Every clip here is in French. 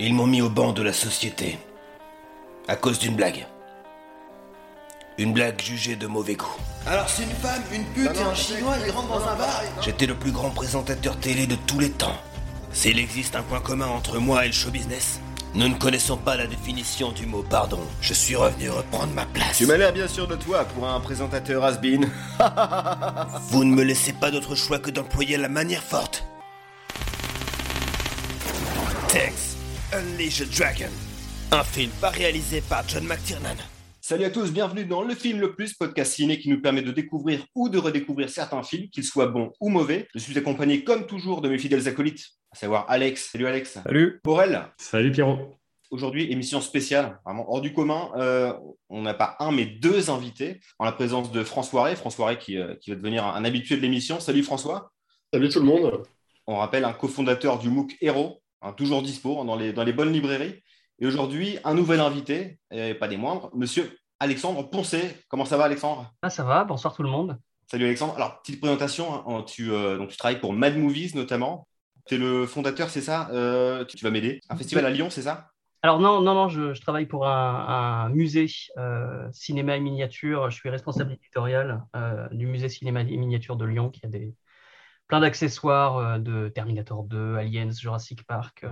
Ils m'ont mis au banc de la société. À cause d'une blague. Une blague jugée de mauvais goût. Alors c'est une femme, une pute et un chinois, ils rentrent dans un bar J'étais le plus grand présentateur télé de tous les temps. S'il existe un point commun entre moi et le show business, nous ne connaissons pas la définition du mot pardon. Je suis revenu reprendre ma place. Tu m'as l'air bien sûr de toi pour un présentateur has-been. Vous ne me laissez pas d'autre choix que d'employer la manière forte. Tex, Unleash the Dragon. Un film pas réalisé par John McTiernan. Salut à tous, bienvenue dans Le Film Le Plus, podcast ciné qui nous permet de découvrir ou de redécouvrir certains films, qu'ils soient bons ou mauvais. Je suis accompagné comme toujours de mes fidèles acolytes, à savoir Alex. Salut Alex. Salut. Aurel. Salut Pierrot. Aujourd'hui, émission spéciale, vraiment hors du commun. Euh, on n'a pas un, mais deux invités en la présence de François Ray. François Ray qui, euh, qui va devenir un, un habitué de l'émission. Salut François. Salut tout le monde. On rappelle un cofondateur du MOOC Hero, hein, toujours dispo hein, dans, les, dans les bonnes librairies. Et aujourd'hui, un nouvel invité, et pas des moindres, monsieur Alexandre Poncet. Comment ça va Alexandre? Ah, ça va, bonsoir tout le monde. Salut Alexandre. Alors, petite présentation, hein, tu, euh, donc, tu travailles pour Mad Movies notamment. Tu es le fondateur, c'est ça? Euh, tu, tu vas m'aider. Un festival à Lyon, c'est ça? Alors non, non, non, je, je travaille pour un, un musée euh, cinéma et miniature. Je suis responsable éditorial euh, du musée cinéma et miniature de Lyon qui a des, plein d'accessoires euh, de Terminator 2, Aliens, Jurassic Park, euh,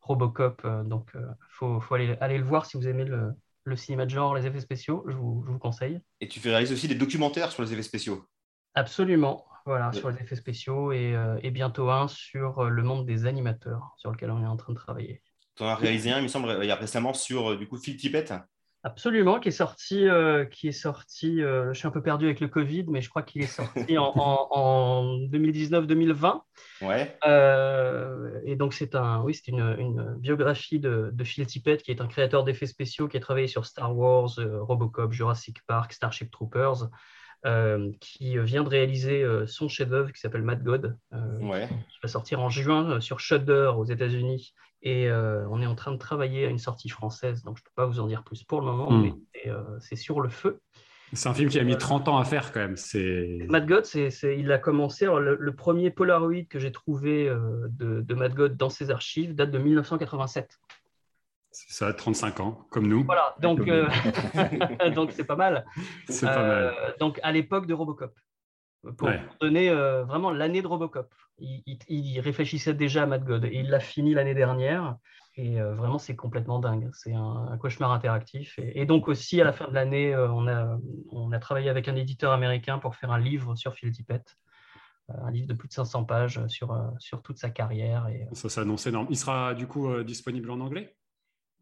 Robocop. euh, donc, il faut, faut aller, aller le voir si vous aimez le, le cinéma de genre, les effets spéciaux, je vous, je vous conseille. Et tu réalises aussi des documentaires sur les effets spéciaux. Absolument, voilà, sur les effets spéciaux et, euh, et bientôt un sur le monde des animateurs, sur lequel on est en train de travailler. Tu en as réalisé un, il me semble, il y a récemment sur du coup Phil Tippett. Absolument, qui est sorti, euh, qui est sorti. euh, je suis un peu perdu avec le Covid, mais je crois qu'il est sorti en, en- en 2019-2020. Ouais. Euh, et donc c'est un, oui, c'est une, une biographie de, de Phil Tippett, qui est un créateur d'effets spéciaux, qui a travaillé sur Star Wars, Robocop, Jurassic Park, Starship Troopers, qui vient de réaliser son chef-d'œuvre qui s'appelle Mad God, Ouais. qui va sortir en juin sur Shudder aux États-Unis. Et euh, on est en train de travailler à une sortie française, donc je ne peux pas vous en dire plus pour le moment, Hmm. mais c'est, euh, c'est sur le feu. C'est un film qui a mis 30 ans à faire quand même. C'est Mad God, c'est, c'est- il a commencé. alors, le, le premier Polaroid que j'ai trouvé euh, de, de Mad God dans ses archives date de 1987. ça a 35 ans, comme nous. Voilà, donc euh, c'est pas mal. C'est pas Euh, mal. Donc à l'époque de Robocop, pour Ouais. donner euh, vraiment l'année de Robocop. Il, il- il réfléchissait déjà à Mad God et il l'a fini l'année dernière. Et euh, vraiment, c'est complètement dingue. C'est un, un cauchemar interactif. Et, et donc aussi, à la fin de l'année, euh, on, a, on a travaillé avec un éditeur américain pour faire un livre sur Phil Tippett. Un livre de plus de 500 pages sur, sur toute sa carrière. Et, Ça s'annonce énorme. Il sera du coup disponible en anglais?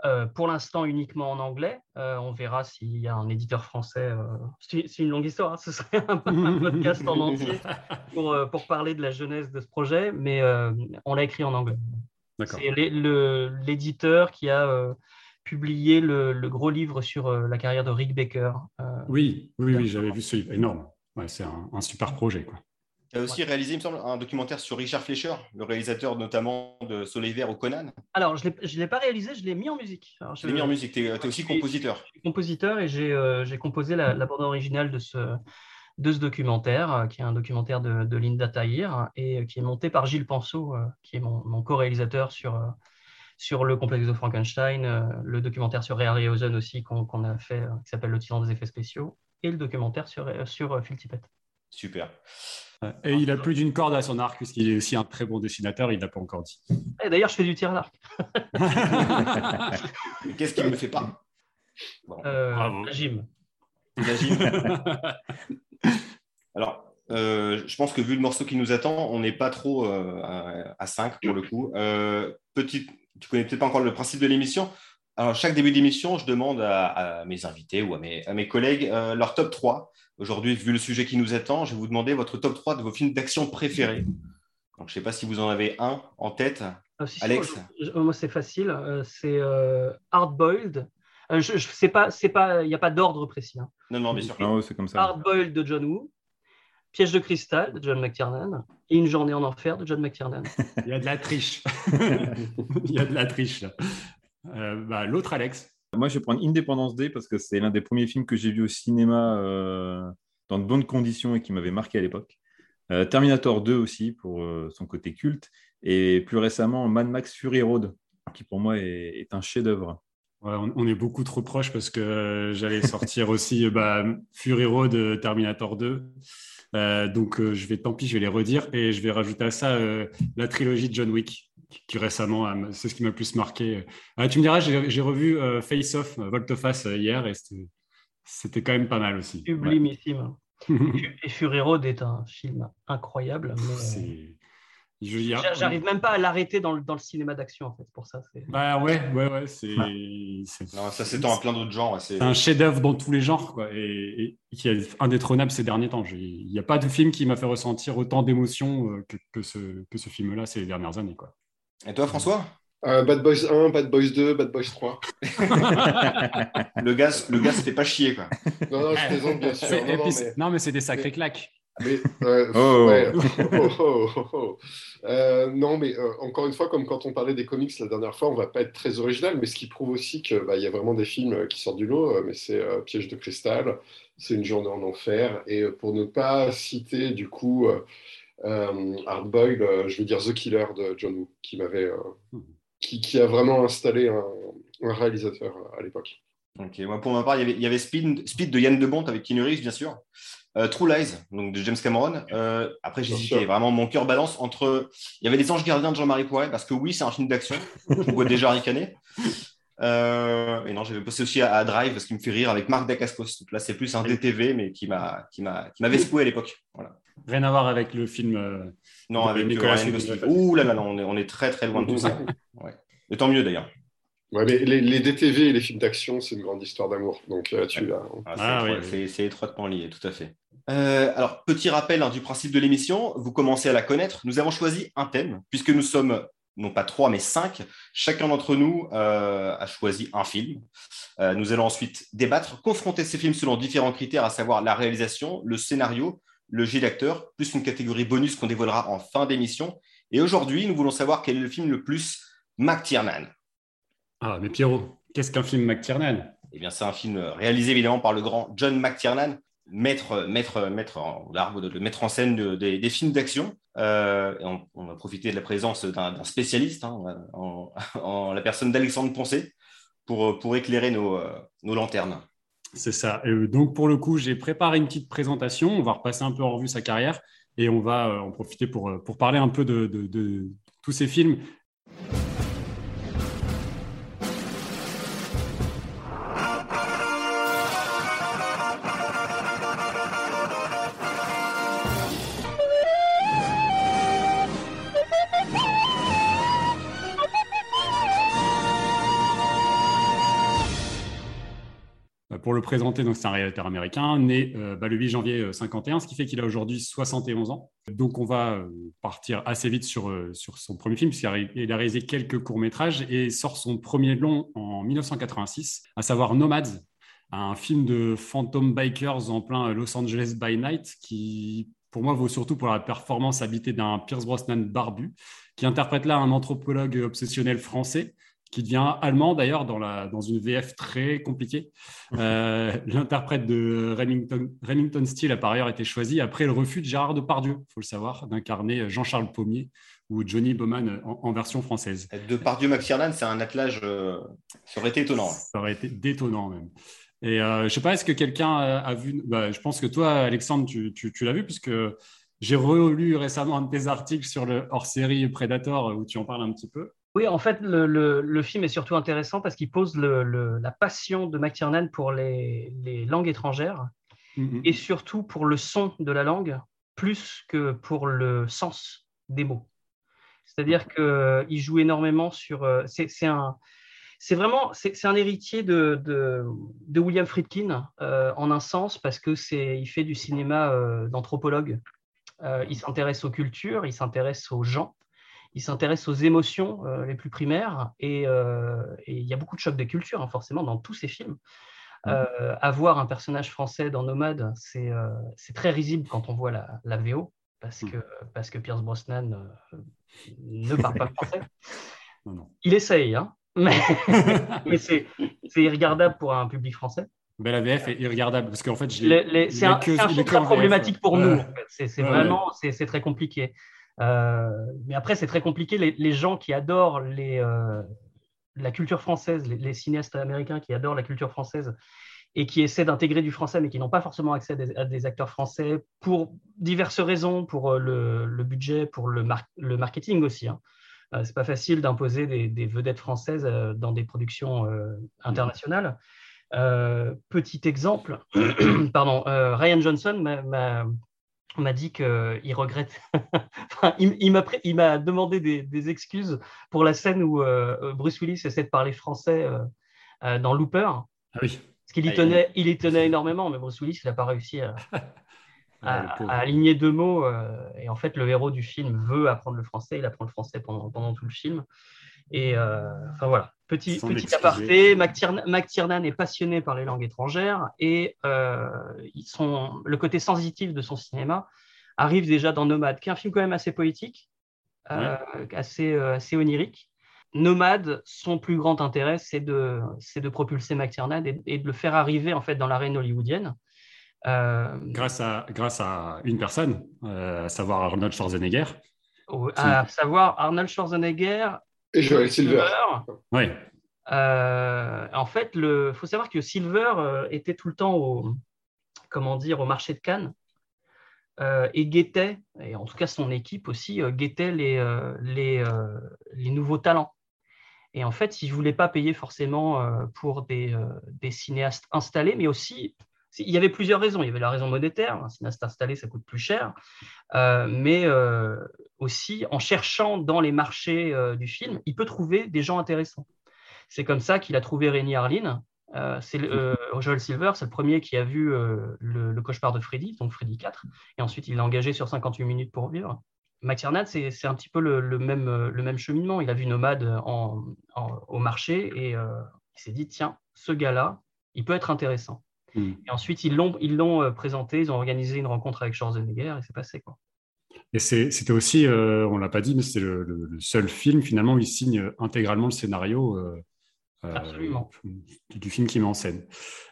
Euh, pour l'instant uniquement en anglais. Euh, on verra s'il y a un éditeur français. euh, C'est une longue histoire, hein, ce serait un, un podcast en entier pour, pour parler de la jeunesse de ce projet, mais on l'a écrit en anglais. C'est l'éditeur qui a publié le, le gros livre sur la carrière de Rick Baker. Oui, oui, oui, j'avais vu ce livre. Énorme. Ouais, c'est un, un super projet. Quoi. Tu as aussi réalisé, il me semble, un documentaire sur Richard Fleischer, le réalisateur notamment de Soleil Vert ou Conan. Alors, je ne l'ai pas réalisé, je l'ai mis en musique. Alors, Tu l'as mis en musique, tu es, aussi je compositeur. Je suis compositeur et j'ai euh, composé la, la bande originale de ce, de ce documentaire, euh, qui est un documentaire de, de Linda Tahir et euh, qui est monté par Gilles Penseau, qui est mon, mon co-réalisateur sur, sur le complexe de Frankenstein, le documentaire sur Ray Harryhausen aussi qu'on a fait, qui s'appelle Le tyran des effets spéciaux, et le documentaire sur, sur Phil Tippett. Super. Et il a plus d'une corde à son arc, puisqu'il est aussi un très bon dessinateur, il ne l'a pas encore dit. Et D'ailleurs, je fais du tir à l'arc. Qu'est-ce qu'il ne fait pas? Bon. Euh, Bravo. la gym. Imagine. Alors, euh, je pense que vu le morceau qui nous attend, on n'est pas trop euh, à 5 pour le coup. Euh, petite, tu connais peut-être pas encore le principe de l'émission. Alors, chaque début d'émission, je demande à, à mes invités ou à mes, à mes collègues euh, leur top 3. Aujourd'hui, vu le sujet qui nous attend, je vais vous demander votre top 3 de vos films d'action préférés. Donc, je ne sais pas si vous en avez un en tête. Si, si, Alex moi, c'est facile. euh, c'est euh, Hard Boiled. Euh, je, je sais pas, c'est pas, il n'y a pas d'ordre précis. hein. Non, non, bien sûr. Non, c'est comme ça. Hard Boiled de John Woo, Piège de cristal de John McTiernan et Une journée en enfer de John McTiernan. il y a de la triche. il y a de la triche. là. Euh, bah, L'autre, Alex. Moi, je vais prendre Indépendance Day parce que c'est l'un des premiers films que j'ai vu au cinéma euh, dans de bonnes conditions et qui m'avait marqué à l'époque. Euh, Terminator 2 aussi pour euh, son côté culte. Et plus récemment, Mad Max Fury Road qui pour moi est, un chef-d'œuvre. On, est beaucoup trop proches parce que j'allais sortir aussi bah, Fury Road Terminator 2. Euh, donc, je vais, tant pis, je vais les redire. Et je vais rajouter à ça la trilogie de John Wick, qui, qui récemment, euh, c'est ce qui m'a le plus marqué. Ah, tu me diras, j'ai revu euh, Face Off, euh, Volte-Face euh, hier, et c'était- quand même pas mal aussi. Ouais. Sublimissime. Et Fury Road est un film incroyable. mais, euh, J'arrive même pas à l'arrêter dans le, dans le cinéma d'action, en fait, pour ça. Bah ouais, ouais, ouais, c'est. ça s'étend à plein d'autres genres. ouais, c'est- un chef-d'œuvre dans tous les genres, quoi, et, et qui est indétrônable ces derniers temps. Il n'y a pas de film qui m'a fait ressentir autant d'émotions euh, que, que ce, que ce film-là ces dernières années. Quoi. Et toi, François? Euh, Bad Boys 1, Bad Boys 2, Bad Boys 3. Le gars, le gars se fait pas chier, quoi. Non, non, je plaisante, bien sûr. C'est- Non, mais- c'est- non, mais c'est des sacrés claques. Mais, euh, Oh. ouais. Oh, oh, oh, oh. Euh, non, mais euh, encore une fois, comme quand on parlait des comics la dernière fois, on va pas être très original, mais ce qui prouve aussi qu'il bah, y a vraiment des films euh, qui sortent du lot. Mais c'est euh, Piège de cristal, c'est Une journée en enfer, et pour ne pas citer du coup euh, Hard euh, je veux dire The Killer de John Woo, qui m'avait, euh, Mhm. qui, qui a vraiment installé un, un réalisateur euh, à l'époque. Ok, moi pour ma part, il y avait, il y avait Speed, Speed de Yann Debont avec Keanu Reeves, bien sûr. True Lies, donc de James Cameron. Après, j'hésitais vraiment, mon cœur balance entre. Il y avait Les Anges Gardiens de Jean-Marie Poiret, parce que oui, c'est un film d'action. On voit déjà ricaner? Euh, et non, j'avais passé aussi à, à Drive, parce qu'il me fait rire avec Marc Dacascos. Donc là, c'est plus un DTV, mais qui m'a qui m'a qui m'avait secoué à l'époque. Voilà. Rien à voir avec le film. euh, Non, avec Nicolas Ryan. Ouh là là, là, on est, on est très très loin de tout ça. Ouais. Et tant mieux d'ailleurs. Ouais, mais les, les DTV et les films d'action, c'est une grande histoire d'amour. Donc euh, tu l'as. Ah, c'est Ah, étroit- oui, oui. c'est- c'est étroitement lié, tout à fait. Euh, alors, petit rappel hein, du principe de l'émission, vous commencez à la connaître. Nous avons choisi un thème, puisque nous sommes non pas trois, mais cinq. Chacun d'entre nous euh, a choisi un film. Euh, nous allons ensuite débattre, confronter ces films selon différents critères, à savoir la réalisation, le scénario, le jeu d'acteur, plus une catégorie bonus qu'on dévoilera en fin d'émission. Et aujourd'hui, nous voulons savoir quel est le film le plus McTiernan. Ah, mais Pierrot, qu'est-ce qu'un film McTiernan? Eh bien, c'est un film réalisé évidemment par le grand John McTiernan, maître, maître, maître en de, mettre en scène de- des, films d'action. Euh, on, on a profité de la présence d'un spécialiste, hein, en, la personne d'Alexandre Poncé, pour, pour éclairer nos, euh, nos lanternes. C'est ça. Euh, donc, pour le coup, j'ai préparé une petite présentation. On va repasser un peu en revue sa carrière et on va en profiter pour, pour parler un peu de- de tous ces films. Le c'est un réalisateur américain, né euh, bah, le 8 janvier euh, 51, ce qui fait qu'il a aujourd'hui 71 ans. Donc on va euh, partir assez vite sur, euh, sur son premier film, puisqu'il a réalisé quelques courts-métrages et sort son premier long en 1986, à savoir Nomads, un film de Phantom Bikers en plein Los Angeles by Night, qui pour moi vaut surtout pour la performance habitée d'un Pierce Brosnan barbu, qui interprète là un anthropologue obsessionnel français qui devient allemand d'ailleurs dans, la, dans une VF très compliquée. Euh, L'interprète de Remington, Remington Steele a par ailleurs été choisi après le refus de Gérard Depardieu, il faut le savoir, d'incarner Jean-Charles Pommier ou Johnny Bowman en, en version française. De par Dieu McTiernan, c'est un attelage, euh, ça aurait été étonnant. Ça aurait été détonnant même. Et euh, je ne sais pas, est-ce que quelqu'un a, a vu bah, Je pense que toi, Alexandre, tu, tu- tu l'as vu, puisque j'ai relu récemment un de tes articles sur le hors-série Predator où tu en parles un petit peu. Oui, en fait, le, le- le film est surtout intéressant parce qu'il pose le- la passion de McTiernan pour les, les langues étrangères Mhm. et surtout pour le son de la langue plus que pour le sens des mots. C'est-à-dire qu'il joue énormément sur. euh, C'est c'est un. C'est vraiment, c'est c'est un héritier de, de, de William Friedkin euh, en un sens parce que c'est, il fait du cinéma euh, d'anthropologue. Euh, il s'intéresse aux cultures, il s'intéresse aux gens, il s'intéresse aux émotions euh, les plus primaires et, euh, et il y a beaucoup de chocs de culture hein, forcément dans tous ces films. Euh, avoir un personnage français dans Nomade, c'est c'est très risible quand on voit la, la VO parce que, parce que Pierce Brosnan ne parle pas français. Il essaye, hein, mais, mais c'est irregardable pour un public français. Ben, la VF est irregardable parce qu'en fait, C'est est un, que- un très VF. problématique pour Ouais. nous. en fait. C'est Ouais, vraiment c'est c'est très compliqué. Euh, mais après, c'est très compliqué. Les, les gens qui adorent les, euh, la culture française, les, cinéastes américains qui adorent la culture française et qui essaient d'intégrer du français, mais qui n'ont pas forcément accès à des, acteurs français pour diverses raisons, pour le, budget, pour le, le marketing aussi. Hein. Euh, c'est pas facile d'imposer des, vedettes françaises euh, dans des productions euh, internationales. petit exemple, pardon, Ryan Johnson m'a dit qu'il regrette. il, m'a demandé des, excuses pour la scène où Bruce Willis essaie de parler français dans Looper. Ah oui. Parce qu'il y, tenait, il y tenait énormément, mais Bruce Willis, il n'a pas réussi à, à, aligner deux mots. Euh, et en fait, le héros du film veut apprendre le français. Il apprend le français pendant, pendant tout le film. Et euh, enfin voilà, petit, petit aparté, McTiernan est passionné par les langues étrangères et euh, ils sont, le côté sensitif de son cinéma arrive déjà dans Nomade, qui est un film quand même assez poétique, assez, assez onirique. Nomade, son plus grand intérêt, c'est de, de propulser McTiernan et, et, de le faire arriver en fait dans l'arène hollywoodienne. Euh, grâce, à, grâce à une personne, euh, à savoir Arnold Schwarzenegger. à savoir Arnold Schwarzenegger et Joel Silver. Oui. Euh, en fait, il faut savoir que Silver était tout le temps au, comment dire, au marché de Cannes et guettait, et en tout cas son équipe aussi, guettait les, les, les, nouveaux talents. Et en fait, il ne voulait pas payer forcément pour des, des, cinéastes installés, mais aussi il y avait plusieurs raisons. Il y avait la raison monétaire, un cinéaste installé, ça coûte plus cher, euh, mais euh, aussi en cherchant dans les marchés euh, du film, il peut trouver des gens intéressants. C'est comme ça qu'il a trouvé Rémi Harlin. c'est Joel Silver, c'est le premier qui a vu le, cauchemar de Freddy, donc Freddy 4, et ensuite il l'a engagé sur 58 minutes pour vivre. McTiernan, c'est un petit peu le, même, le même cheminement. Il a vu Nomade au marché et il s'est dit, tiens, ce gars-là, il peut être intéressant. Hmm. Et ensuite, ils l'ont, ils l'ont euh, présenté, ils ont organisé une rencontre avec Schwarzenegger et c'est passé. Quoi. Et c'était aussi, euh, on ne l'a pas dit, mais c'est le, seul film finalement où il signe intégralement le scénario euh, du film qui met en scène.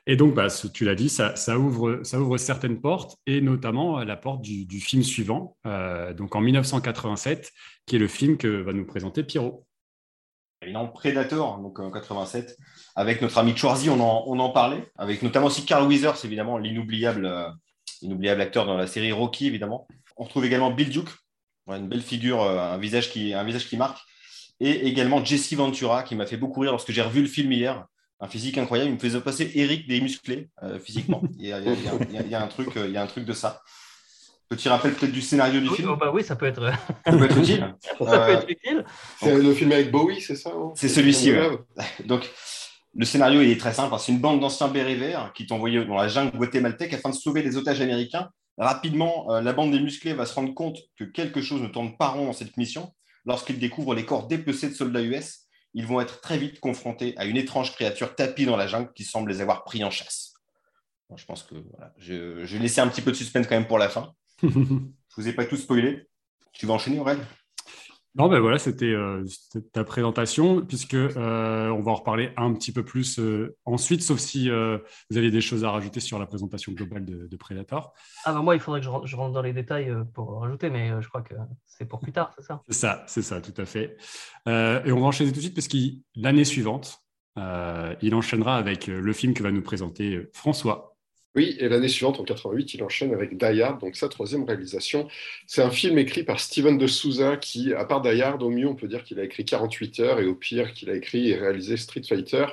Et donc, bah, tu l'as dit, ça, ouvre, ça ouvre certaines portes, et notamment la porte du, du film suivant, donc en 1987, qui est le film que va nous présenter Pierrot. Évidemment, Predator, donc en 87, avec notre ami Schwarzy, on en, on en parlait, avec notamment aussi Carl Weathers, évidemment, l'inoubliable euh, acteur dans la série Rocky, évidemment. On retrouve également Bill Duke, une belle figure, euh, un visage qui, un visage qui marque, et également Jesse Ventura, qui m'a fait beaucoup rire lorsque j'ai revu le film hier. Un physique incroyable, il me faisait passer Eric des musclés euh, physiquement. Il y a un truc de ça. Petit rappel peut-être du scénario du oui, film. Oh bah oui, ça peut être, ça peut être utile. ça peut être utile. C'est le film avec Bowie, c'est ça hein? C'est celui-ci. Donc, le scénario il est très simple. C'est une bande d'anciens bérets verts qui est envoyée dans la jungle guatémaltèque afin de sauver les otages américains. Rapidement, euh, la bande des musclés va se rendre compte que quelque chose ne tourne pas rond dans cette mission. Lorsqu'ils découvrent les corps dépecés de soldats US, ils vont être très vite confrontés à une étrange créature tapie dans la jungle qui semble les avoir pris en chasse. je pense que voilà, je, je vais laisser un petit peu de suspense quand même pour la fin. je vous ai pas tout spoilé. Tu vas enchaîner, Aurèle non, ben voilà, c'était euh, ta présentation, puisque euh, on va en reparler un petit peu plus euh, ensuite, sauf si vous avez des choses à rajouter sur la présentation globale de, Predator. Ah ben moi, il faudrait que je, rentre dans les détails pour rajouter, mais je crois que c'est pour plus tard, c'est ça? C'est ça, c'est ça, tout à fait. et on va enchaîner tout de suite, parce que l'année suivante, il enchaînera avec le film que va nous présenter François, oui, et l'année suivante, en 88, il enchaîne avec Die Hard, donc sa troisième réalisation. C'est un film écrit par Steven de Souza, qui, à part Die Hard, au mieux, on peut dire qu'il a écrit 48 heures, et au pire, qu'il a écrit et réalisé Street Fighter.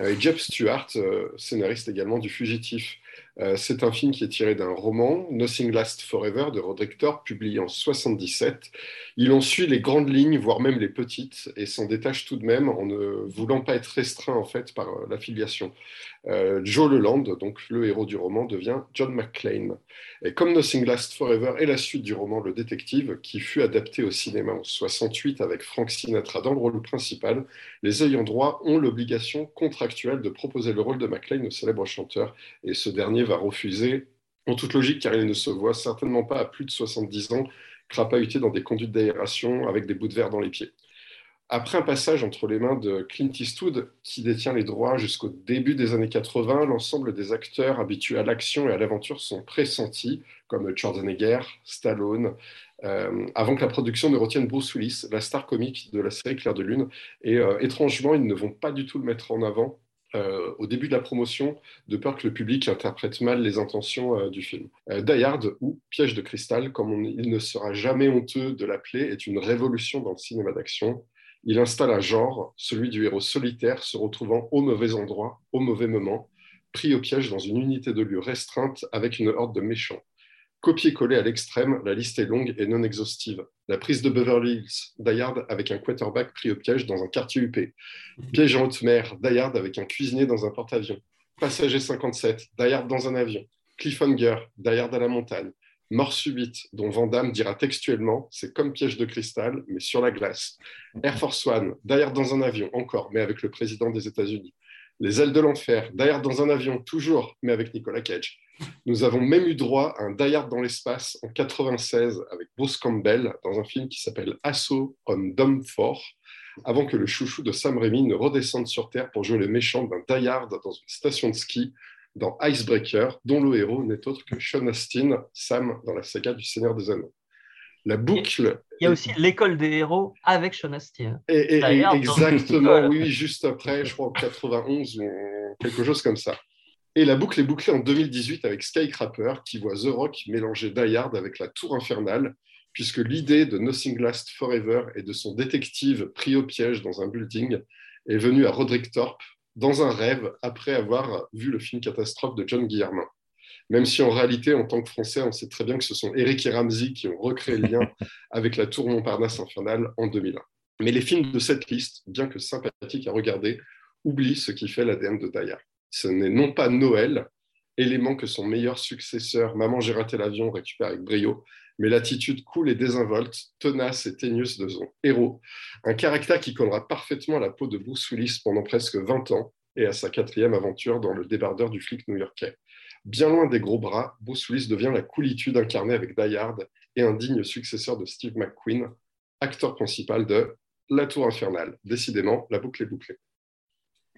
Euh, et Jeff Stewart, euh, scénariste également du Fugitif. Euh, c'est un film qui est tiré d'un roman, Nothing Lasts Forever, de Roderick Thorpe, publié en 77. Il en suit les grandes lignes, voire même les petites, et s'en détache tout de même en ne voulant pas être restreint en fait par l'affiliation. Euh, Joe Leland, donc le héros du roman, devient John McClane. Et comme Nothing Lasts Forever est la suite du roman Le Détective, qui fut adapté au cinéma en 68 avec Frank Sinatra dans le rôle principal, les ayants droit ont l'obligation contractuelle de proposer le rôle de McClane au célèbre chanteur, et ce dernier va refuser, en toute logique, car il ne se voit certainement pas à plus de 70 ans crapahuté dans des conduites d'aération avec des bouts de verre dans les pieds. Après un passage entre les mains de Clint Eastwood, qui détient les droits jusqu'au début des années 80, l'ensemble des acteurs habitués à l'action et à l'aventure sont pressentis, comme Schwarzenegger, Stallone, euh, avant que la production ne retienne Bruce Willis, la star comique de la série Claire de Lune. Et euh, étrangement, ils ne vont pas du tout le mettre en avant euh, au début de la promotion, de peur que le public interprète mal les intentions du film. Euh, Die Hard, ou Piège de cristal, comme il ne sera jamais honteux de l'appeler, est une révolution dans le cinéma d'action. Il installe un genre, celui du héros solitaire se retrouvant au mauvais endroit, au mauvais moment, pris au piège dans une unité de lieu restreinte avec une horde de méchants. Copier-coller à l'extrême, la liste est longue et non exhaustive. La prise de Beverly Hills, Die Hard avec un quarterback pris au piège dans un quartier UP. Piège en haute mer, Die Hard avec un cuisinier dans un porte-avions. Passager 57, Die Hard dans un avion. Cliffhanger, Die Hard à la montagne. Mort subite, dont Van Damme dira textuellement c'est comme piège de cristal, mais sur la glace. Air Force One, Hard dans un avion, encore, mais avec le président des États-Unis. Les ailes de l'enfer, Hard dans un avion, toujours, mais avec Nicolas Cage. Nous avons même eu droit à un Die Hard dans l'espace en 96 avec Bruce Campbell dans un film qui s'appelle Assault on Dome 4, avant que le chouchou de Sam Raimi ne redescende sur Terre pour jouer le méchant d'un Die Hard dans une station de ski dans Icebreaker, dont le héros n'est autre que Sean Astin, Sam dans la saga du Seigneur des Anneaux. La boucle Il y a aussi l'école des héros avec Sean Astin. et, exactement, oui, juste après, je crois en 91 ou quelque chose comme ça. Et la boucle est bouclée en 2018 avec Skycrapper qui voit The Rock mélanger Die Hard avec la Tour Infernale, puisque l'idée de Nothing Lasts Forever et de son détective pris au piège dans un building est venue à Roderick Thorpe dans un rêve après avoir vu le film catastrophe de John Guillermin. Même si en réalité, en tant que Français, on sait très bien que ce sont Eric et Ramsey qui ont recréé le lien avec la Tour Montparnasse infernale en 2001. Mais les films de cette liste, bien que sympathiques à regarder, oublient ce qui fait l'ADN de Hard. Ce n'est non pas Noël, élément que son meilleur successeur, Maman j'ai raté l'avion, récupère avec brio, mais l'attitude cool et désinvolte, tenace et teigneuse de son héros. Un caractère qui collera parfaitement à la peau de Bruce Willis pendant presque 20 ans et à sa quatrième aventure dans le débardeur du flic new-yorkais. Bien loin des gros bras, Bruce Willis devient la coolitude incarnée avec Die Hard et un digne successeur de Steve McQueen, acteur principal de La Tour Infernale. Décidément, la boucle est bouclée.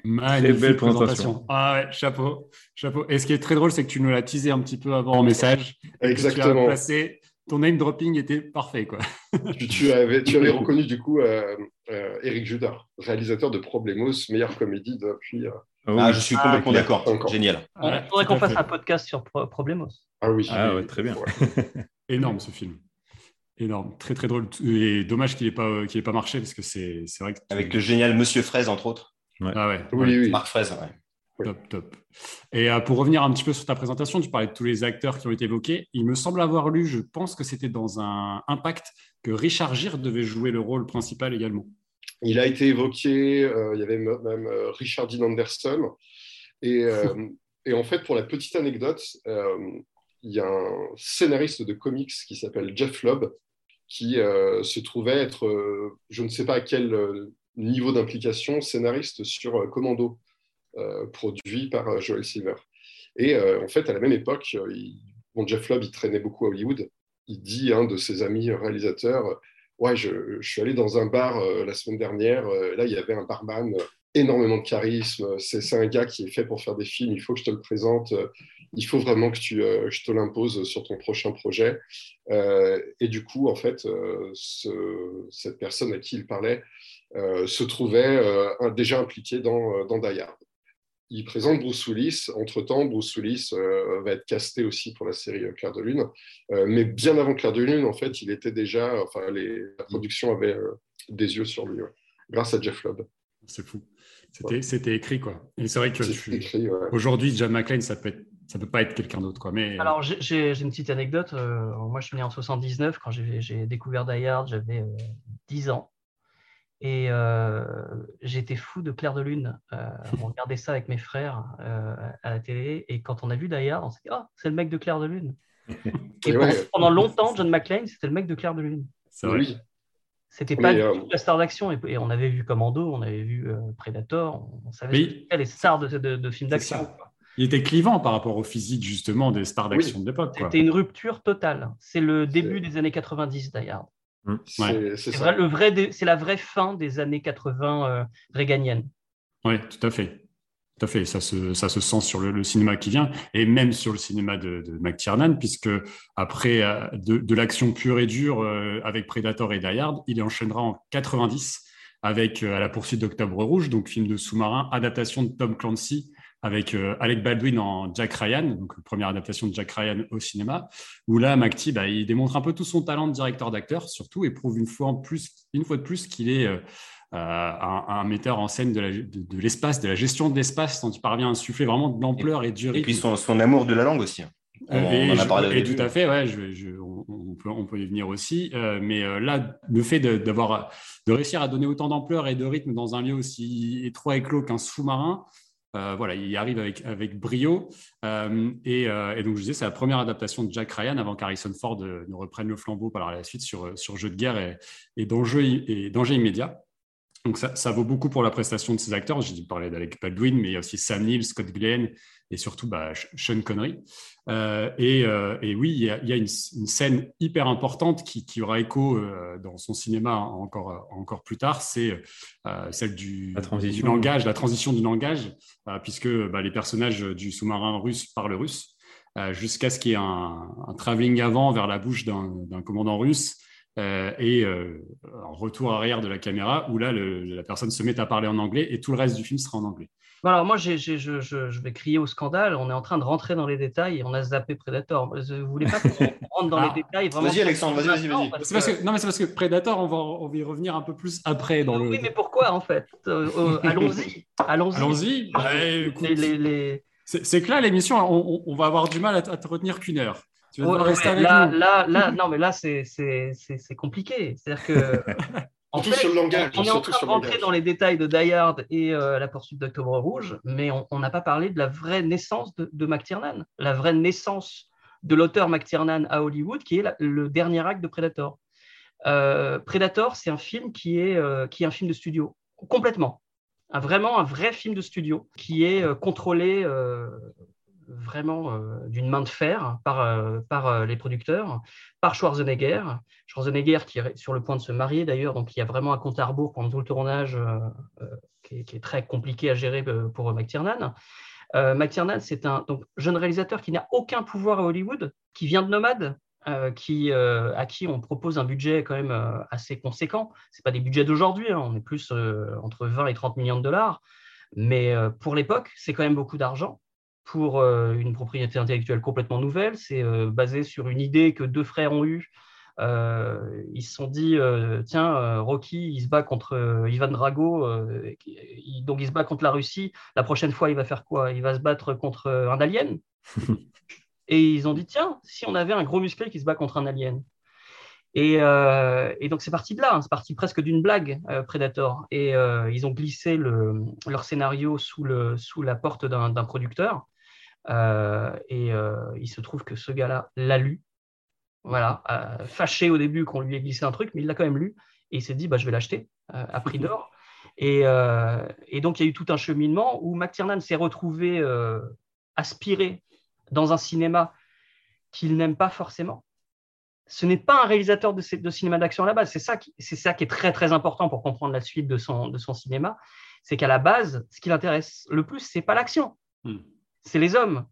Magnifique belle présentation. présentation. Ah ouais, chapeau, chapeau. Et ce qui est très drôle, c'est que tu nous l'as teasé un petit peu avant en message. et que Tu as Exactement. placé, ton name dropping était parfait, quoi. tu, tu avais, tu avais reconnu du coup euh, euh, Eric Judor, réalisateur de Problemos, meilleure comédie depuis. euh, Ah oui. Ah, je suis complètement d'accord. Génial. Il Ouais, faudrait qu'on fasse un podcast sur Pro- Problemos. Ah oui. Ah ouais, très bien. Énorme ce film. Énorme, très très drôle. Et dommage qu'il n'ait pas, euh, qu'il ait pas marché parce que c'est c'est vrai que. Avec le génial Monsieur Fraise, entre autres. Ah ouais. Oui, oui. Marc Fraise, ouais. Oui. Top, top. Et euh, pour revenir un petit peu sur ta présentation, tu parlais de tous les acteurs qui ont été évoqués. Il me semble avoir lu, je pense que c'était dans un Impact, que Richard Gere devait jouer le rôle principal également. Il a été évoqué, euh, il y avait même euh, Richard Dean Anderson. Et, euh, et en fait, pour la petite anecdote, euh, il y a un scénariste de comics qui s'appelle Jeff Lobb qui euh, se trouvait être, euh, je ne sais pas à quel euh, niveau d'implication, scénariste sur euh, Commando, euh, produit par euh, Joel Silver. Et en fait, à la même époque, bon, Jeff Lobb, il traînait beaucoup à Hollywood. Il dit à un de ses amis réalisateurs Ouais, je, suis allé dans un bar la semaine dernière. là, il y avait un barman, énormément de charisme. C'est un gars qui est fait pour faire des films. Il faut que je te le présente. il faut vraiment que tu, je te l'impose sur ton prochain projet. Et du coup, en fait, ce- cette personne à qui il parlait se trouvait euh, déjà impliqué dans, euh, dans Die Hard. Il présente Bruce Willis. Entre-temps, Bruce Willis euh, va être casté aussi pour la série euh, Claire de Lune. Euh, mais bien avant Claire de Lune, en fait, il était déjà. Enfin, les, la production avait euh, des yeux sur lui, ouais, grâce à Jeff Lobb. C'est fou. C'était écrit, quoi. Et c'est vrai que ouais. aujourd'hui, John McClane, ça peut, être- ça peut pas être quelqu'un d'autre, quoi. Mais Alors, j'ai- une petite anecdote. Euh, moi, je suis né en 79. Quand j'ai j'ai découvert Die Hard, j'avais euh, 10 ans. Et euh, j'étais fou de Claire de Lune. Euh, on regardait ça avec mes frères euh, à la télé. Et quand on a vu Die Hard, on s'est dit Oh, c'est le mec de Claire de Lune. Et pendant, ouais. pendant longtemps, John McClane, c'était le mec de Claire de Lune. c'est vrai. Oui. C'était pas du euh, tout la star d'action. Et, et on avait vu Commando, on avait vu euh, Predator. On, on savait c'était, les stars de, de- de films d'action. Il était clivant par rapport au physique, justement, des stars Oui. d'action de l'époque. C'était une rupture totale. C'est le début des années 90, Die Hard. C'est Ouais. c'est C'est ça. vrai, le vrai c'est la vraie fin des années 80 euh, réganiennes. Oui, tout à fait. Tout à fait, ça se, ça se sent sur le, cinéma qui vient et même sur le cinéma de, de McTiernan, puisque après euh, de, l'action pure et dure euh, avec Predator et Die Hard, il enchaînera en 90 avec À la poursuite d'Octobre Rouge, donc film de sous-marin, adaptation de Tom Clancy avec Alec Baldwin en Jack Ryan, donc première adaptation de Jack Ryan au cinéma, où là, McTie, bah, il démontre un peu tout son talent de directeur d'acteur, surtout, et prouve une fois, en plus, une fois de plus qu'il est euh, un, metteur en scène de l'espace, de, la gestion de l'espace, dont il parvient à insuffler vraiment de l'ampleur et, du rythme. Et puis son, amour de la langue aussi. Hein. On, en a parlé et tout à fait, ouais, on, peut, on, peut, y venir aussi. Euh, mais euh, là, le fait d'avoir de, réussir à donner autant d'ampleur et de rythme dans un lieu aussi étroit et clos qu'un sous-marin, voilà, il arrive avec, avec brio. et, donc, je disais, c'est la première adaptation de Jack Ryan avant qu'Harrison Ford ne reprenne le flambeau par la suite sur, sur jeu de guerre et, et danger immédiat. Donc ça, vaut beaucoup pour la prestation de ces acteurs. J'ai parlé d'Alec Baldwin, mais il y a aussi Sam Neill, Scott Glenn et surtout bah, Sean Connery. Euh, euh, et, oui, il y a, une, scène hyper importante qui, aura écho euh, dans son cinéma encore, encore plus tard, c'est celle du, langage, la transition du langage, puisque bah, les personnages du sous-marin russe parlent russe, jusqu'à ce qu'il y ait un, un travelling avant vers la bouche d'un commandant russe euh, et euh, un retour arrière de la caméra où là, la personne se met à parler en anglais et tout le reste du film sera en anglais. alors moi, je, je, vais crier au scandale. On est en train de rentrer dans les détails et on a zappé Predator. Vous voulez pas qu'on rentre dans les ah. détails Vas-y, Alexandre, vas-y, vas-y. Vas non, mais c'est parce que Predator, on va, on va y revenir un peu plus après. Dans oui, mais pourquoi en fait? Euh, Allons-y. Allons-y. C'est que là, l'émission, on, va avoir du mal à, à te retenir qu'une heure là, là, là, non, mais là, c'est compliqué. C'est-à-dire que. En fait, sur le langage, on est en train de rentrer dans les détails de Die Hard et euh, la poursuite d'Octobre Rouge, mais on n'a pas parlé de la vraie naissance de, de McTiernan, la vraie naissance de l'auteur McTiernan à Hollywood, qui est le dernier acte de Predator. Euh, Predator, c'est un film qui est, euh, qui est un film de studio, complètement. Un, vraiment un vrai film de studio qui est contrôlé vraiment euh, d'une main de fer par, euh, par euh, les producteurs, par Schwarzenegger. Schwarzenegger qui est sur le point de se marier d'ailleurs, donc il y a vraiment un compte à rebours pendant tout le tournage qui est, très compliqué à gérer pour McTiernan. McTiernan, c'est un donc, jeune réalisateur qui n'a aucun pouvoir à Hollywood, qui vient de Nomade, qui, à qui on propose un budget quand même assez conséquent. Ce pas des budgets d'aujourd'hui, hein, on est plus entre 20 et 30 millions de dollars, mais pour l'époque, c'est quand même beaucoup d'argent pour euh, une propriété intellectuelle complètement nouvelle. C'est euh, basé sur une idée que deux frères ont eue. Euh, ils se sont dit, tiens, Rocky, il se bat contre Ivan Drago, donc il se bat contre la Russie. La prochaine fois, il va faire quoi? Il va se battre contre un alien? et ils ont dit, tiens, si on avait un gros musclé qui se bat contre un alien. Et, donc c'est parti de là, hein. c'est parti presque d'une blague, Predator. Et ils ont glissé leur scénario sous, le, sous la porte d'un producteur. Euh, et euh, il se trouve que ce gars-là l'a lu. Voilà, euh, fâché au début qu'on lui ait glissé un truc, mais il l'a quand même lu et il s'est dit bah, je vais l'acheter à prix d'or. Et, donc il y a eu tout un cheminement où McTiernan s'est retrouvé aspiré dans un cinéma qu'il n'aime pas forcément. Ce n'est pas un réalisateur de, de cinéma d'action à la base. C'est ça, qui, ça qui est très très important pour comprendre la suite de son, de son cinéma. C'est qu'à la base, ce qui l'intéresse le plus, c'est pas l'action. Hmm c'est les hommes,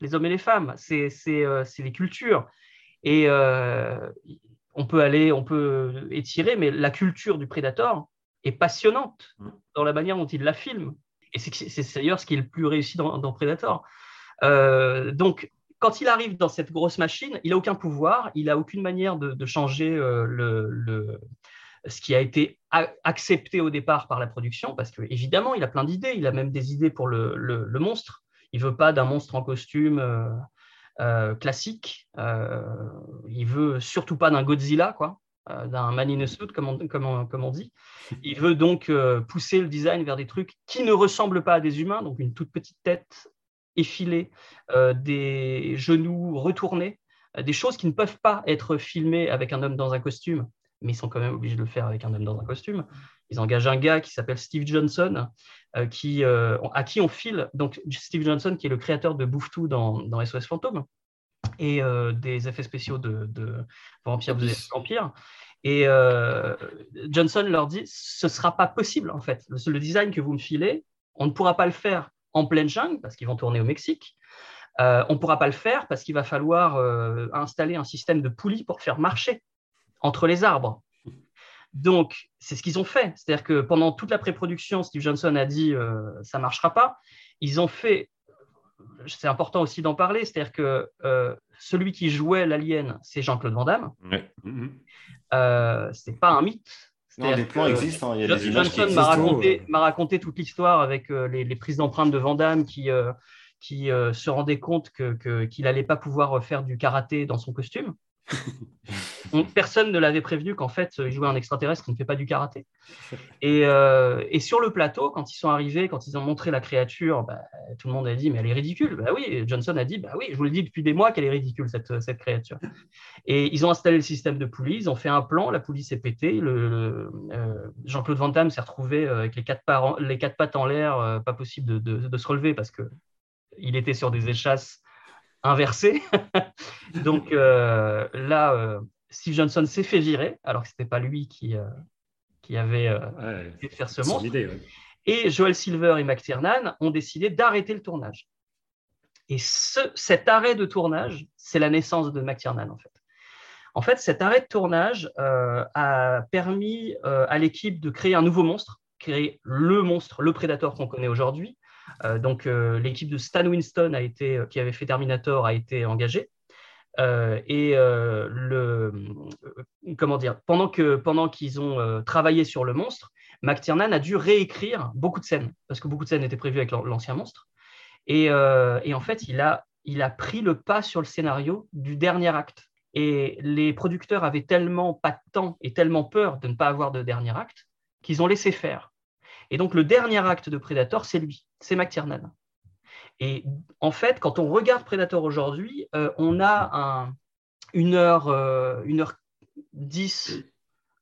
les hommes et les femmes, c'est euh, les cultures. Et euh, on peut aller, on peut étirer, mais la culture du prédateur est passionnante mm. dans la manière dont il la filme. Et c'est d'ailleurs ce qui est le plus réussi dans, dans Predator. Euh, donc, quand il arrive dans cette grosse machine, il n'a aucun pouvoir, il n'a aucune manière de, changer le, ce qui a été accepté au départ par la production, parce qu'évidemment, il a plein d'idées, il a même des idées pour le, monstre. Il veut pas d'un monstre en costume euh, euh, classique. Euh, il veut surtout pas d'un Godzilla, quoi, d'un man in a suit, comme on, dit. Il veut donc pousser le design vers des trucs qui ne ressemblent pas à des humains, donc une toute petite tête effilée, des genoux retournés, des choses qui ne peuvent pas être filmées avec un homme dans un costume, mais ils sont quand même obligés de le faire avec un homme dans un costume. Ils engagent un gars qui s'appelle Steve Johnson, euh, qui, euh, à qui on file, donc Steve Johnson, qui est le créateur de Bouffetou dans, dans SOS Fantôme, et euh, des effets spéciaux de, de Vampire Vampire. Et Johnson leur dit ce ne sera pas possible, en fait. Le, design que vous me filez, on ne pourra pas le faire en pleine jungle, parce qu'ils vont tourner au Mexique. Euh, on ne pourra pas le faire parce qu'il va falloir euh, installer un système de poulies pour faire marcher entre les arbres. Donc, c'est ce qu'ils ont fait. C'est-à-dire que pendant toute la pré-production, Steve Johnson a dit euh, ça ne marchera pas. Ils ont fait, c'est important aussi d'en parler, c'est-à-dire que celui qui jouait l'alien, c'est Jean-Claude Van Damme. Ouais. Mhm. ce n'est pas un mythe. Non, les plans existent. hein, Il y a des images qui Johnson m'a raconté, toute l'histoire avec euh, les, les prises d'empreintes de Van Damme qui, euh, qui euh, se rendait compte que- qu'il n'allait pas pouvoir faire du karaté dans son costume. On- personne ne l'avait prévenu qu'en fait, il jouait un extraterrestre qui ne fait pas du karaté. Et, euh, et sur le plateau, quand ils sont arrivés, quand ils ont montré la créature, bah, tout le monde a dit Mais elle est ridicule. Bah oui, Johnson a dit Bah oui, je vous le dis depuis des mois qu'elle est ridicule, cette, cette créature. Et ils ont installé le système de poulies, ils ont fait un plan, la poulie s'est pétée. Euh, Jean-Claude Van Damme s'est retrouvé euh, avec les quatre, pattes en l'air, euh, pas possible de, de- de se relever parce que il était sur des échasses inversées. Donc euh, là, euh, Steve Johnson s'est fait virer, alors que ce n'était pas lui qui, euh, qui avait Ouais, faire ce monstre. ouais. Et Joel Silver et McTiernan ont décidé d'arrêter le tournage. Et ce- cet arrêt de tournage, c'est la naissance de McTiernan, en fait. En fait, cet arrêt de tournage a permis à l'équipe de créer un nouveau monstre, créer le monstre, le Predator qu'on connaît aujourd'hui. Euh, donc, euh, l'équipe de Stan Winston, été, qui avait fait Terminator, a été engagée. Euh, et euh, le, euh, comment dire, pendant pendant qu'ils ont euh, travaillé sur le monstre, McTiernan a dû réécrire beaucoup de scènes parce que beaucoup de scènes étaient prévues avec l'an- l'ancien monstre. Et, euh, et en fait, il a il a pris le pas sur le scénario du dernier acte. Et les producteurs avaient tellement pas de temps et tellement peur de ne pas avoir de dernier acte qu'ils ont laissé faire. Et donc le dernier acte de Predator, c'est lui, c'est McTiernan. Et en fait, quand on regarde Predator aujourd'hui, euh, on a un, une heure, euh, une heure dix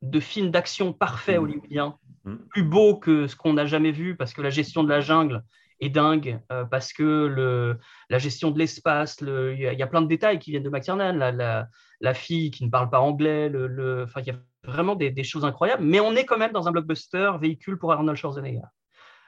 de film d'action parfait hollywoodien, Mm. plus beau que ce qu'on n'a jamais vu parce que la gestion de la jungle est dingue, euh, parce que le, la gestion de l'espace, le- il y, a- il y a plein de détails qui viennent de McTiernan, la, la, la fille qui ne parle pas anglais, le, il y a vraiment des, des choses incroyables, mais on est quand même dans un blockbuster véhicule pour Arnold Schwarzenegger.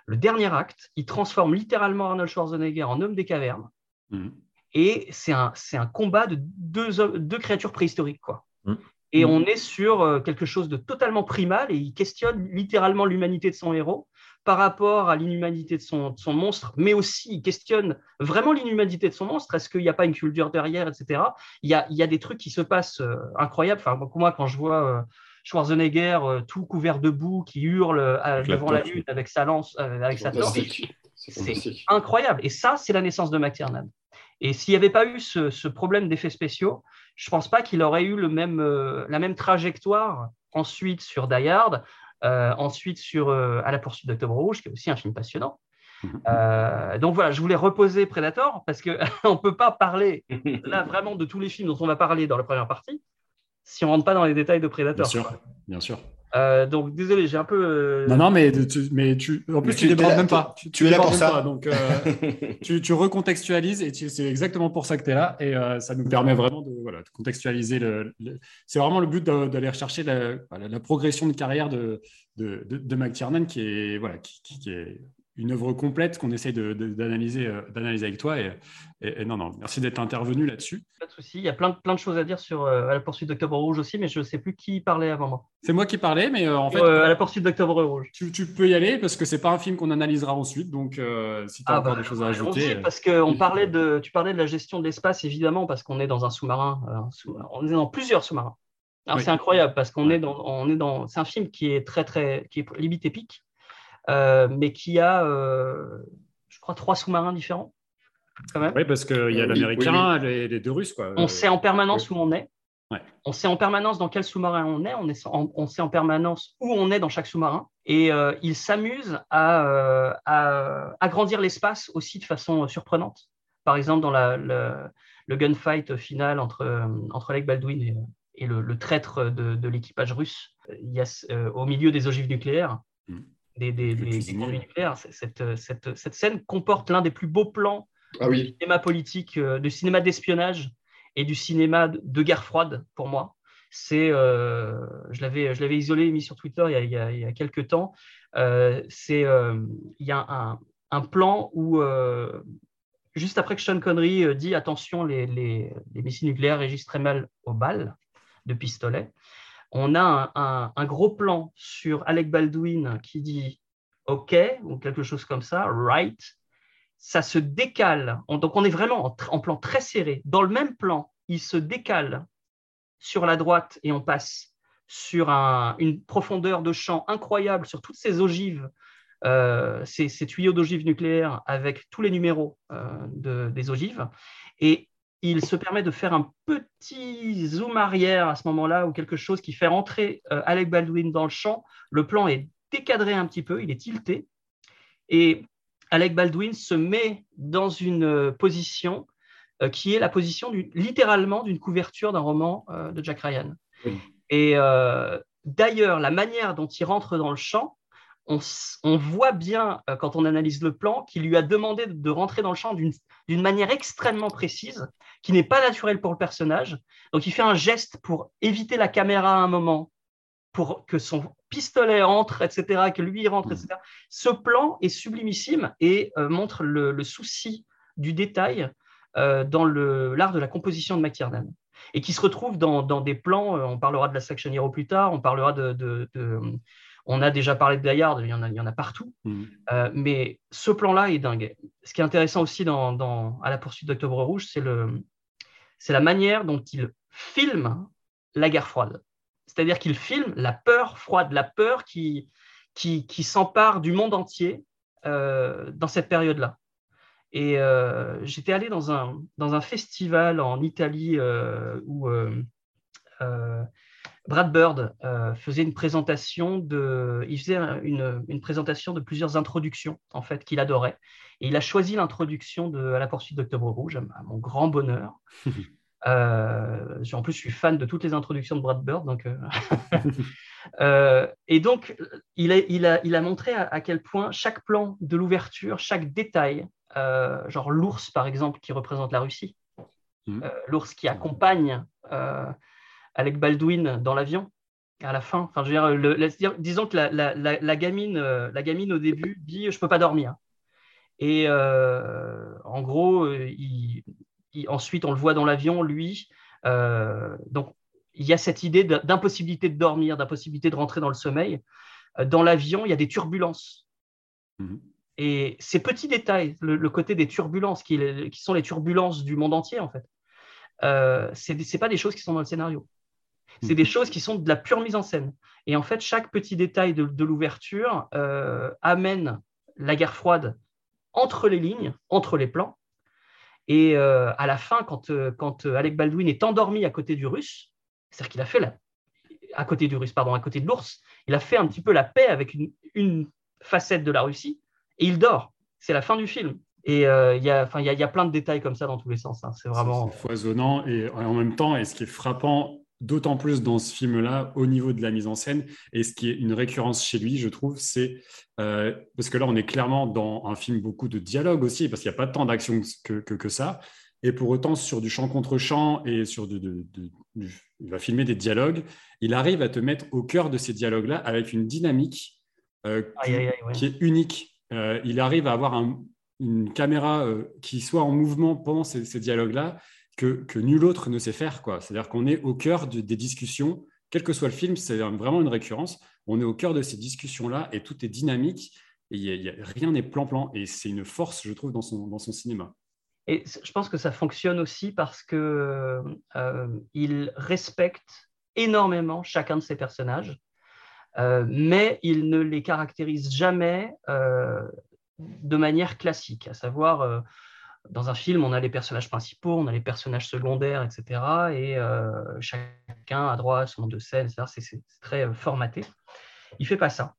Le dernier acte, il transforme littéralement Arnold Schwarzenegger en homme des cavernes. Mhm. Et c'est un, un combat de deux, deux créatures préhistoriques. Quoi. Mm. Et Mm. on est sur euh, quelque chose de totalement primal et il questionne littéralement l'humanité de son héros par rapport à l'inhumanité de son, de son monstre, mais aussi il questionne vraiment l'inhumanité de son monstre. Est-ce qu'il n'y a pas une culture derrière, etc. Il y a, il y a des trucs qui se passent euh, incroyables. Enfin, moi, quand je vois euh, Schwarzenegger euh, tout couvert de boue qui hurle euh, Avec la devant la torche. lune avec sa lance, euh, avec sa torche. C'est incroyable. Et ça, c'est la naissance de McTiernan. Et s'il n'y avait pas eu ce, ce problème d'effets spéciaux, je ne pense pas qu'il aurait eu le même, euh, la même trajectoire ensuite sur Die Hard, euh, ensuite sur euh, À la poursuite d'Octobre Rouge, qui est aussi un film passionnant. Mhm. Euh, donc voilà, je voulais reposer Predator parce qu'on ne peut pas parler là vraiment de tous les films dont on va parler dans la première partie si on ne rentre pas dans les détails de Bien Predator. sûr, quoi. bien sûr. Euh, donc désolé, j'ai un peu. euh, Non, non, mais tu, mais tu, en plus, Mais tu tu- débordes même pas. tu es là pour ça. pas, donc, euh, tu, tu recontextualises et tu- c'est exactement pour ça que tu es là. Et euh, ça nous permet vraiment de, voilà, de contextualiser. Le, le- c'est vraiment le but d'aller rechercher la, progression de carrière de, de, de, de McTiernan, qui est, voilà, qui, qui- qui est une œuvre complète qu'on de- d'analyser euh, avec toi. Et, et- et non, non, merci d'être intervenu là-dessus. Pas de souci. Il y a plein de, plein de choses à dire sur euh, À la poursuite d'Octobre Rouge aussi, mais je ne sais plus qui parlait avant moi. C'est moi qui parlais, mais euh, en fait, Euh, à la poursuite d'Octobre Rouge. tu, tu peux y aller parce que c'est pas un film qu'on analysera ensuite. Donc, euh, si tu as Ah encore bah, des choses à ajouter. parce que on parlait de, tu parlais de la gestion de l'espace, évidemment, parce qu'on est dans un sous-marin. sous- on est dans plusieurs sous-marins. Oui. c'est incroyable parce qu'on est dans, on est dans, c'est un film qui est très très, qui est limite épique, mais qui a, euh, je crois, trois sous-marins différents, quand même. Oui, parce qu'il y a Euh, oui, l'américain, les, les deux russes. Quoi. On sait en permanence où on est. Ouais. On sait en permanence dans quel sous-marin on est. On, est en- on sait en permanence où on est dans chaque sous-marin. Et euh, ils s'amusent à, euh, à agrandir l'espace aussi de façon surprenante. Par exemple, dans la, le, le gunfight final entre, euh, entre Alec Baldwin et, et le, le traître de, de l'équipage russe, il y a euh, au milieu des ogives nucléaires, Mm. Des, des, des- nucléaires. Cette, cette, cette scène comporte l'un des plus beaux plans Ah oui, cinéma politique, euh, du cinéma d'espionnage et du cinéma de- guerre froide pour moi. C'est, euh, je l'avais, je l'avais isolé, mis sur Twitter il y a, il y a- il y a quelques temps. Euh, c'est, euh, il y a un, un plan où, juste après que Sean Connery dit attention, les, les, les, missiles nucléaires régissent très mal aux balles de pistolet, on a un, un, gros plan sur Alec Baldwin qui dit OK, ou quelque chose comme ça, right. Ça se décale. donc on est vraiment en, plan très serré. Dans le même plan, il se décale sur la droite et on passe sur une profondeur de champ incroyable sur toutes ces ogives, euh, ces, tuyaux d'ogives nucléaires avec tous les numéros euh, des ogives. Et il se permet de faire un petit zoom arrière à ce moment-là ou quelque chose qui fait rentrer euh, Alec Baldwin dans le champ. Le plan est décadré un petit peu, il est tilté. Et Alec Baldwin se met dans une position qui est la position littéralement d'une couverture d'un roman de Jack Ryan. Et euh, d'ailleurs, la manière dont il rentre dans le champ, on, voit bien, euh, quand on analyse le plan, qu'il lui a demandé de, rentrer dans le champ d'une manière extrêmement précise, qui n'est pas naturelle pour le personnage. Donc, il fait un geste pour éviter la caméra à un moment, pour que son pistolet entre, etc., que lui rentre, etc. Ce plan est sublimissime et euh, montre le, souci du détail dans l'art de la composition de McTiernan et qui se retrouvent dans, des plans. Euh, on parlera de la Section Hero plus tard, on parlera de. On a déjà parlé de Gaillard, il y en a, il y en a partout. Mm. Euh, mais ce plan-là est dingue. Ce qui est intéressant aussi dans, à la poursuite d'Octobre Rouge, c'est, le, c'est la manière dont il filme la guerre froide. C'est-à-dire qu'il filme la peur froide, la peur qui, qui, qui s'empare du monde entier euh, dans cette période-là. Et euh, j'étais allé dans un, dans un festival en Italie où Brad Bird faisait une présentation de, il faisait une, une, présentation de plusieurs introductions en fait qu'il adorait. Et il a choisi l'introduction de À la poursuite d'Octobre Rouge, à mon grand bonheur. en plus, je suis fan de toutes les introductions de Brad Bird. Donc, et donc, il a, il, a, il a montré à, quel point chaque plan de l'ouverture, chaque détail, euh, genre l'ours, par exemple, qui représente la Russie, mmh. euh, l'ours qui accompagne euh, Alec Baldwin dans l'avion à la fin. Enfin, je veux dire, disons que la, la, la, gamine, la gamine au début dit je peux pas dormir. Et en gros, il, ensuite on le voit dans l'avion, lui. donc il y a cette idée d'impossibilité de dormir, d'impossibilité de rentrer dans le sommeil. Dans l'avion, il y a des turbulences. Mmh. Et ces petits détails, le, côté des turbulences, qui, sont les turbulences du monde entier, en fait, euh, ce n'est pas des choses qui sont dans le scénario. C'est des choses qui sont de la pure mise en scène. Et en fait, chaque petit détail de, l'ouverture euh, amène la guerre froide entre les lignes, entre les plans. Et euh, à la fin, quand, quand Alec Baldwin est endormi à côté du russe, c'est-à-dire qu'il a fait la, à côté du russe, pardon, à côté de l'ours, il a fait un petit peu la paix avec une, une facette de la Russie et il dort. C'est la fin du film. Et euh, il y, a, y, a, plein de détails comme ça dans tous les sens. Hein. C'est vraiment foisonnant. Et en même temps, et ce qui est frappant, d'autant plus dans ce film-là, au niveau de la mise en scène, et ce qui est une récurrence chez lui, je trouve, c'est euh, parce que là, on est clairement dans un film beaucoup de dialogue aussi, parce qu'il n'y a pas tant d'action que, que, ça. Et pour autant, sur du chant contre chant et sur de, de, il va filmer des dialogues, il arrive à te mettre au cœur de ces dialogues-là avec une dynamique euh, qui est unique. Euh, il arrive à avoir une caméra qui soit en mouvement pendant ces, dialogues-là que, nul autre ne sait faire. C'est-à-dire qu'on est au cœur des discussions, quel que soit le film, c'est vraiment une récurrence. On est au cœur de ces discussions-là et tout est dynamique et rien n'est plan-plan. Et c'est une force, je trouve, dans son, dans son cinéma. Et je pense que ça fonctionne aussi parce qu'il euh, respecte énormément chacun de ses personnages. Euh, mais il ne les caractérise jamais euh, de manière classique, à savoir, euh, dans un film, on a les personnages principaux, on a les personnages secondaires, etc. Et chacun a droit à son nom de scène, c'est très formaté. Il fait pas ça,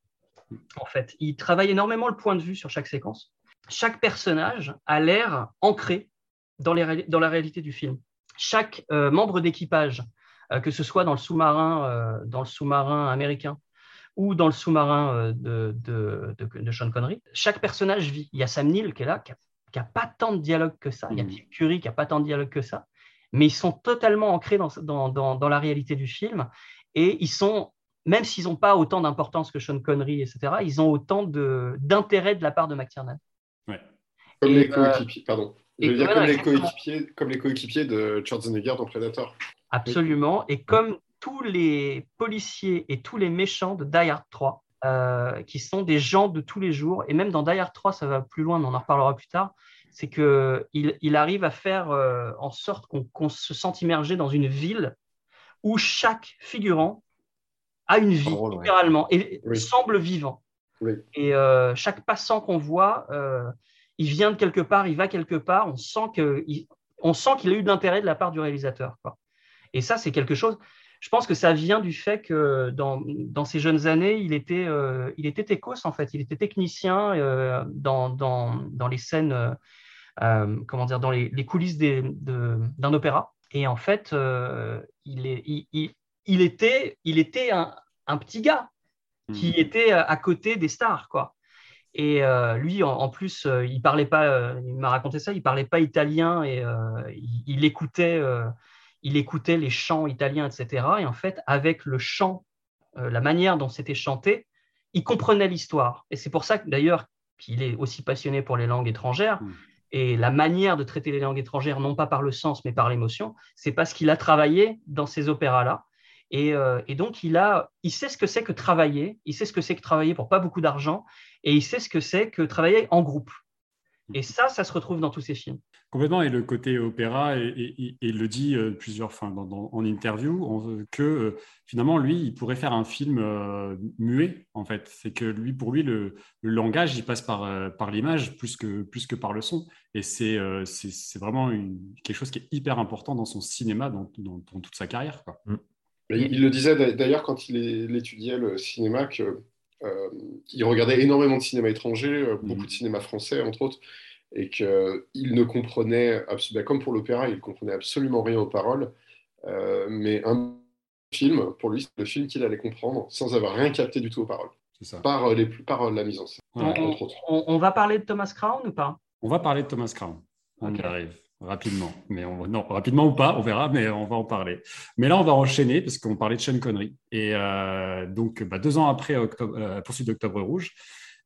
en fait. Il travaille énormément le point de vue sur chaque séquence. Chaque personnage a l'air ancré dans, la réalité du film. Chaque membre d'équipage, que ce soit dans le sous-marin, sous-marin américain, ou dans le sous-marin euh, de, Sean Connery, chaque personnage vit. Il y a Sam Neill qui est là, n'a pas tant de dialogue que ça. Il y a. Tim Curry qui n'a pas tant de dialogue que ça. Mais ils sont totalement ancrés dans, dans, dans, la réalité du film. Et ils sont, même s'ils n'ont pas autant d'importance que Sean Connery, etc., ils ont autant d'intérêt de, la part de McTiernan. Ouais. Comme Et, les coéquipiers, pardon. Je et veux dire voilà, comme les exactement. coéquipiers, comme les coéquipiers de Schwarzenegger dans Predator. Absolument. Et comme tous les policiers et tous les méchants de Die Hard 3, euh, qui sont des gens de tous les jours, et même dans Die Hard 3, ça va plus loin, mais on en reparlera plus tard, c'est qu'il il arrive à faire euh, en sorte qu'on se sente immergé dans une ville où chaque figurant a une vie, ouais. littéralement, et Oui. semble vivant. Oui. Et euh, chaque passant qu'on voit, il vient de quelque part, il va quelque part, on sent qu'il a eu de l'intérêt de la part du réalisateur. quoi. Et ça, c'est quelque chose. Je pense que ça vient du fait que dans, dans ses jeunes années, il était, euh, il était techos, en fait. Il était technicien euh, dans, dans, dans les scènes, euh, euh, comment dire, dans les, les coulisses des- de- d'un opéra. Et en fait, euh, il, est, il, il- il était, il était un, un petit gars qui était euh, à côté des stars, quoi. Et euh, lui, en, en plus, euh, il parlait pas, euh, il m'a raconté ça, il parlait pas italien et il, il écoutait, il écoutait les chants italiens, etc. Et en fait, avec le chant, euh, la manière dont c'était chanté, il comprenait l'histoire. Et c'est pour ça que d'ailleurs qu'il est aussi passionné pour les langues étrangères. Mm. Et la manière de traiter les langues étrangères, non pas par le sens, mais par l'émotion, c'est parce qu'il a travaillé dans ces opéras-là. Et, euh, et donc, il, a, il sait ce que c'est que travailler, il sait ce que c'est que travailler pour pas beaucoup d'argent, et il sait ce que c'est que travailler en groupe. Et ça, ça se retrouve dans tous ces films. Complètement, et le côté opéra, et, il le dit euh, plusieurs fois dans, dans- en interview, que euh, finalement, lui, il pourrait faire un film euh, muet, en fait. C'est que lui, pour lui, le, le langage, il passe par, euh, par l'image plus que, plus que par le son. Et c'est euh, vraiment une- quelque chose qui est hyper important dans son cinéma, dans, dans- dans toute sa carrière. Quoi. Mais il, il le disait d'a- d'ailleurs quand il, est- il étudiait le cinéma que euh, il regardait énormément de cinéma étranger, euh, beaucoup Mhm. de cinéma français entre autres, et qu'il ne comprenait absolument, comme pour l'opéra, il comprenait absolument rien aux paroles. Euh, mais un film, pour lui, c'est le film qu'il allait comprendre sans avoir rien capté du tout aux paroles, ça. par, euh, les, par euh, la mise en scène, Ouais. entre autres. On, on va parler de Thomas Crown ou pas? On va parler de Thomas Crown. On y arrive rapidement. Mais on, non, rapidement ou pas, on verra, mais on va en parler. Mais là, on va enchaîner parce qu'on parlait de Sean Connery. Et euh, donc, bah, deux ans après Octobre, euh, Poursuite d'Octobre Rouge,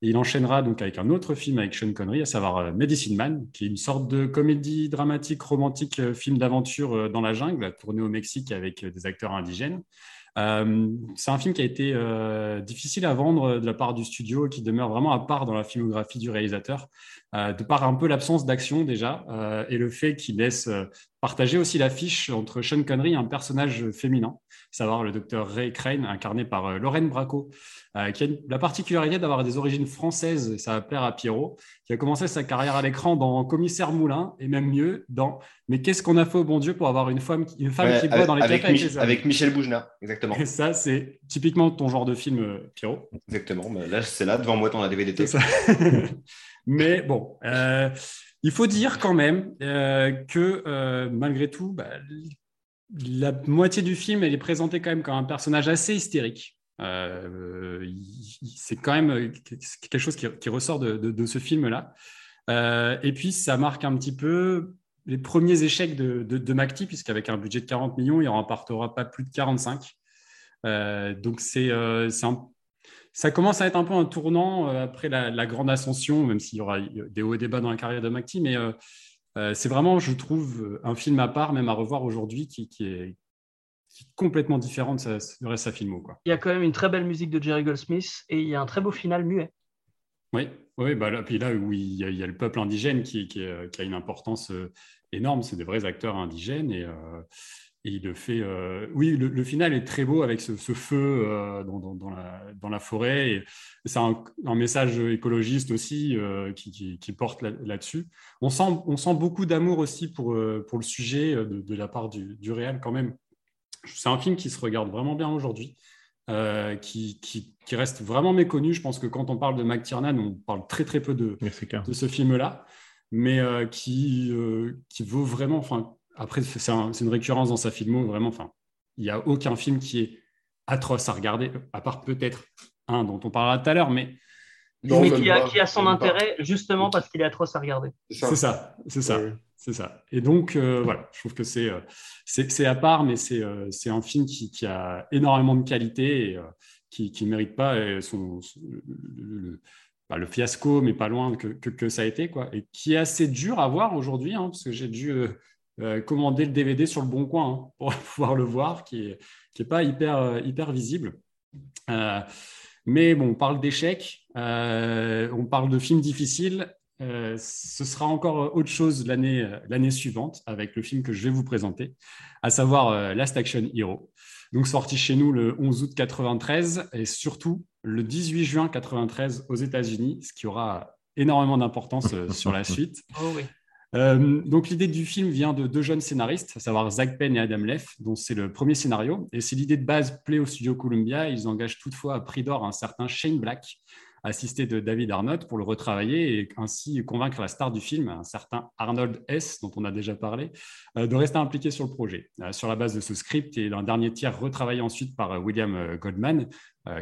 il enchaînera donc avec un autre film avec Sean Connery, à savoir euh, Medicine Man, qui est une sorte de comédie dramatique, romantique, film d'aventure dans la jungle, tourné au Mexique avec des acteurs indigènes. C'est un film qui a été difficile à vendre de la part du studio, qui demeure vraiment à part dans la filmographie du réalisateur, euh, de par un peu l'absence d'action déjà, euh, et le fait qu'il laisse euh, partager aussi l'affiche entre Sean Connery et un personnage féminin, savoir le docteur Ray Crane, incarné par Lorraine Bracco, qui a la particularité d'avoir des origines françaises, et ça va plaire à Pierrot, qui a commencé sa carrière à l'écran dans Commissaire Moulin, et même mieux, dans Mais qu'est-ce qu'on a fait au bon Dieu pour avoir une femme, qui- une femme Ouais, qui boit dans les avec, avec Mich- Michel Boujna, exactement. et ça, c'est typiquement ton genre de film, Pierrot. Exactement. Mais là, c'est là devant moi ton DVD. Mais bon, euh, il faut dire quand même euh, que euh, malgré tout, bah, la moitié du film, elle est présentée quand même comme un personnage assez hystérique. C'est quand même quelque chose qui, ressort de, ce film-là. Et puis, ça marque un petit peu les premiers échecs de, de, McTee, puisqu'avec un budget de 40 millions, il en remportera pas plus de 45. Euh, donc, c'est un ça commence à être un peu un tournant euh, après la, la grande ascension, même s'il y aura des hauts et des bas dans la carrière de McTee, mais euh, euh, c'est vraiment, je trouve, un film à part, même à revoir aujourd'hui, qui, qui est, qui est complètement différent de sa, reste de sa filmo. Quoi. Il y a quand même une très belle musique de Jerry Goldsmith et il y a un très beau final muet. Oui, oui bah là, puis là où il y, a, il y a le peuple indigène qui, qui, qui a une importance énorme, c'est des vrais acteurs indigènes et, euh, et il le fait. euh, oui, le, le, final est très beau avec ce, ce feu euh, dans, dans, dans, la, dans, la, forêt. Et c'est un, un, message écologiste aussi euh, qui, qui, qui, porte là-dessus. Là on, sent, on sent beaucoup d'amour aussi pour, pour le sujet de, de la part du, du réel quand même. C'est un film qui se regarde vraiment bien aujourd'hui. Qui, reste vraiment méconnu. Je pense que quand on parle de McTiernan, on parle très très peu de, de ce film-là, mais qui, qui vaut vraiment. Enfin, après, c'est un, une récurrence dans sa filmo, vraiment. Enfin, il n'y a aucun film qui est atroce à regarder, à part peut-être un dont on parlera tout à l'heure, mais. Non, mais qui a, qui a, son intérêt pas. justement parce qu'il est atroce à regarder. C'est ça, c'est ça. C'est ça. Et donc, euh, voilà, je trouve que c'est, euh, c'est, à part, mais c'est, euh, c'est un film qui, qui, a énormément de qualité et euh, qui ne mérite pas son, son le, le, bah, le fiasco, mais pas loin que, que, ça a été, quoi, et qui est assez dur à voir aujourd'hui, hein, parce que j'ai dû commander le DVD sur le bon coin hein, pour pouvoir le voir, qui n'est qui est pas hyper, hyper visible. mais bon, on parle d'échecs, on parle de films difficiles, euh, ce sera encore autre chose euh, l'année suivante avec le film que je vais vous présenter, à savoir euh, Last Action Hero. Donc sorti chez nous le 11 août 93 et surtout le 18 juin 93 aux États-Unis, ce qui aura énormément d'importance sur la suite. Oh donc l'idée du film vient de deux jeunes scénaristes, à savoir Zach Penn et Adam Leff, dont c'est le premier scénario. Et c'est l'idée de base plaît au studio Columbia. Ils engagent toutefois à prix d'or un certain Shane Black, assisté de David Arnott pour le retravailler et ainsi convaincre la star du film, un certain Arnold S, dont on a déjà parlé, euh, de rester impliqué sur le projet. Euh, sur la base de ce script et d'un dernier tiers retravaillé ensuite par euh, William Goldman,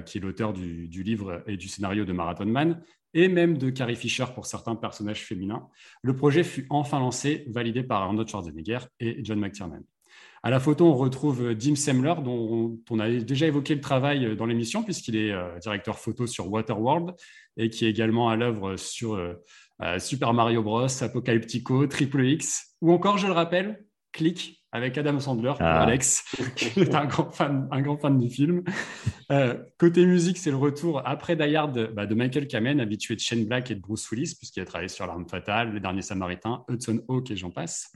qui est l'auteur du, livre et du scénario de Marathon Man, et même de Carrie Fisher pour certains personnages féminins, le projet fut enfin lancé, validé par Arnold Schwarzenegger et John McTiernan. À la photo, on retrouve Dim Semler, dont on a déjà évoqué le travail dans l'émission, puisqu'il est euh, directeur photo sur Waterworld et qui est également à l'œuvre sur euh, euh, Super Mario Bros, Apocalyptico, Triple X, ou encore, je le rappelle, Click avec Adam Sandler, ah. Alex, qui est un grand fan, un grand fan du film. côté musique, c'est le retour après Die Hard bah, de Michael Kamen, habitué de Shane Black et de Bruce Willis, puisqu'il a travaillé sur L'Arme Fatale, Le Dernier Samaritain, Hudson Hawk et j'en passe.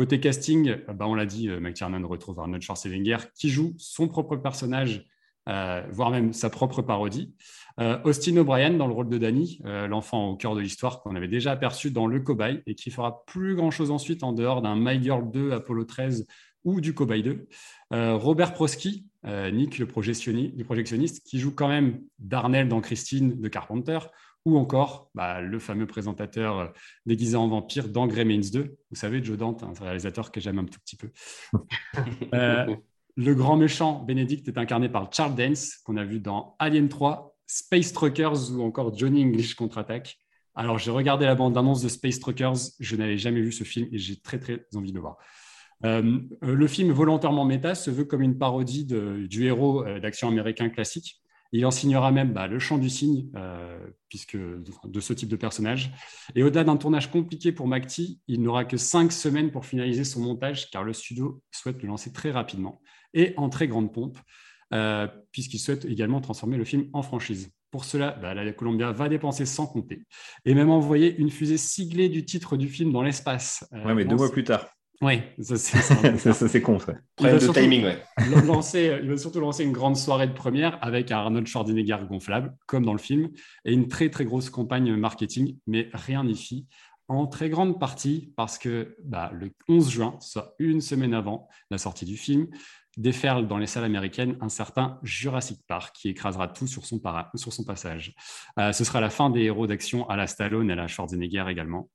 Côté casting, bah, on l'a dit, euh, McTiernan retrouve Arnold Schwarzenegger qui joue son propre personnage, euh, voire même sa propre parodie. Euh, Austin O'Brien dans le rôle de Danny, l'enfant au cœur de l'histoire qu'on avait déjà aperçu dans Le Cobaye et qui fera plus grand-chose ensuite en dehors d'un My Girl 2, Apollo 13 ou du Cobaye 2. Robert Prosky, Nick le projectionniste, qui joue quand même Darnell dans Christine de Carpenter, ou encore bah, le fameux présentateur euh, déguisé en vampire dans Gremlins 2. Vous savez, Joe Dante, un réalisateur que j'aime un tout petit peu. Euh, le grand méchant Benedict est incarné par Charles Dance, qu'on a vu dans Alien 3, Space Truckers ou encore Johnny English contre-attaque. Alors, j'ai regardé la bande-annonce de Space Truckers, je n'avais jamais vu ce film et j'ai très très envie de le voir. Euh, le film volontairement méta se veut comme une parodie du héros d'action américain classique, il enseignera même bah, le chant du cygne, euh, puisque de ce type de personnage. Et au-delà d'un tournage compliqué pour McTee, il n'aura que cinq semaines pour finaliser son montage, car le studio souhaite le lancer très rapidement et en très grande pompe, euh, puisqu'il souhaite également transformer le film en franchise. Pour cela, bah, la Columbia va dépenser sans compter et même envoyer une fusée siglée du titre du film dans l'espace. Euh, oui, mais deux mois plus tard. Oui, ça c'est con. Ça. Problème de timing, ouais. lancer, il va surtout lancer une grande soirée de première avec un Arnold Schwarzenegger gonflable, comme dans le film, et une très très grosse campagne marketing, mais rien n'y fit. En très grande partie parce que bah, le 11 juin, soit une semaine avant la sortie du film, déferle dans les salles américaines un certain Jurassic Park qui écrasera tout sur son, sur son passage. Euh, ce sera la fin des héros d'action à la Stallone et à la Schwarzenegger également.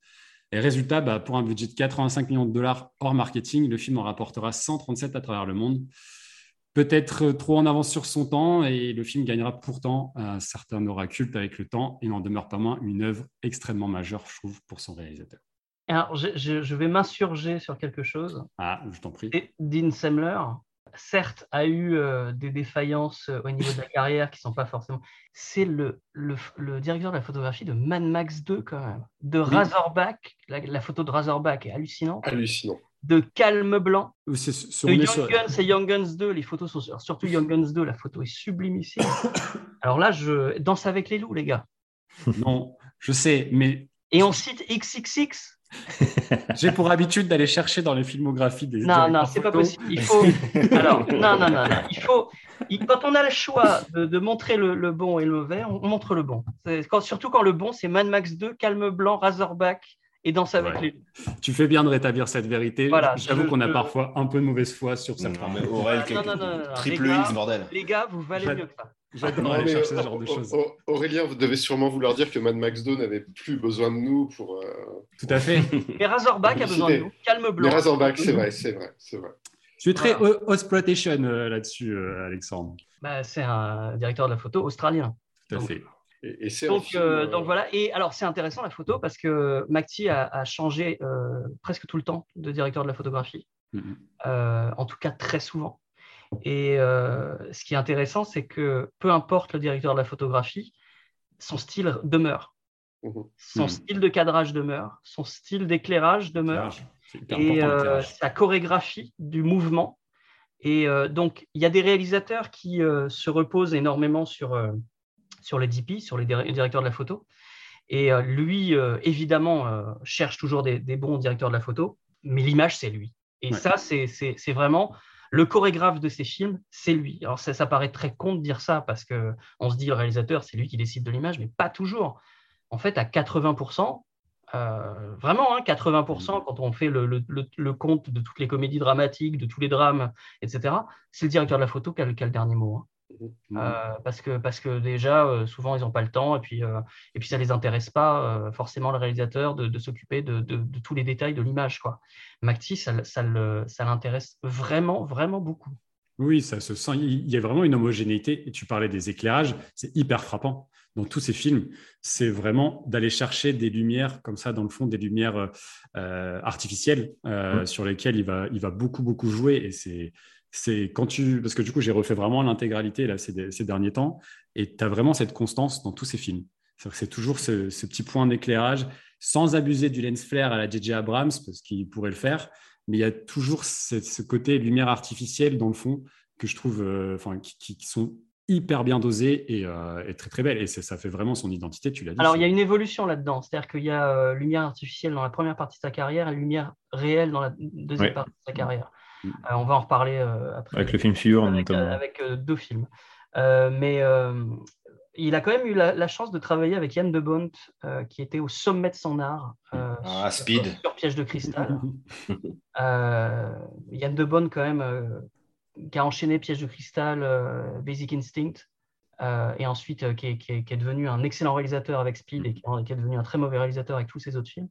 Et résultat, bah, pour un budget de 85 millions de dollars hors marketing, le film en rapportera 137 à travers le monde. Peut-être trop en avance sur son temps, et le film gagnera pourtant un certain aura culte avec le temps, et n'en demeure pas moins une œuvre extrêmement majeure, je trouve, pour son réalisateur. Alors, je, vais m'insurger sur quelque chose. Ah, je t'en prie. Dean Semler, certes, a eu euh, des défaillances euh, au niveau de la carrière qui ne sont pas forcément. C'est le, le, directeur de la photographie de Mad Max 2, quand même. De Razorback. La, photo de Razorback est hallucinante. Hallucinant. De Calme Blanc. de Young Guns et Young Guns 2. Les photos sont. Surtout Young Guns 2, la photo est sublime ici. Alors là, je danse avec les loups, les gars. Non, je sais, mais. Et on cite XXX J'ai pour habitude d'aller chercher dans les filmographies des. Non, non, c'est pas possible. Il faut. Alors, non, non, non, Il faut. Quand on a le choix de, montrer le, bon et le mauvais, on, montre le bon. Quand, surtout quand le bon, c'est Mad Max 2, Calme Blanc, Razorback et Danse avec les. Tu fais bien de rétablir cette vérité. Voilà, J'avoue qu'on a parfois un peu de mauvaise foi sur certains. Non, mais Aurel, triple X, bordel. Les gars, vous valez mieux que ça. J'adore aller chercher ce genre de choses. Aurélien, vous devez sûrement vouloir dire que Mad Max 2 n'avait plus besoin de nous pour. Euh, Tout à fait. Mais Razorback a besoin de nous. Calme blanc. Mais Razorback, c'est vrai, c'est vrai, c'est vrai. Tu es très Osploitation euh, là-dessus, euh, Alexandre. Bah, c'est un directeur de la photo australien. Tout à fait. Et, et donc, donc, voilà. Et alors, c'est intéressant la photo parce que McTee a, changé presque tout le temps de directeur de la photographie. Mm-hmm. en tout cas, très souvent. Et euh, ce qui est intéressant, c'est que peu importe le directeur de la photographie, son style demeure. son Mhm. style de cadrage demeure, son style d'éclairage demeure, et euh, sa chorégraphie du mouvement. Et euh, donc, il y a des réalisateurs qui euh, se reposent énormément sur, euh, sur les DP, sur les dir- directeurs de la photo. Et euh, lui, euh, évidemment, euh, cherche toujours des, des bons directeurs de la photo, mais l'image, c'est lui. Et Ouais. ça, c'est vraiment le chorégraphe de ces films, c'est lui. Alors, ça, ça paraît très con de dire ça parce que on se dit le réalisateur, c'est lui qui décide de l'image, mais pas toujours. En fait, à 80%, euh, vraiment, hein, 80%, quand on fait le, compte de toutes les comédies dramatiques, de tous les drames, etc., c'est le directeur de la photo qui a, le- qui a le dernier mot. hein. Euh, parce, que, parce que déjà, euh, souvent, ils n'ont pas le temps et puis, euh, et puis ça ne les intéresse pas forcément, le réalisateur, de, de s'occuper de, de- de tous les détails de l'image. Macti, ça, ça l'intéresse vraiment, vraiment beaucoup. Oui, ça se sent. Il y a vraiment une homogénéité. Et tu parlais des éclairages, c'est hyper frappant dans tous ces films. C'est vraiment d'aller chercher des lumières comme ça dans le fond, des lumières euh, artificielles euh, Ouais. sur lesquelles il va, il va beaucoup beaucoup jouer. Et c'est, c'est quand tu, parce que du coup j'ai refait vraiment l'intégralité là ces, ces derniers temps, et tu as vraiment cette constance dans tous ces films. C'est toujours ce, ce petit point d'éclairage, sans abuser du lens flare à la J.J. Abrams parce qu'il pourrait le faire, mais il y a toujours ce, ce côté lumière artificielle dans le fond que je trouve, euh, enfin, qui, sont hyper bien dosées et, euh, et très très belles. Et ça, fait vraiment son identité, tu l'as dit. Alors, il y a une évolution là-dedans. C'est-à-dire qu'il y a euh, lumière artificielle dans la première partie de sa carrière et lumière réelle dans la deuxième Ouais. partie de sa carrière. Euh, on va en reparler euh, après. Avec le film suivant, avec, notamment. euh, avec, deux films. Mais il a quand même eu la, la chance de travailler avec Yann de Bont, euh, qui était au sommet de son art euh, Ah, sur, Speed. sur Piège de cristal. Euh, Yann de Bont, quand même, qui a enchaîné Piège de cristal, Basic Instinct, et ensuite qui, est, qui est- qui est devenu un excellent réalisateur avec Speed et qui, qui est devenu un très mauvais réalisateur avec tous ses autres films.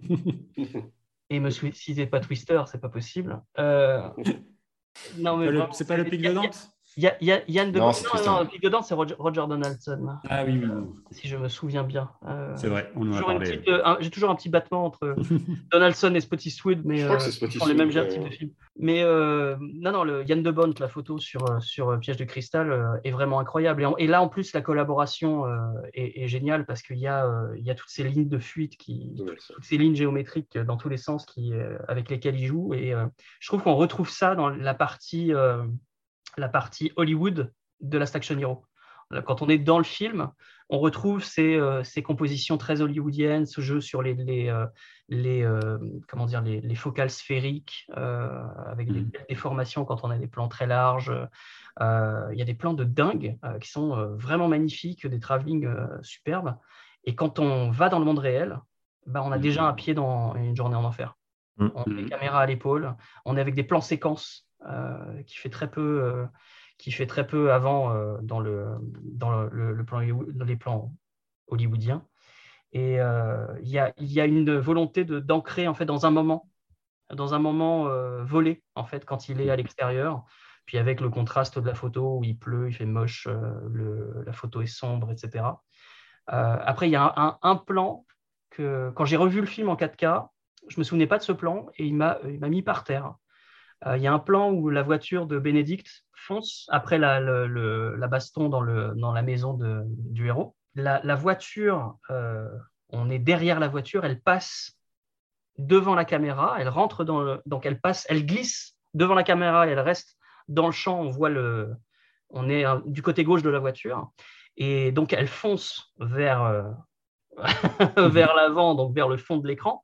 Et me c'est pas Twister, c'est pas possible. Euh, non, mais c'est pas le pic de Nantes? Y a, il y a- Yann de Non, non, non, le pic de Dante, c'est Roger, Roger Donaldson, Ah oui, oui, oui. si je me souviens bien. Euh, c'est vrai, on en a parlé. petite, euh, un- J'ai toujours un petit battement entre Donaldson et Spottiswoode, mais Je crois euh, que c'est ce sont les mêmes types de ouais. films. Mais euh, non, non, le Yann de Bont, la photo sur, euh, sur euh, Piège de cristal euh, est vraiment incroyable. Et, en- et là, en plus, la collaboration euh, est, est géniale parce qu'il y, a, euh, il y a toutes ces lignes de fuite, qui, ça. toutes ces lignes géométriques dans tous les sens qui, euh, avec lesquelles il joue. Et euh, je trouve qu'on retrouve ça dans la partie, euh, la partie Hollywood de Last Action Hero. Là, Quand on est dans le film, on retrouve ces, euh, ces compositions très hollywoodiennes, ce jeu sur les, les, euh, les, euh, comment dire, les, les focales sphériques, euh, avec des belles déformations quand on a des plans très larges. Euh, Il y a des plans de dingue euh, qui sont euh, vraiment magnifiques, des travelling euh, superbes. Et quand on va dans le monde réel, bah, on a Mhm. déjà un pied dans une journée en enfer. Mhm. On a des caméras à l'épaule, on est avec des plans séquences euh, qui fait très peu, euh, qui fait très peu avant euh, dans, le, dans le, plan, dans les plans hollywoodiens. Et euh, il y, a, il y a une volonté d'ancrer en fait dans un moment, dans un moment euh, volé en fait quand il est à l'extérieur. Puis avec le contraste de la photo où il pleut, il fait moche, euh, la photo est sombre, etc. Euh, après, il y a un, plan que quand j'ai revu le film en 4K, je me souvenais pas de ce plan et il m'a mis par terre. Euh, il y a un plan où la voiture de Bénédicte fonce après la, la baston dans, le, dans la maison de- du héros. La, voiture, euh, on est derrière la voiture, elle passe devant la caméra, elle rentre dans le, donc elle passe, elle glisse devant la caméra et elle reste dans le champ. On voit le, on est euh, du côté gauche de la voiture et donc elle fonce vers vers l'avant, donc vers le fond de l'écran.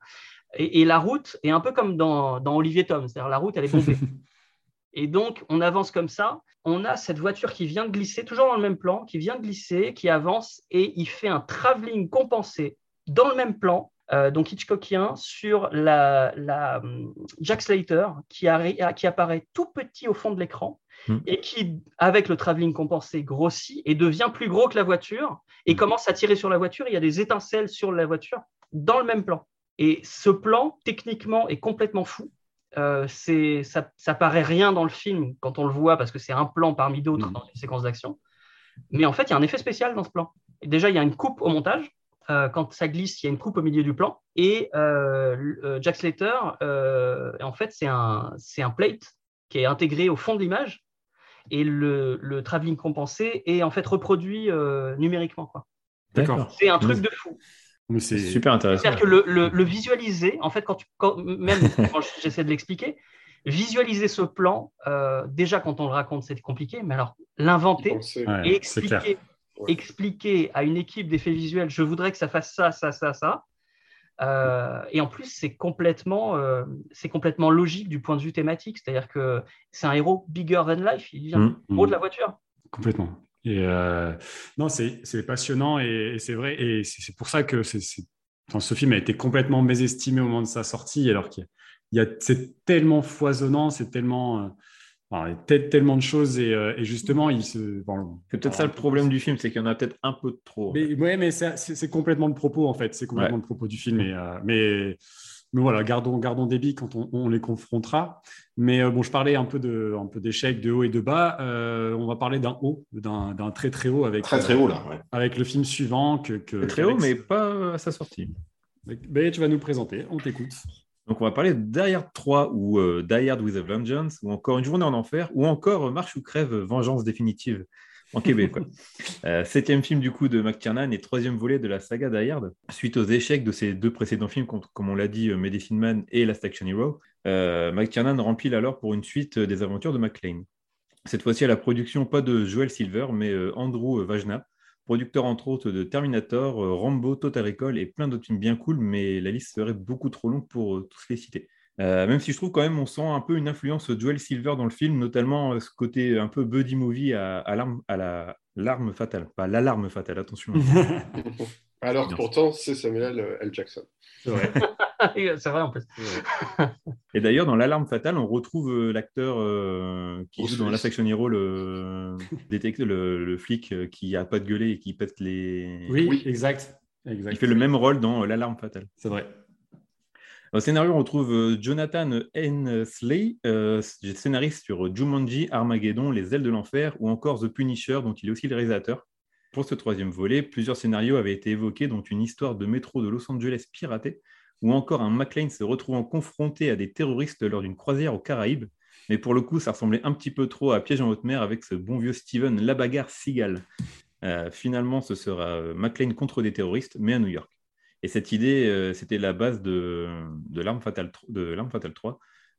Et, et la route est un peu comme dans, dans Olivier Tom, c'est-à-dire la route elle est bombée. Et donc, on avance comme ça. On a cette voiture qui vient de glisser, toujours dans le même plan, qui vient de glisser, qui avance et il fait un travelling compensé dans le même plan, euh, donc Hitchcockien, sur la, la hum, Jack Slater qui, arri- qui apparaît tout petit au fond de l'écran Hmm. et qui, avec le travelling compensé, grossit et devient plus gros que la voiture et Hmm. commence à tirer sur la voiture. Il y a des étincelles sur la voiture dans le même plan. Et ce plan, techniquement, est complètement fou. Euh, c'est, ça, ça paraît rien dans le film quand on le voit parce que c'est un plan parmi d'autres Mhm. dans une séquence d'action. Mais en fait, il y a un effet spécial dans ce plan. Déjà, il y a une coupe au montage. Euh, quand ça glisse, il y a une coupe au milieu du plan. Et euh, Jack Slater, en fait, c'est un, c'est un plate qui est intégré au fond de l'image. Et le, le travelling compensé est en fait reproduit numériquement. Quoi. D'accord. C'est un truc de fou. Mais C'est super intéressant. C'est-à-dire que le, le- le visualiser, en fait, quand tu, quand- même quand j'essaie de l'expliquer, visualiser ce plan, euh, déjà quand on le raconte, c'est compliqué, mais alors l'inventer. Ouais, et expliquer, Ouais. expliquer à une équipe d'effets visuels, je voudrais que ça fasse ça, ça, ça, ça. Euh, et en plus, c'est complètement, euh, c'est complètement logique du point de vue thématique. C'est-à-dire que c'est un héros bigger than life. Il vient Mm. du haut de la voiture. Complètement. Et euh, non, c'est passionnant et, et c'est vrai. Et c'est pour ça que c'est c'est- enfin, ce film a été complètement mésestimé au moment de sa sortie, alors qu'il y a, c'est tellement foisonnant, c'est tellement, euh, enfin, il y a tel- tellement de choses et, euh, et justement, il se. bon, C'est peut-être ça le problème du film, c'est qu'il y en a peut-être un peu de trop. fait. Mais, ouais, mais c'est complètement le propos en fait, c'est complètement le propos du film. Et, mais, mais voilà, gardons, gardons des billes quand on, on les confrontera. Mais euh, bon, je parlais un peu de, un peu d'échecs, de haut et de bas. Euh, on va parler d'un haut, d'un d'un très très haut avec Très très haut là. ouais. avec le film suivant que, très haut, mais pas à sa sortie. Ben, tu vas nous présenter, on t'écoute. Donc, on va parler de Die Hard 3 ou euh, Die Hard with a Vengeance ou encore Une journée en enfer ou encore euh, Marche ou crève, euh, Vengeance définitive en Québec. Euh, septième film du coup de McTiernan et troisième volet de la saga Die Hard. Suite aux échecs de ses deux précédents films, comme on l'a dit, euh, Medicine Man et Last Action Hero, euh, McTiernan remplit alors pour une suite des aventures de McClane. Cette fois-ci à la production pas de Joel Silver, mais Andrew Vajna, producteur entre autres de Terminator, Rambo, Total Recall et plein d'autres films bien cool, mais la liste serait beaucoup trop longue pour tous les citer. Euh, même si je trouve quand même on sent un peu une influence Joel Silver dans le film, notamment euh, ce côté un peu buddy movie à, à l'arme à la l'arme fatale, pas l'alarme fatale, attention. Alors que pourtant, c'est Samuel euh, L. Jackson. C'est vrai. c'est vrai en plus. Et d'ailleurs dans l'alarme fatale, on retrouve l'acteur euh, qui Bruce joue dans Willis. la section Hero, le le, le flic qui a pas de gueuler et qui pète les. Oui, Oui. exact. exact. Il fait le même rôle dans l'alarme fatale. C'est vrai. Au scénario, on retrouve euh, Jonathan Hensley, euh, scénariste sur Jumanji, Armageddon, Les Ailes de l'Enfer ou encore The Punisher, dont il est aussi le réalisateur. Pour ce troisième volet, plusieurs scénarios avaient été évoqués, dont une histoire de métro de Los Angeles piratée, ou encore un McLean se retrouvant confronté à des terroristes lors d'une croisière aux Caraïbes. Mais pour le coup, ça ressemblait un petit peu trop à Piège en haute mer avec ce bon vieux Steven La Bagarre Seagal. Euh, finalement, ce sera euh, McLean contre des terroristes, mais à New York. Et cette idée, euh, c'était la base de, de L'Arme Fatale, tr- de L'Arme Fatale 3,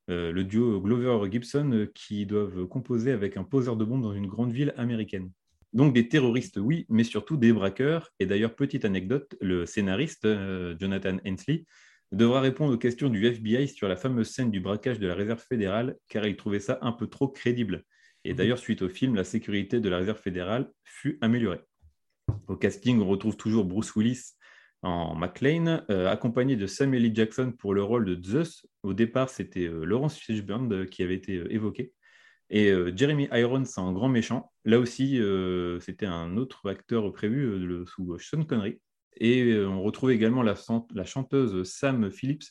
euh, le duo Glover-Gibson euh, qui doivent composer avec un poseur de bombes dans une grande ville américaine. Donc des terroristes, oui, mais surtout des braqueurs. Et d'ailleurs, petite anecdote, le scénariste, Jonathan Hensley, devra répondre aux questions du FBI sur la fameuse scène du braquage de la réserve fédérale, car il trouvait ça un peu trop crédible. Et d'ailleurs, suite au film, la sécurité de la réserve fédérale fut améliorée. Au casting, on retrouve toujours Bruce Willis en McLean, euh, accompagné de Samuel L. Jackson pour le rôle de Zeus. Au départ, c'était euh, Laurence Fishburne euh, qui avait été évoqué. Et Jeremy Irons en grand méchant. Là aussi, c'était un autre acteur prévu sous Sean Connery. Et on retrouve également la, la chanteuse Sam Phillips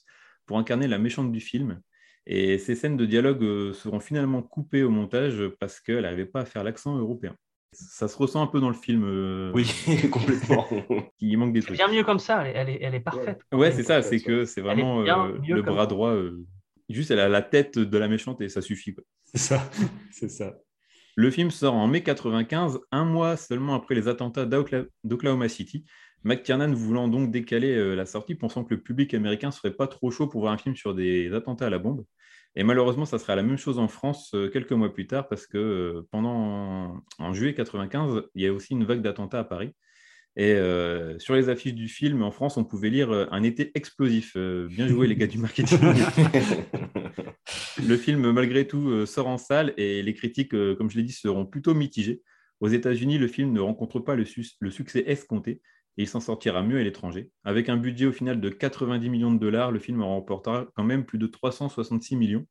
pour incarner la méchante du film. Et ces scènes de dialogue seront finalement coupées au montage parce qu'elle n'arrivait pas à faire l'accent européen. Ça se ressent un peu dans le film. euh, Oui, complètement. Il manque des trucs. bien mieux comme ça, elle est, elle est, elle est parfaite. Ouais, c'est ça, c'est que c'est est vraiment euh, le bras droit. euh, juste, elle a la tête de la méchante et ça suffit. C'est ça. C'est ça. Le film sort en mai 95, un mois seulement après les attentats d'Okla- d'Oklahoma City. McTiernan voulant donc décaler euh, la sortie, pensant que le public américain serait pas trop chaud pour voir un film sur des attentats à la bombe. Et malheureusement, ça sera la même chose en France euh, quelques mois plus tard, parce que euh, pendant en juillet 95, il y a aussi une vague d'attentats à Paris. Et euh, sur les affiches du film en France, on pouvait lire euh, un été explosif. Euh, bien joué les gars du marketing. Le film, malgré tout, sort en salle et les critiques, comme je l'ai dit, seront plutôt mitigées. Aux États-Unis, le film ne rencontre pas le succès escompté et il s'en sortira mieux à l'étranger. Avec un budget au final de 90 millions de dollars, le film en remportera quand même plus de 366 millions.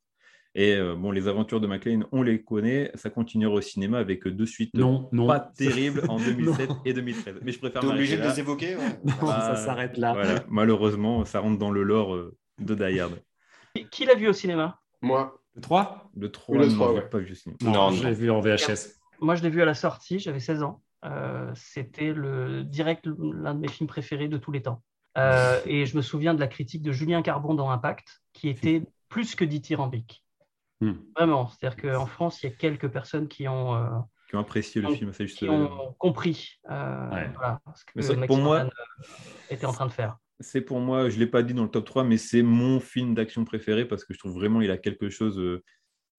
Et euh, bon, les aventures de McLean, on les connaît. Ça continuera au cinéma avec deux suites Non, non. pas terribles en 2007 Non. et 2013. Mais je préfère T'es obligé de là. les évoquer ouais. Non, Bah, ça s'arrête là. Voilà, malheureusement, ça rentre dans le lore euh, de Die Hard. Qui- l'a vu au cinéma? Moi, Le 3 Le 3, Oui, le non, ouais. pas vu au cinéma. Non, Non, je non. l'ai vu en VHS. Moi, je l'ai vu à la sortie, j'avais 16 ans. Euh, C'était le direct l'un de mes films préférés de tous les temps. Euh, et je me souviens de la critique de Julien Carbon dans Impact, qui était plus que dithyrambique. Hmm. Vraiment, c'est-à-dire qu'en France, il y a quelques personnes qui ont, euh, qui ont apprécié le qui- film. C'est juste, qui ont compris euh, Ouais. voilà, ce que Maxime pour moi- était en train de faire. C'est pour moi, je ne l'ai pas dit dans le top 3, mais c'est mon film d'action préféré parce que je trouve vraiment il a quelque chose. euh,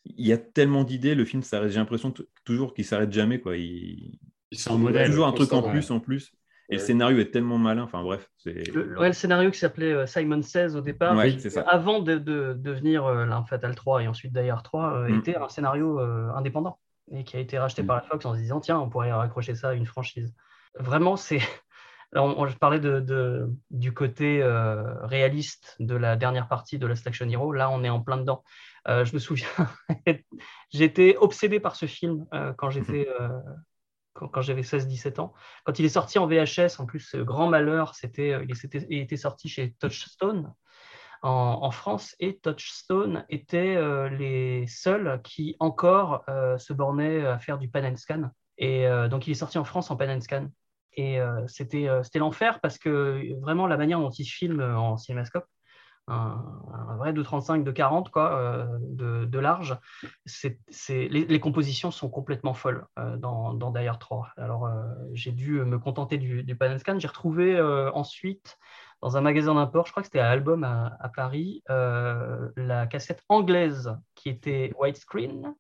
il y a tellement d'idées, le film s'arrête. J'ai l'impression toujours qu'il s'arrête jamais. Quoi. Il... C'est un modèle. toujours un truc en plus, en plus. Et le scénario est tellement malin. Enfin bref, c'est. Le, ouais, le scénario qui s'appelait euh, Simon Says au départ, Ouais, ça. avant de, de devenir euh, Fatale 3 et ensuite Die Hard 3, euh, Mm. était un scénario euh, indépendant et qui a été racheté Mm. par la Fox en se disant tiens, on pourrait raccrocher ça à une franchise. Vraiment, c'est. Je parlais de, de- du côté euh, réaliste de la dernière partie de Last Action Hero. Là, on est en plein dedans. Euh, je me souviens, j'étais obsédé par ce film euh, quand j'étais. quand, j'avais 16-17 ans. Quand il est sorti en VHS, en plus, euh, grand malheur, c'était, euh, il, était, il était sorti chez Touchstone en, France et Touchstone étaient euh, les seuls qui encore se bornaient à faire du pan and scan. Et donc, il est sorti en France en pan and scan. Et c'était, c'était l'enfer parce que vraiment la manière dont il filme en cinémascope, un, vrai 2,35, 2,40 quoi, euh, de, de large, les, compositions sont complètement folles euh, dans, dans Hard 3. Alors, euh, j'ai dû me contenter du, du pan and scan. J'ai retrouvé euh, ensuite, dans un magasin d'import, je crois que c'était à Album à, Paris, la cassette anglaise qui était widescreen.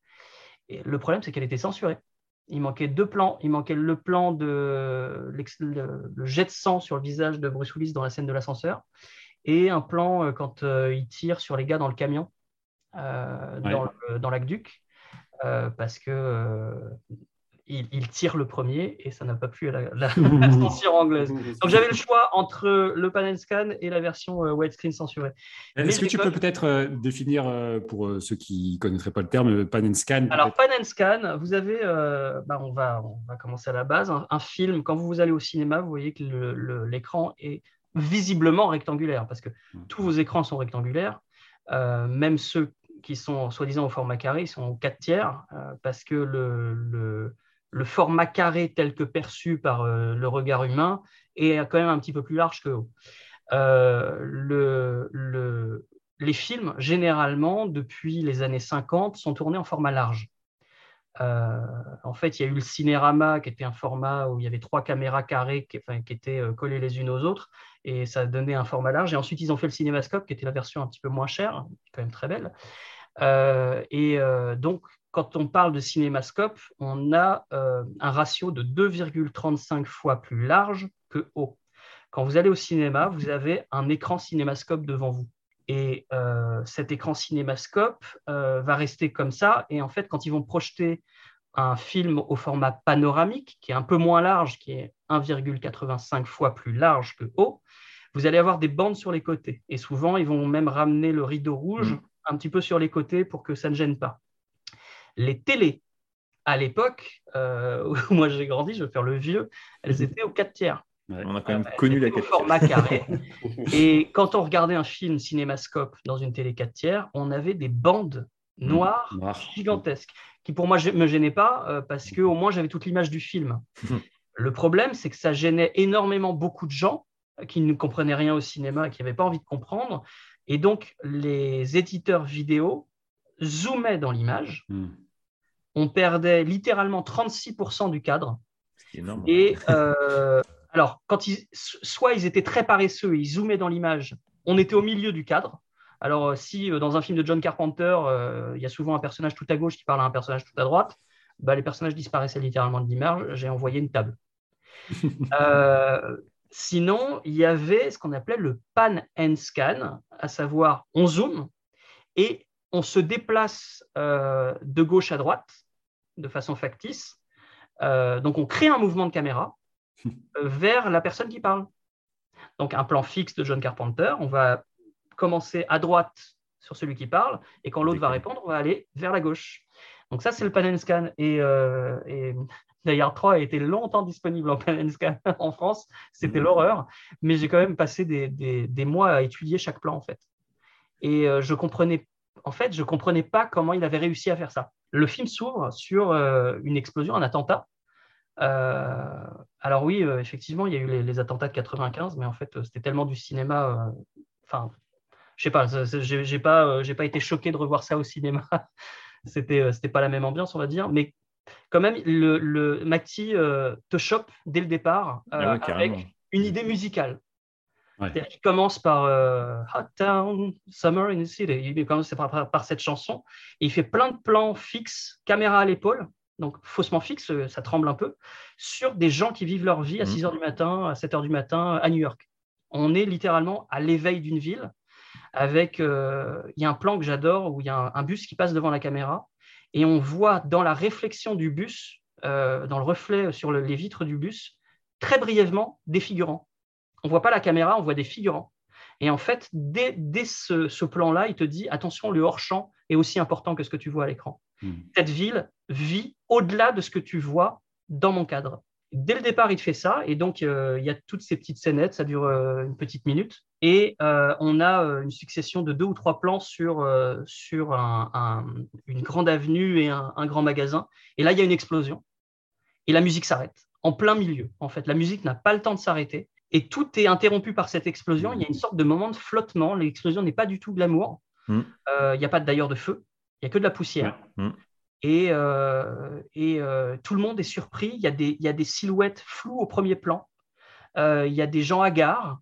Le problème, c'est qu'elle était censurée. Il manquait deux plans. Il manquait le plan de le, le jet de sang sur le visage de Bruce Willis dans la scène de l'ascenseur et un plan euh, quand euh, il tire sur les gars dans le camion euh, Ouais. dans, l'aqueduc parce que euh, il, il tire le premier et ça n'a pas plu à la, la- la censure anglaise. Donc j'avais le choix entre le pan and scan et la version widescreen censurée. Est-ce que tu peux peut-être définir, pour ceux qui ne connaîtraient pas le terme, pan and scan Alors, peut-être? pan and scan, vous avez, euh, bah, on, va, on va commencer à la base, un, un film, quand vous allez au cinéma, vous voyez que l'écran est visiblement rectangulaire, parce que Mm. tous vos écrans sont rectangulaires, euh, même ceux qui sont soi-disant au format carré, ils sont au 4 tiers, euh, parce que le, le- le format carré tel que perçu par euh, le regard humain est quand même un petit peu plus large que haut. Le- le- les films, généralement, depuis les années 50, sont tournés en format large. Euh, en fait, il y a eu le cinérama qui était un format où il y avait trois caméras carrées qui, étaient euh, collées les unes aux autres et ça donnait un format large. Et ensuite, ils ont fait le cinémascope qui était la version un petit peu moins chère, quand même très belle. Euh, et donc, quand on parle de cinémascope, on a un ratio de 2,35 fois plus large que haut. Quand vous allez au cinéma, vous avez un écran cinémascope devant vous. Et euh, cet écran cinémascope euh, va rester comme ça. Et en fait, quand ils vont projeter un film au format panoramique, qui est un peu moins large, qui est 1,85 fois plus large que haut, vous allez avoir des bandes sur les côtés. Et souvent, ils vont même ramener le rideau rouge Mm. un petit peu sur les côtés pour que ça ne gêne pas. Les télés, à l'époque, euh, où moi j'ai grandi, je vais faire le vieux, elles étaient aux 4 tiers. On a quand même connu la c'était au 4 format carré. Et quand on regardait un film cinémascope dans une télé 4 tiers, on avait des bandes noires Noir. gigantesques qui pour moi ne me gênaient pas euh, parce que au moins j'avais toute l'image du film. Le problème, c'est que ça gênait énormément beaucoup de gens qui ne comprenaient rien au cinéma et qui n'avaient pas envie de comprendre. Et donc, les éditeurs vidéo zoomaient dans l'image. Hmm. On perdait littéralement 36% du cadre. C'est énorme. Et euh, alors, quand ils, soit ils étaient très paresseux, ils zoomaient dans l'image, on était au milieu du cadre. Alors, euh, si euh, dans un film de John Carpenter, euh, il y a souvent un personnage tout à gauche qui parle à un personnage tout à droite, bah, les personnages disparaissaient littéralement de l'image, j'ai envoyé une table. Euh, sinon, il y avait ce qu'on appelait le pan and scan, à savoir on zoome et on se déplace euh, de gauche à droite de façon factice. Donc, on crée un mouvement de caméra vers la personne qui parle. Donc, un plan fixe de John Carpenter, on va commencer à droite sur celui qui parle, et quand l'autre va répondre, on va aller vers la gauche. Donc, ça, c'est le pan and scan. Et, euh, et Hard 3 a été longtemps disponible en pan and scan en France. C'était Mhm. l'horreur, mais j'ai quand même passé des, des- des mois à étudier chaque plan, en fait. Et euh, je comprenais, en fait, je comprenais pas comment il avait réussi à faire ça. Le film s'ouvre sur euh, une explosion, un attentat. Euh, alors oui, euh, effectivement, il y a eu les, les attentats de 95, mais en fait, euh, c'était tellement du cinéma. Enfin, je sais pas, j'ai pas, j'ai pas été choqué de revoir ça au cinéma. C'était, c'était pas la même ambiance, on va dire. Mais quand même, le, le Macti euh, te chope dès le départ euh, Ah ouais, avec une idée musicale. Ouais. C'est-à-dire qu'il commence par euh, Hot Town, Summer in the City. Il commence par, par- par cette chanson. Et il fait plein de plans fixes, caméra à l'épaule, donc faussement fixe, euh, ça tremble un peu, sur des gens qui vivent leur vie à Mhm. 6 h du matin, à 7 h du matin à New York. On est littéralement à l'éveil d'une ville. Avec, euh, il y a un plan que j'adore où il y a un, un bus qui passe devant la caméra et on voit dans la réflexion du bus, euh, dans le reflet sur le- les vitres du bus, très brièvement des figurants. On voit pas la caméra, on voit des figurants. Et en fait, dès, dès ce, ce plan-là, il te dit attention, le hors-champ est aussi important que ce que tu vois à l'écran. Hmm. Cette ville vit au-delà de ce que tu vois dans mon cadre. Dès le départ, il te fait ça, et donc euh, il y a toutes ces petites scénettes, ça dure euh, une petite minute, et euh, on a une succession de deux ou trois plans sur, sur un- un- une grande avenue et un, un grand magasin, et là il y a une explosion, et la musique s'arrête en plein milieu. En fait, la musique n'a pas le temps de s'arrêter, et tout est interrompu par cette explosion. Il y a une sorte de moment de flottement. L'explosion n'est pas du tout glamour. Euh, il n'y a pas d'ailleurs de feu. Il n'y a que de la poussière. Ouais. Mm. Et, euh, et euh, tout le monde est surpris. Il y, a des, il y a des silhouettes floues au premier plan. Euh, il y a des gens hagards.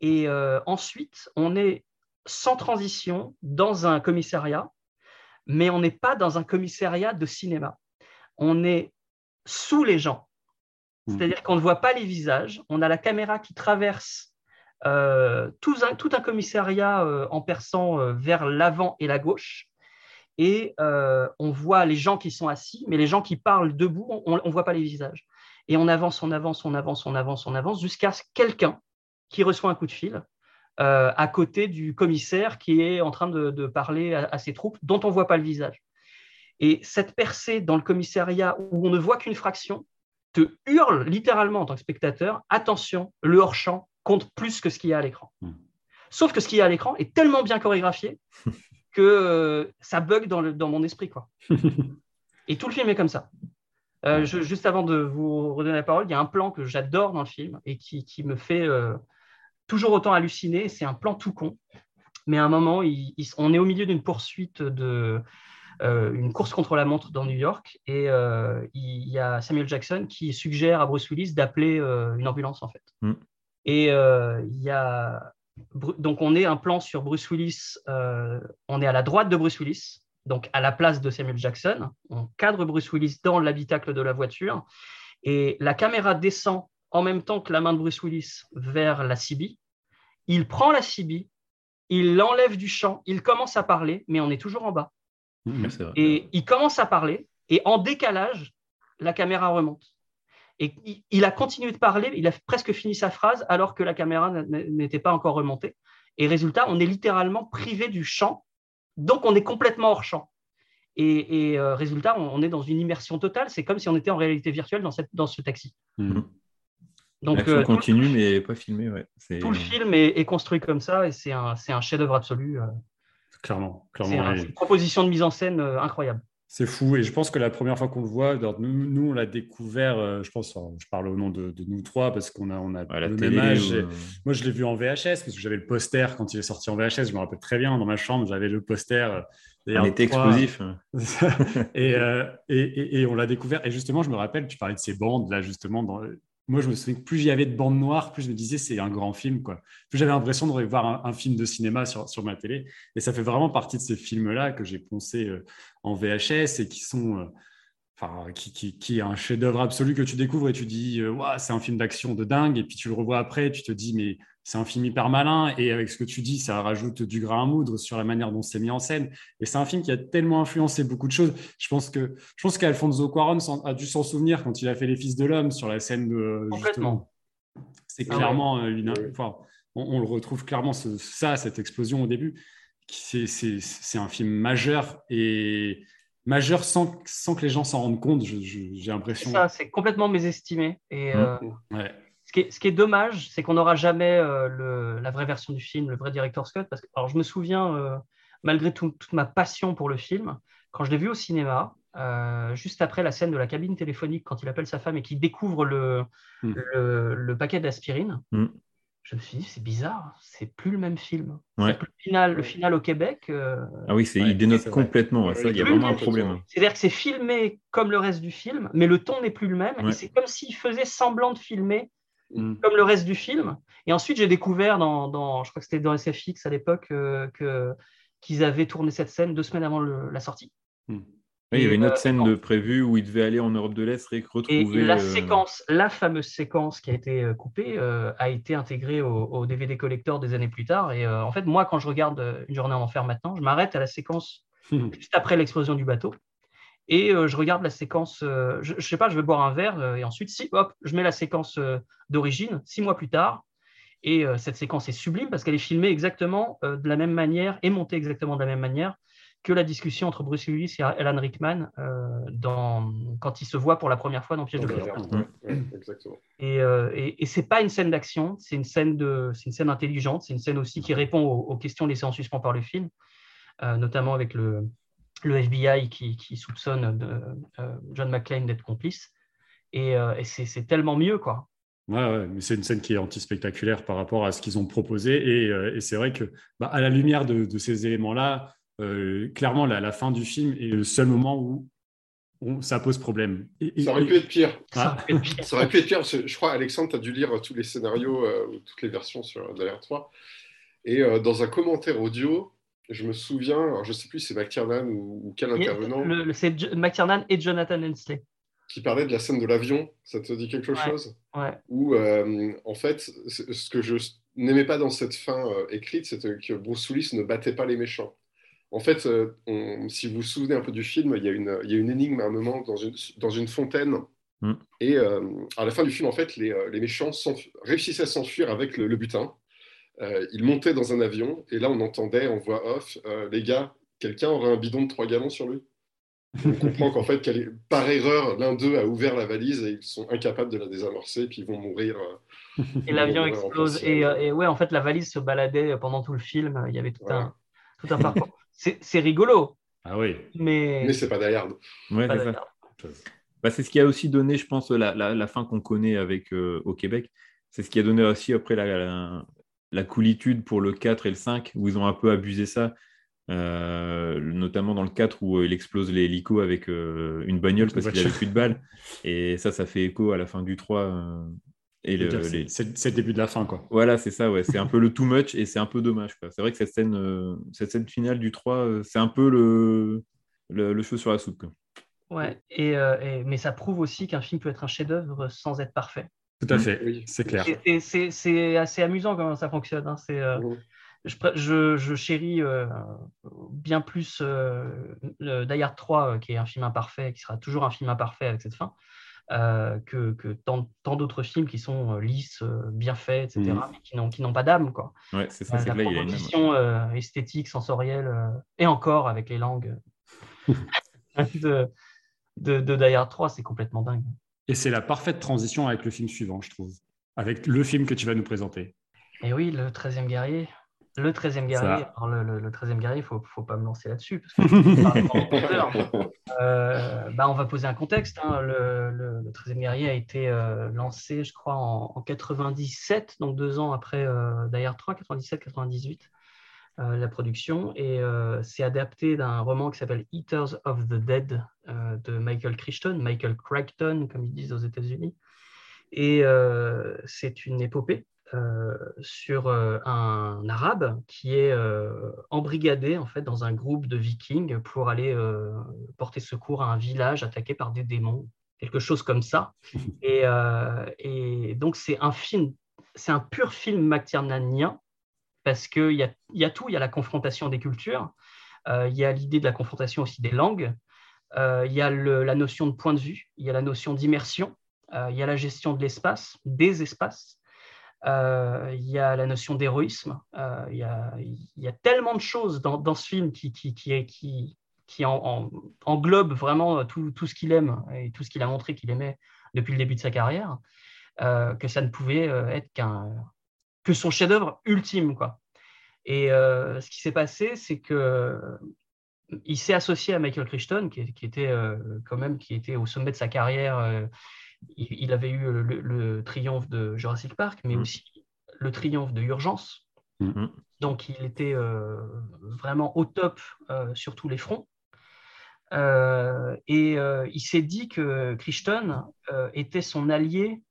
Et euh, ensuite, on est sans transition dans un commissariat, mais on n'est pas dans un commissariat de cinéma. On est sous les gens. Mm. C'est-à-dire qu'on ne voit pas les visages. On a la caméra qui traverse euh, tout, un, tout un commissariat euh, en perçant euh, vers l'avant et la gauche. Et on voit les gens qui sont assis, mais les gens qui parlent debout, on ne voit pas les visages. Et on avance, on avance, on avance, on avance, on avance, jusqu'à ce quelqu'un qui reçoit un coup de fil à côté du commissaire qui est en train de, de parler à, à, ses troupes, dont on ne voit pas le visage. Et cette percée dans le commissariat où on ne voit qu'une fraction te hurle littéralement en tant que spectateur, attention, le hors-champ compte plus que ce qu'il y a à l'écran. Mm. Sauf que ce qu'il y a à l'écran est tellement bien chorégraphié que euh, ça bug dans, le, dans mon esprit. Quoi. Et tout le film est comme ça. Euh, je, juste avant de vous redonner la parole, il y a un plan que j'adore dans le film et qui, qui me fait euh, toujours autant halluciner. C'est un plan tout con. Mais à un moment, il, il, on est au milieu d'une poursuite de, une course contre la montre dans New York et il y a Samuel Jackson qui suggère à Bruce Willis d'appeler une ambulance en fait. Mm. Et euh, il y a donc on est un plan sur Bruce Willis, euh, on est à la droite de Bruce Willis, donc à la place de Samuel Jackson. On cadre Bruce Willis dans l'habitacle de la voiture et la caméra descend en même temps que la main de Bruce Willis vers la CB. Il prend la CB, il l'enlève du champ, il commence à parler, mais on est toujours en bas. Mmh, et il commence à parler, et en décalage, la caméra remonte. Et il a continué de parler, il a presque fini sa phrase alors que la caméra n'était pas encore remontée. Et résultat, on est littéralement privé du champ, donc on est complètement hors champ. Et, et euh, résultat, on, on, est dans une immersion totale. C'est comme si on était en réalité virtuelle dans, cette, dans ce taxi. Mmh. Donc, euh, continue, le, mais pas filmé. Ouais. Tout le film est, est, construit comme ça et c'est un, un chef-d'œuvre absolu. Euh. Clairement, clairement. C'est un, une proposition de mise en scène euh, incroyable. C'est fou. Et je pense que la première fois qu'on le voit, nous, nous on l'a découvert, euh, je pense, je parle au nom de, de nous trois parce qu'on a, on a ouais, le même âge. ou... Moi, je l'ai vu en VHS parce que j'avais le poster quand il est sorti en VHS. Je me rappelle très bien. Dans ma chambre, j'avais le poster. On était explosif. et, euh, et, et, et, on l'a découvert. Et justement, je me rappelle, tu parlais de ces bandes, là, justement. Dans... Moi, je me souviens que plus il y avait de bandes noires, plus je me disais c'est un grand film. Plus j'avais l'impression de voir un, film de cinéma sur, sur ma télé. Et ça fait vraiment partie de ces films-là que j'ai poncé euh, en VHS et qui sont. Euh, Enfin, qui, qui, qui, est un chef-d'œuvre absolu que tu découvres et tu dis, euh, ouais, c'est un film d'action de dingue. Et puis tu le revois après, tu te dis, mais c'est un film hyper malin. Et avec ce que tu dis, ça rajoute du grain à moudre sur la manière dont c'est mis en scène. Et c'est un film qui a tellement influencé beaucoup de choses. Je pense que je pense qu'Alfonso Cuarón a dû s'en souvenir quand il a fait Les Fils de l'homme sur la scène de justement. C'est clairement ah ouais. une. Enfin, on, on, le retrouve clairement ce, ça, cette explosion au début. C'est un film majeur et majeur sans, sans, que les gens s'en rendent compte, j'ai l'impression. Ça, c'est complètement mésestimé. Et, mmh. euh, ouais. ce, qui est, ce, qui est, dommage, c'est qu'on n'aura jamais euh, le, la vraie version du film, le vrai director's cut. Parce que, alors, je me souviens, euh, malgré tout, toute ma passion pour le film, quand je l'ai vu au cinéma, euh, juste après la scène de la cabine téléphonique, quand il appelle sa femme et qu'il découvre le, mmh. le, le, paquet d'aspirine, mmh. Je me suis dit, c'est bizarre, c'est plus le même film. Ouais. Le, final, le final au Québec. euh, Ah oui, Ouais, il dénote complètement. Ouais, ça, il y a vraiment un problème. C'est-à-dire que c'est filmé comme le reste du film, mais le ton n'est plus le même. Et c'est comme s'il faisait semblant de filmer Mm. comme le reste du film. Et ensuite, j'ai découvert, dans, dans- je crois que c'était dans SFX à l'époque, euh, que, qu'ils avaient tourné cette scène deux semaines avant le- la sortie. Oui, il y avait une autre euh, scène de prévue où il devait aller en Europe de l'Est et Et retrouver. la euh, séquence, la fameuse séquence qui a été euh, coupée, a été intégrée au, au DVD collector des années plus tard. Et en fait, moi, quand je regarde Une journée en enfer maintenant, je m'arrête à la séquence juste après l'explosion du bateau. Et euh, je regarde la séquence, euh, je, je sais pas, je vais boire un verre euh, et ensuite, si, hop, je mets la séquence d'origine, six mois plus tard. Et cette séquence est sublime parce qu'elle est filmée exactement de la même manière et montée exactement de la même manière que la discussion entre Bruce Willis et Alan Rickman euh, dans, quand ils se voient pour la première fois dans Piège de cristal. merde. Ouais, ouais, exactement. Et, euh, et, et c'est pas une scène d'action, c'est une scène de, c'est une scène intelligente, c'est une scène aussi qui répond aux, aux questions laissées en suspens par le film, euh, notamment avec le, le FBI qui, qui soupçonne de, euh, John McClane d'être complice. Et, euh, et c'est, c'est tellement mieux, quoi. Ouais, ouais, mais c'est une scène qui est anti-spectaculaire par rapport à ce qu'ils ont proposé. Et, euh, et c'est vrai que, bah, à la lumière de, de ces éléments-là, clairement, la, la fin du film est le seul moment où on- ça pose problème. Et- et- Ça aurait pu être pire. Ah, Ça aurait pu être pire. Ça aurait pu être pire. Je crois, Alexandre, tu as dû lire tous les scénarios euh, ou toutes les versions sur de la R3. Et euh, dans un commentaire audio, je me souviens, alors je sais plus si c'est McTiernan ou, ou quel intervenant, Le- le- c'est McTiernan et Jonathan Hensley. qui parlait de la scène de l'avion. Ça te dit quelque Ouais. chose? Ouais. Où, euh, en fait, ce que je n'aimais pas dans cette fin euh, écrite, c'était que Bruce Willis ne battait pas les méchants. En fait, euh, on- si vous vous souvenez un peu du film, il y a une, il y a une énigme à un moment dans une, dans une fontaine. Mm. Et euh, à la fin du film, en fait, les, euh, les méchants réussissaient à s'enfuir avec le, le butin. Euh, ils montaient dans un avion, et là, on entendait en voix off euh, Les gars, quelqu'un aurait un bidon de 3 gallons sur lui On comprend qu'en fait, par erreur, l'un d'eux a ouvert la valise et ils sont incapables de la désamorcer, puis ils vont mourir. euh, Et l'avion explose. Et, et ouais, en fait, la valise se baladait pendant tout le film. Il y avait tout Ouais. un, tout un parcours. C'est rigolo, ah oui. mais. Mais c'est pas Die Hard. Ouais, c'est. Bah, c'est ce qui a aussi donné, je pense, la, la- la fin qu'on connaît avec, euh, au Québec. C'est ce qui a donné aussi après la, la, la coolitude pour le 4 et le 5, où ils ont un peu abusé ça. Euh, notamment dans le 4 où euh, il explose l'hélico avec euh, une bagnole parce qu'il avait plus de balles. Et ça, ça fait écho à la fin du 3. Et le- les- C'est c'est le début de la fin, quoi. Voilà, c'est ça, ouais. C'est un peu le too much et c'est un peu dommage. quoi. C'est vrai que cette scène, euh, cette scène finale du 3, euh, c'est un peu le, le, le cheveu sur la soupe. quoi. Ouais, et, euh, et- mais ça prouve aussi qu'un film peut être un chef-d'œuvre sans être parfait. Tout à Mm. fait, Oui. c'est clair. Et- et C'est c'est assez amusant comment ça fonctionne. hein. C'est, je, je, je chéris euh, bien plus euh, le Die Hard 3, euh, qui est un film imparfait, qui sera toujours un film imparfait avec cette fin, euh, que, que tant, tant d'autres films qui sont euh, lisses, euh, bien faits, etc., Mhm. mais qui n'ont, pas d'âme. Quoi. Ouais, c'est ça, c'est la que là, il a une âme. proposition euh, esthétique, sensorielle, et encore avec les langues de, de, de Die Hard 3, c'est complètement dingue. Et c'est la parfaite transition avec le film suivant, je trouve. Avec le film que tu vas nous présenter. Et oui, le 13e guerrier. Le 13e guerrier. Ça. Alors, le, le, le 13e guerrier, il ne faut, faut pas me lancer là-dessus. Parce que. Euh, bah, on va poser un contexte. hein. Le, le, le 13e guerrier a été euh, lancé, je crois, en, en 97, donc deux ans après euh, Hard 3, 97-98, euh, la production. Et euh, c'est adapté d'un roman qui s'appelle Eaters of the Dead de Michael Crichton, Michael Crichton, comme ils disent aux États-Unis. Et c'est une épopée euh, sur euh, un arabe qui est euh, embrigadé en fait dans un groupe de vikings pour aller porter secours à un village attaqué par des démons, quelque chose comme ça. Et, et donc c'est un film, c'est un pur film McTiernanien parce qu'il y a, y a tout, il y a la confrontation des cultures, il y a l'idée de la confrontation aussi des langues, il y a le- la notion de point de vue, il y a la notion d'immersion, il y a la gestion de l'espace, des espaces, euh, il y a la notion d'héroïsme, euh, il, y a, tellement de choses dans, ce film qui, qui, englobe vraiment tout, tout ce qu'il aime et tout ce qu'il a montré qu'il aimait depuis le début de sa carrière, euh, que ça ne pouvait euh, être qu'un que son chef-d'œuvre ultime. Et euh, ce qui s'est passé, c'est que il s'est associé à Michael Crichton, qui, était euh, quand même qui était au sommet de sa carrière. euh, il, avait eu le, le triomphe de Jurassic Park, mais Mhm. aussi le triomphe de Urgence. Mhm. Donc, il était euh, vraiment au top euh, sur tous les fronts. Euh, et il s'est dit que Crichton était son allié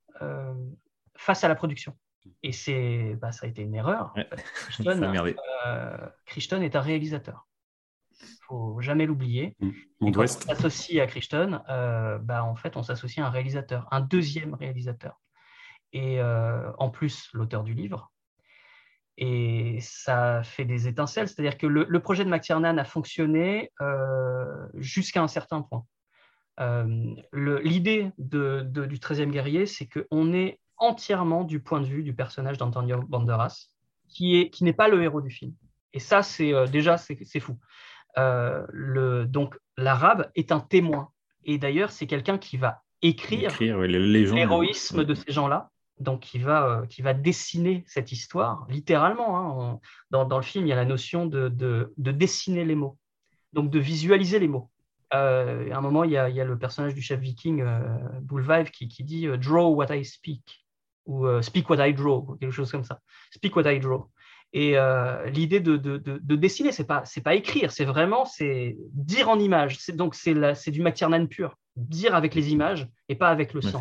face à la production. Et c'est, bah, ça a été une erreur. Ouais. Crichton est un réalisateur. Faut jamais l'oublier. Monde quand on s'associe à Crichton, euh, bah, en fait, on s'associe à un réalisateur, un deuxième réalisateur. Et euh, en plus, l'auteur du livre. Et ça fait des étincelles. C'est-à-dire que le, le projet de McTiernan a fonctionné euh, jusqu'à un certain point. Euh, L'idée de- de- du 13e guerrier, c'est qu'on est entièrement du point de vue du personnage d'Antonio Banderas, qui est- qui n'est pas le héros du film. Et ça, c'est euh, déjà, c'est fou. Euh, le, donc, l'arabe est un témoin. Et d'ailleurs, c'est quelqu'un qui va écrire l'héroïsme de ces gens-là. Donc, qui va, euh, qui va dessiner cette histoire, littéralement. hein. On- dans, dans le film, il y a la notion de, de, de dessiner les mots, donc de visualiser les mots. Euh, à un moment, il y, a, il y a le personnage du chef viking, euh, Bullvive, qui, qui dit Draw what I speak, ou euh, Speak what I draw, quelque chose comme ça. Speak what I draw. Et euh, l'idée de, de, de, de dessiner, c'est pas c'est pas écrire, c'est vraiment c'est dire en images. C'est donc c'est la- c'est du McTiernan pur, dire avec les images et pas avec le c'est-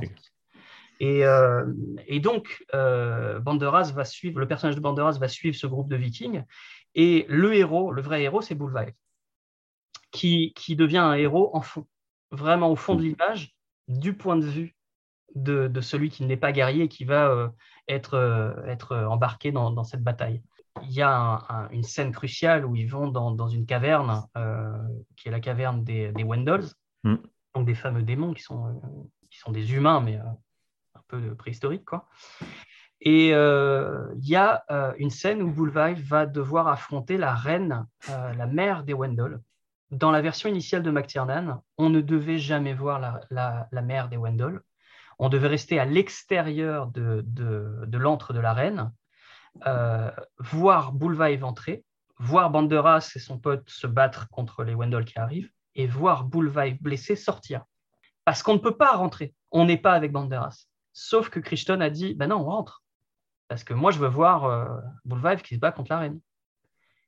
Et, euh, et donc euh, Banderas va suivre le personnage de Banderas va suivre ce groupe de Vikings et le héros, le vrai héros, c'est Bullvive, qui qui devient un héros en fond, vraiment au fond de l'image, du point de vue de, de celui qui n'est pas guerrier et qui va euh, être, euh, être embarqué dans, dans cette bataille. Il y a un- un- une scène cruciale où ils vont dans, dans une caverne, euh, qui est la caverne des, des Wendols, Mm. donc des fameux démons qui sont, euh, qui sont des humains, mais euh, un peu préhistoriques. Quoi. Et il y a une scène où Bullvive va devoir affronter la reine, la mère des Wendell. Dans la version initiale de McTiernan, on ne devait jamais voir la, la, la mère des Wendell. On devait rester à l'extérieur de, de, de l'antre de la reine, voir Bullvive entrer, voir Banderas et son pote se battre contre les Wendell qui arrivent, et voir Bullvive blessé sortir. Parce qu'on ne peut pas rentrer. On n'est pas avec Banderas. Sauf que Crichton a dit, ben non, on rentre. Parce que moi, je veux voir euh, Bullvive qui se bat contre la reine.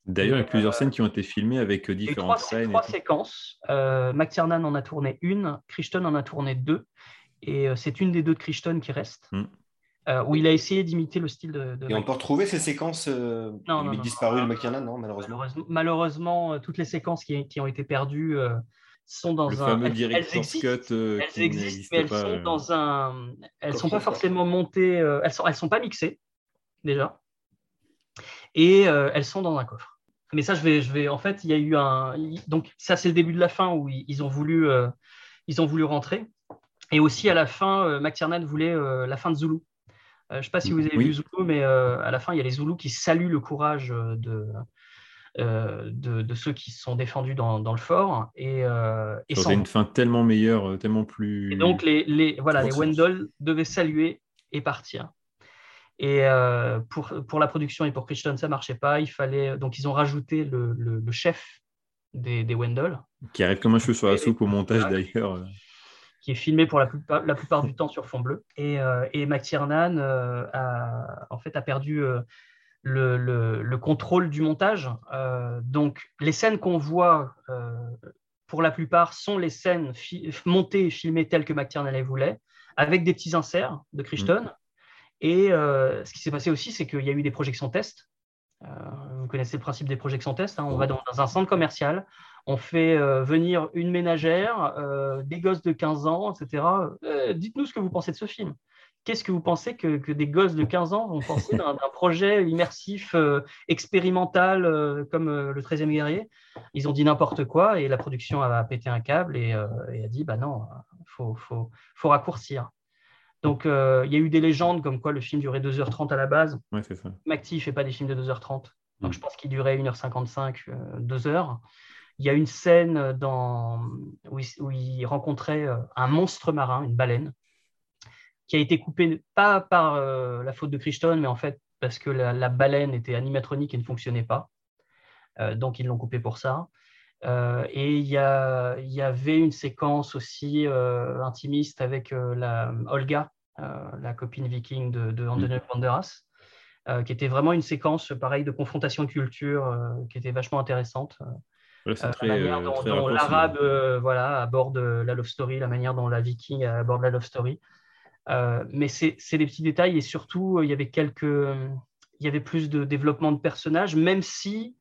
D'ailleurs, il y a plusieurs scènes qui ont été filmées avec euh, trois, différentes scènes. trois tout. séquences. Euh, McTiernan en a tourné une, Crichton en a tourné deux. Et euh, c'est une des deux de Crichton qui reste, Mm. Euh, où il a essayé d'imiter le style de, de Et on peut retrouver ces séquences euh, Non, non, non, disparues non. de McTiernan, non, malheureusement. Malheureusement, malheureusement, euh, toutes les séquences qui, qui ont été perdues euh, sont dans Le un. fameux elles- elles existent, cut euh, elles existent, mais elles pas. sont dans un. Elles sont pas forcément montées. euh, elles sont, elles sont pas mixées déjà, et euh, elles sont dans un coffre. Mais ça, je vais, je vais. En fait, il y a eu un. Donc ça, c'est le début de la fin où ils, ont voulu, euh, ils ont voulu rentrer. Et aussi à la fin, euh, McTiernan voulait euh, la fin de Zulu. Euh, je ne sais pas si vous avez Oui. vu Zulu, mais euh, à la fin, il y a les Zoulous qui saluent le courage euh, de, de, de ceux qui se sont défendus dans, dans le fort. Et, euh, et vont. une fin tellement meilleure, tellement plus. Et donc, les, les, voilà. Wendell devaient saluer et partir. Et euh, pour, pour la production et pour Crichton, ça ne marchait pas. Il fallait, donc, ils ont rajouté le, le, le chef des, des Wendell, Qui arrive comme un cheveu sur la soupe au montage d'ailleurs. Qui est filmé pour la plupart, la plupart du temps sur fond bleu. Et, euh, et McTiernan euh, a, en fait, a perdu euh, le, le- le contrôle du montage. Donc, les scènes qu'on voit, pour la plupart, sont les scènes montées et filmées telles que McTiernan les voulait, avec des petits inserts de Crichton. Et euh, ce qui s'est passé aussi, c'est qu'il y a eu des projections tests. Euh, vous connaissez le principe des projections tests. hein. On va dans, dans un centre commercial, on fait euh, venir une ménagère, euh, des gosses de 15 ans, etc. Euh, Dites-nous ce que vous pensez de ce film. Qu'est-ce que vous pensez que, que des gosses de 15 ans vont penser d'un projet immersif, euh, expérimental, euh, comme euh, le 13e guerrier? Ils ont dit n'importe quoi et la production a pété un câble et, et a dit bah non, il faut, faut, faut raccourcir. Donc il y a eu des légendes comme quoi le film durait 2h30 à la base. Ouais, c'est ça. Ne fait pas des films de 2h30. Donc Mm. je pense qu'il durait 1h55, euh, 2 heures. Il y a une scène dans, où, il, où il rencontrait euh, un monstre marin, une baleine, qui a été coupée pas par euh, la faute de Crichton, mais en fait parce que la, la baleine était animatronique et ne fonctionnait pas. Euh, donc ils l'ont coupé pour ça. Euh, et il y, avait une séquence aussi euh, intimiste avec euh, la Olga, euh, la copine viking de, de Antonio Banderas. euh, qui était vraiment une séquence, pareil, de confrontation de culture, euh, qui était vachement intéressante. Voilà, Euh, très, la manière euh, dont, très dont l'arabe euh, voilà, aborde la love story, la manière dont la viking aborde la love story. Euh, mais c'est des petits détails et surtout, il y avait quelques, il y avait plus de développement de personnages, même si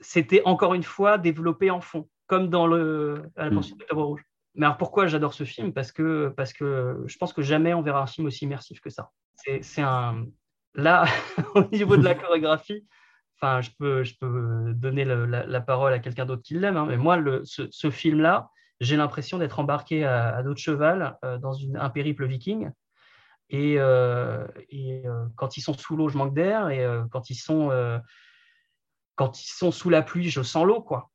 c'était encore une fois développé en fond, comme dans le à la Mm. poursuite d'Octobre Rouge. Mais alors pourquoi j'adore ce film? Parce que parce que je pense que jamais on verra un film aussi immersif que ça. C'est un là au niveau de la chorégraphie. Enfin, je peux, je peux donner le- la, la parole à quelqu'un d'autre qui l'aime, hein, mais moi, le, ce, ce film-là, j'ai l'impression d'être embarqué à, à dos de cheval euh, dans une- un périple viking. Et, euh, et, euh, quand ils sont sous l'eau, je manque d'air. Et quand, ils sont, quand ils sont sous la pluie, je sens l'eau. quoi.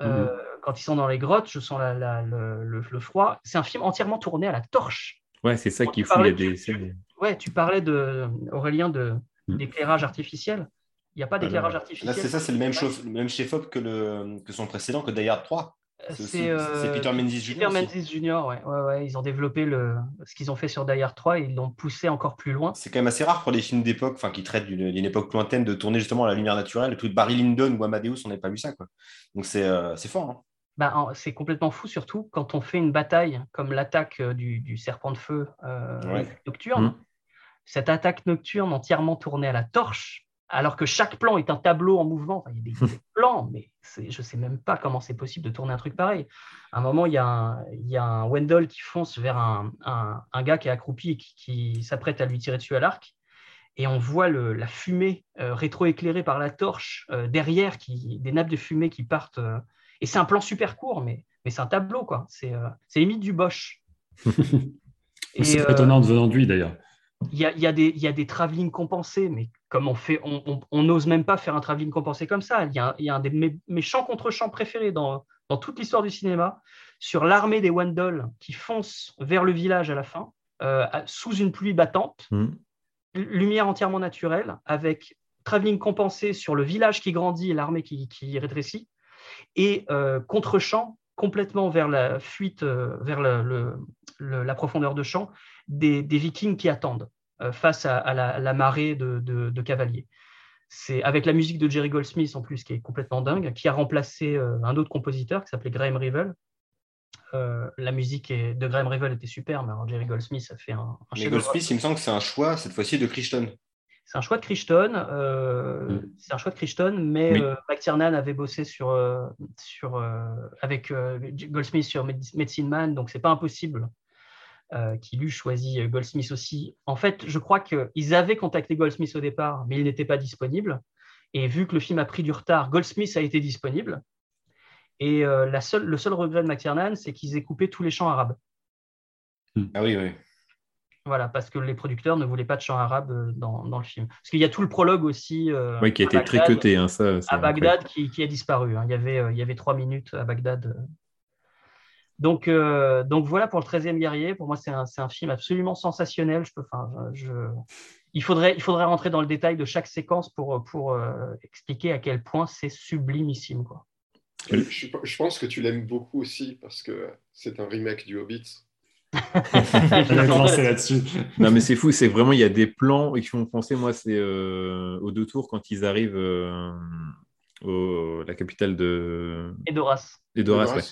Euh, Quand ils sont dans les grottes, je sens la- la- le, froid. C'est un film entièrement tourné à la torche. Ouais, c'est ça qui est fou. Des scènes- Ouais, tu parlais, de, Aurélien, de- Mm. d'éclairage artificiel. Il n'y a pas d'éclairage artificiel. c'est ça, c'est le même, chef, le même chef-op que, le, que son précédent, que Die Hard 3. C'est aussi- C'est euh, Peter Menzies Jr. Peter. Menzies Jr. Ouais, ouais, ouais, ils ont développé le, ce qu'ils ont fait sur Die Hard 3 et ils l'ont poussé encore plus loin. C'est quand même assez rare pour les films d'époque, enfin qui traitent d'une époque lointaine, de tourner justement à la lumière naturelle. Tout de Barry Lyndon ou Amadeus, on n'a pas vu ça, quoi. Donc c'est euh, fort. hein. Bah, c'est complètement fou, surtout quand on fait une bataille comme l'attaque euh, du, du serpent de feu euh, nocturne. Mm. Cette attaque nocturne entièrement tournée à la torche, alors que chaque plan est un tableau en mouvement. Enfin, il y a des, des plans, mais je ne sais même pas comment c'est possible de tourner un truc pareil. À un moment, il y a un, il y a un Wendell qui fonce vers un, un- un gars qui est accroupi et qui, qui s'apprête à lui tirer dessus à l'arc. Et on voit le- la fumée euh, rétroéclairée par la torche euh, derrière, qui, des nappes de fumée qui partent. euh, et c'est un plan super court, mais, mais c'est un tableau, quoi. C'est limite du Bosch. C'est étonnant de venant de lui d'ailleurs. Il y a, y a des, il y a des travelling compensés, mais comme on fait, on n'ose même pas faire un travelling compensé comme ça. Il y a, un- il y a un des mes, contre chants préférés dans, dans toute l'histoire du cinéma sur l'armée des Wendell qui fonce vers le village à la fin, euh, sous une pluie battante, Mhm. lumière entièrement naturelle, avec travelling compensé sur le village qui grandit et l'armée qui, qui rétrécit, et euh, contre-champ complètement vers la fuite, euh, vers le- le- le- la profondeur de champ, des, des vikings qui attendent euh, face à, à la, la marée de, de- de cavaliers. C'est avec la musique de Jerry Goldsmith en plus qui est complètement dingue, qui a remplacé euh, un autre compositeur qui s'appelait Graham Revel. Euh, la musique est- de Graham Revel était super, mais alors Jerry Goldsmith a fait un, un Mais. Goldsmith, il me semble que c'est un choix cette fois-ci de Crichton. C'est un choix de Crichton. euh, Mm. C'est un choix de Crichton, mais Oui. euh, McTiernan avait bossé sur, euh, sur, euh, avec euh, Goldsmith sur Med- Medicine Man, donc c'est pas impossible euh, qu'il eût choisi euh, Goldsmith aussi. En fait, je crois qu'ils avaient contacté Goldsmith au départ, mais il n'était pas disponible. Et vu que le film a pris du retard, Goldsmith a été disponible. Et euh, la seule, le seul regret de McTiernan, c'est qu'ils aient coupé tous les chants arabes. Ah oui, oui. Voilà, parce que les producteurs ne voulaient pas de chants arabes dans, dans le film. Parce qu'il y a tout le prologue aussi. euh, Ouais, qui a à été Bagdad. cuté, hein, ça. à. Bagdad qui, qui a disparu. hein. Il, y avait, euh, il y avait trois minutes à Bagdad. Donc, euh, donc voilà pour le 13e guerrier. Pour moi, c'est un, c'est un film absolument sensationnel. Je peux, enfin, je, il, faudrait, il faudrait rentrer dans le détail de chaque séquence pour, pour euh, expliquer à quel point c'est sublimissime. Quoi. Je, je pense que tu l'aimes beaucoup aussi parce que c'est un remake du Hobbit. Là-dessus. Non, mais c'est fou, c'est vraiment, il y a des plans qui font penser, moi, c'est euh, aux deux tours quand ils arrivent euh, au la capitale de Et Doras. d'Edoras. Ouais.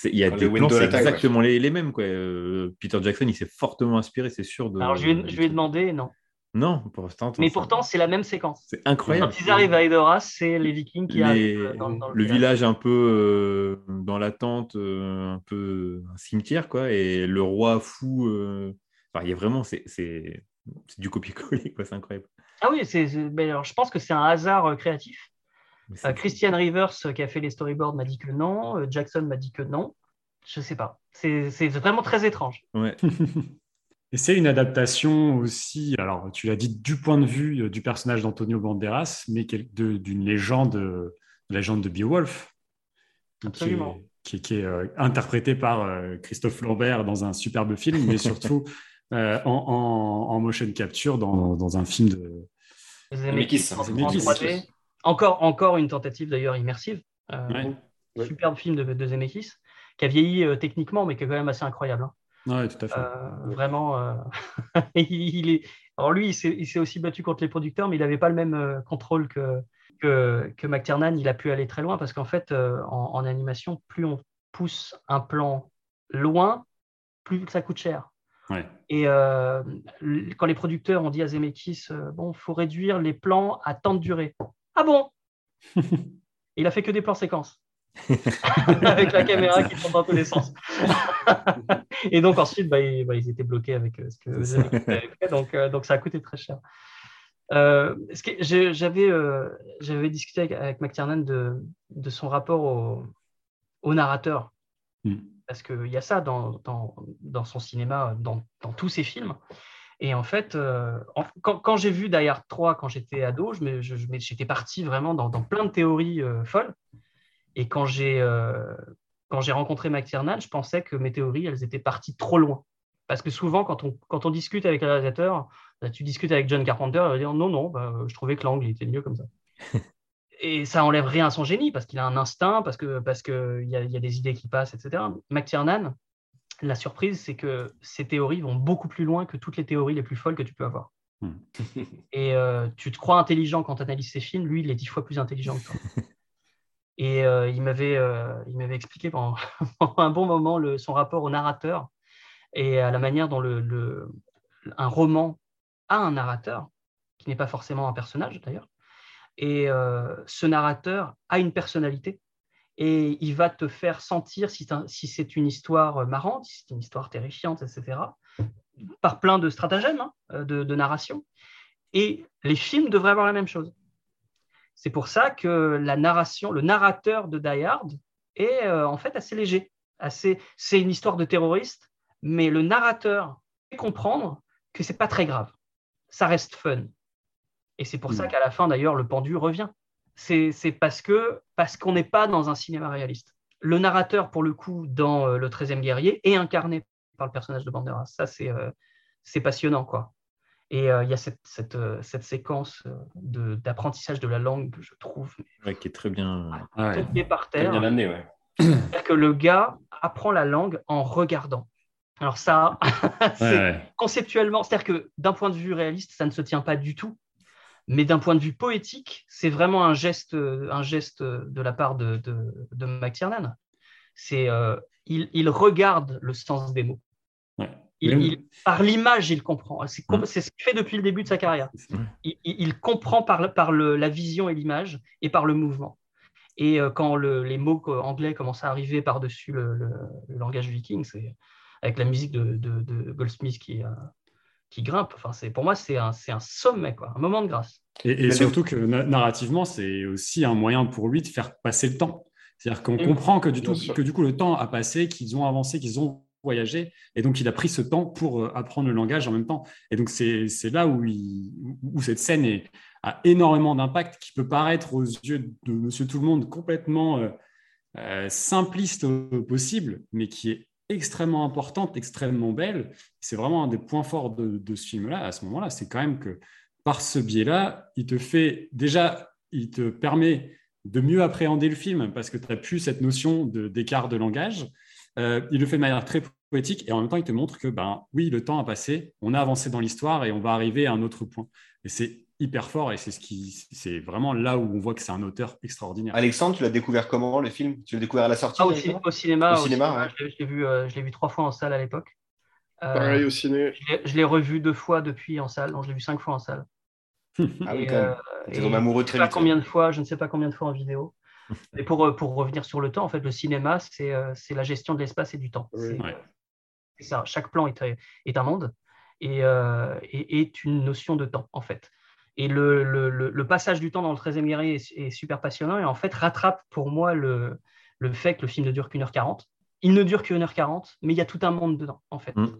C'est- Il y a des le plans, c'est exactement les, les mêmes. Quoi. Euh, Peter Jackson, il s'est fortement inspiré, c'est sûr. De, Alors, je lui, ai- je lui ai demandé, non. Non, pour l'instant. Mais pourtant, c'est la même séquence. c'est incroyable. Quand ils arrivent à Edoras, c'est les Vikings qui Les- arrivent dans, dans le village un peu euh, dans la tente, euh, un peu un cimetière, quoi, et le roi fou. euh, Enfin, il y a vraiment, c'est c'est- c'est du copier-coller, quoi, c'est incroyable. Ah oui, c'est, alors, je pense que c'est un hasard euh, créatif. Euh, Christian Rivers, euh, qui a fait les storyboards, m'a dit que non. Euh, Jackson m'a dit que non. Je sais pas. C'est vraiment très étrange. Ouais. Et c'est une adaptation aussi, alors tu l'as dit, du point de vue du personnage d'Antonio Banderas, mais de- d'une légende, euh, légende de Beowulf, qui Absolument. est, qui, qui est, euh, interprété par euh, Christophe Lambert dans un superbe film, mais surtout euh, en, en- en motion capture dans, dans un film de... Zemeckis Zemeckis. 3D. Encore, encore une tentative d'ailleurs immersive. Euh, Ouais. Ouais. Superbe film de, de Zemeckis, qui a vieilli euh, techniquement, mais qui est quand même assez incroyable. hein. Ouais, tout à fait. Euh, vraiment, euh, il est, Alors lui, il s'est aussi battu contre les producteurs, mais il n'avait pas le même contrôle que, que, que, McTiernan. Il a pu aller très loin parce qu'en fait, en, animation, plus on pousse un plan loin, plus ça coûte cher. Et quand les producteurs ont dit à Zemeckis, bon, faut réduire les plans à temps de durée. Ah bon Il a fait que des plans séquences. avec la caméra qui tourne dans tous les sens. et donc ensuite, bah, bah, ils, étaient bloqués avec euh, ce que vous avez fait, donc, euh, donc ça a coûté très cher. Euh, j'avais, j'avais discuté avec, avec McTiernan de, de, son rapport au, au narrateur, mm. parce qu'il y a ça dans, dans, dans son cinéma, dans, dans, tous ses films. Et en fait, quand, quand j'ai vu Die 3 quand j'étais ado, je, je, j'étais parti vraiment dans, dans, plein de théories folles. Et quand j'ai euh, rencontré McTiernan, je pensais que mes théories, elles étaient parties trop loin. Parce que souvent, quand on, quand on discute avec le réalisateur, bah, tu discutes avec John Carpenter, il va dire non, non, bah, je trouvais que l'angle était mieux comme ça. et ça enlève rien à son génie, parce qu'il a un instinct, parce qu'il parce que y, a, y a des idées qui passent, etc. McTiernan, la surprise, c'est que ses théories vont beaucoup plus loin que toutes les théories les plus folles que tu peux avoir. Hmm. et euh, tu te crois intelligent quand tu analyses ses films, lui, il est dix fois plus intelligent que toi. Et euh, il m'avait euh, il m'avait expliqué pendant, un bon moment le, son rapport au narrateur et à la manière dont le, le, un roman a un narrateur, qui n'est pas forcément un personnage d'ailleurs. Et euh, ce narrateur a une personnalité et il va te faire sentir si, si c'est une histoire marrante, si c'est une histoire terrifiante, etc., par plein de stratagèmes hein, de, de narration. Et les films devraient avoir la même chose. C'est pour ça que la narration, le narrateur de Die Hard est euh, en fait assez léger. Assez, c'est une histoire de terroriste, mais le narrateur fait comprendre que c'est pas très grave. Ça reste fun. Et c'est pour ça mm. qu'à la fin, d'ailleurs, le pendu revient. C'est, parce que parce qu'on n'est pas dans un cinéma réaliste. Le narrateur, pour le coup, dans euh, Le 13e guerrier, est incarné par le personnage de Banderas. Ça, c'est, euh, c'est passionnant, quoi. Et euh, il y a cette, cette, euh, cette séquence d'apprentissage de, la langue que je trouve qui est très bien tombée par terre. Bien amené, ouais. C'est-à-dire que le gars apprend la langue en regardant. Alors ça, conceptuellement, c'est-à-dire que d'un point de vue réaliste, ça ne se tient pas du tout. Mais d'un point de vue poétique, c'est vraiment un geste, un geste de la part de, de, de McTiernan. C'est, il, il, regarde le sens des mots. Ouais par l'image, il comprend. C'est ce qu'il fait depuis le début de sa carrière. Il, comprend par, par la vision et l'image et par le mouvement. Et euh, quand les mots anglais commencent à arriver par-dessus le, langage viking, c'est avec la musique de, Goldsmith qui, euh, qui grimpe. Enfin, pour moi, c'est un, un, sommet, quoi, un moment de grâce. Et, surtout que narrativement, c'est aussi un moyen pour lui de faire passer le temps. C'est-à-dire qu'on comprend que du, tout, que du coup, le temps a passé, qu'ils ont avancé, qu'ils ont voyager. Et donc, il a pris ce temps pour euh, apprendre le langage en même temps. Et donc, c'est là où, où cette scène est, a énormément d'impact, qui peut paraître aux yeux de monsieur tout le monde complètement euh, euh, simpliste possible, mais qui est extrêmement importante, extrêmement belle. C'est vraiment un des points forts de, ce film-là, à ce moment-là. C'est quand même que par ce biais-là, il te fait déjà, il te permet de mieux appréhender le film parce que tu as plus cette notion d'écart de, langage. il le fait de manière très poétique et en même temps, il te montre que, ben, oui, le temps a passé, on a avancé dans l'histoire et on va arriver à un autre point. Et c'est hyper fort et c'est ce qui, c'est vraiment là où on voit que c'est un auteur extraordinaire. Alexandre, tu l'as découvert comment le film? Tu l'as découvert à la sortie ah, au, cinéma. Au cinéma, Je l'ai vu, euh, je l'ai vu trois fois en salle à l'époque. Euh, Pareil au ciné. Je l'ai revu deux fois depuis en salle, donc je l'ai vu cinq fois en salle. ah oui, quand même. Euh, tombé amoureux très vite. Combien de fois, je ne sais pas combien de fois en vidéo. Et pour, pour revenir sur le temps, en fait, le cinéma, c'est la gestion de l'espace et du temps. Ça, chaque plan est, est un monde et, euh, est une notion de temps, en fait. Et le, le, le, passage du temps dans le 13e guerrier est, super passionnant et en fait rattrape pour moi le, le fait que le film ne dure qu'une heure quarante. Il ne dure qu'une heure quarante, mais il y a tout un monde dedans, en fait. Mm.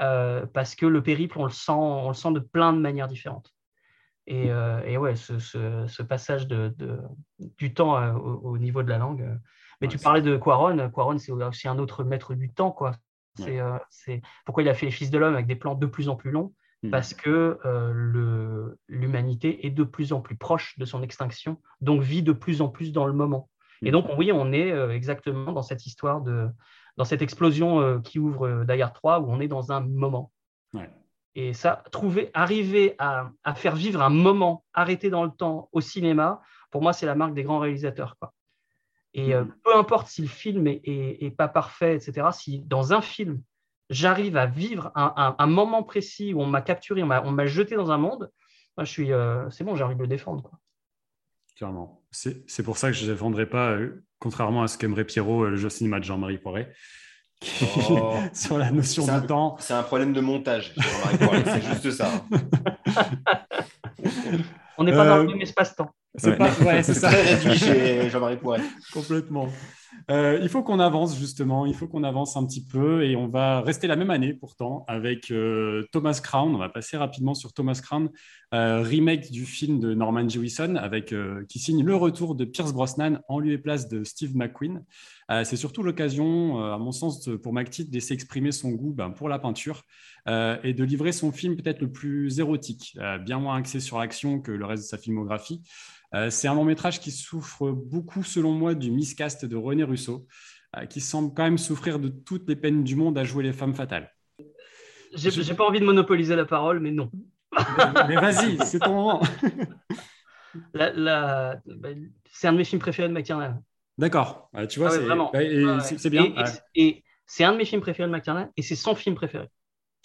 Euh, parce que le périple, on le, sent, on le sent de plein de manières différentes. Et, euh, et ouais, ce, ce, ce passage de, de, du temps au, au, niveau de la langue. Mais tu parlais de Quaron. Quaron, c'est aussi un autre maître du temps, quoi. Euh, c'est pourquoi il a fait les Fils de l'homme avec des plans de plus en plus longs. Parce que euh, l'humanité est de plus en plus proche de son extinction, donc vit de plus en plus dans le moment. Et hmm. donc, oui, on est euh, exactement dans cette histoire de, dans cette explosion qui ouvre Die 3, où on est dans un moment. Et ça, trouver, arriver à, faire vivre un moment arrêté dans le temps au cinéma, pour moi, c'est la marque des grands réalisateurs. Quoi. Et euh, peu importe si le film est, pas parfait, etc., si dans un film, j'arrive à vivre un, moment précis où on m'a capturé, on m'a jeté dans un monde, moi, je suis, euh, c'est bon, j'ai envie de le défendre. Quoi. Clairement. C'est pour ça que je ne défendrai pas, euh, contrairement à ce qu'aimerait Pierrot, le jeu cinéma de Jean-Marie Poiret. Oh. sur la notion de temps. C'est un problème de montage, c'est juste ça. On n'est pas dans le même espace-temps. C'est ouais. très réduit chez Jean-Marie Poiret. Complètement. Euh, il faut qu'on avance justement, il faut qu'on avance un petit peu et on va rester la même année pourtant avec euh, Thomas Crown. On va passer rapidement sur Thomas Crown, euh, remake du film de Norman Jewison avec qui signe le retour de Pierce Brosnan en lieu et place de Steve McQueen. C'est surtout l'occasion, à mon sens, pour McTeed de s'exprimer son goût ben, pour la peinture et de livrer son film peut-être le plus érotique, bien moins axé sur l'action que le reste de sa filmographie. Euh, c'est un long métrage qui souffre beaucoup, selon moi, du miscast de René Russo, euh, qui semble quand même souffrir de toutes les peines du monde à jouer les femmes fatales. J'ai pas envie de monopoliser la parole, mais non. mais, vas-y, c'est ton moment. Bah, c'est un de mes films préférés de McTiernan. D'accord, tu vois, ah c'est bien. Et, c'est un de mes films préférés de McTiernan, et c'est son film préféré.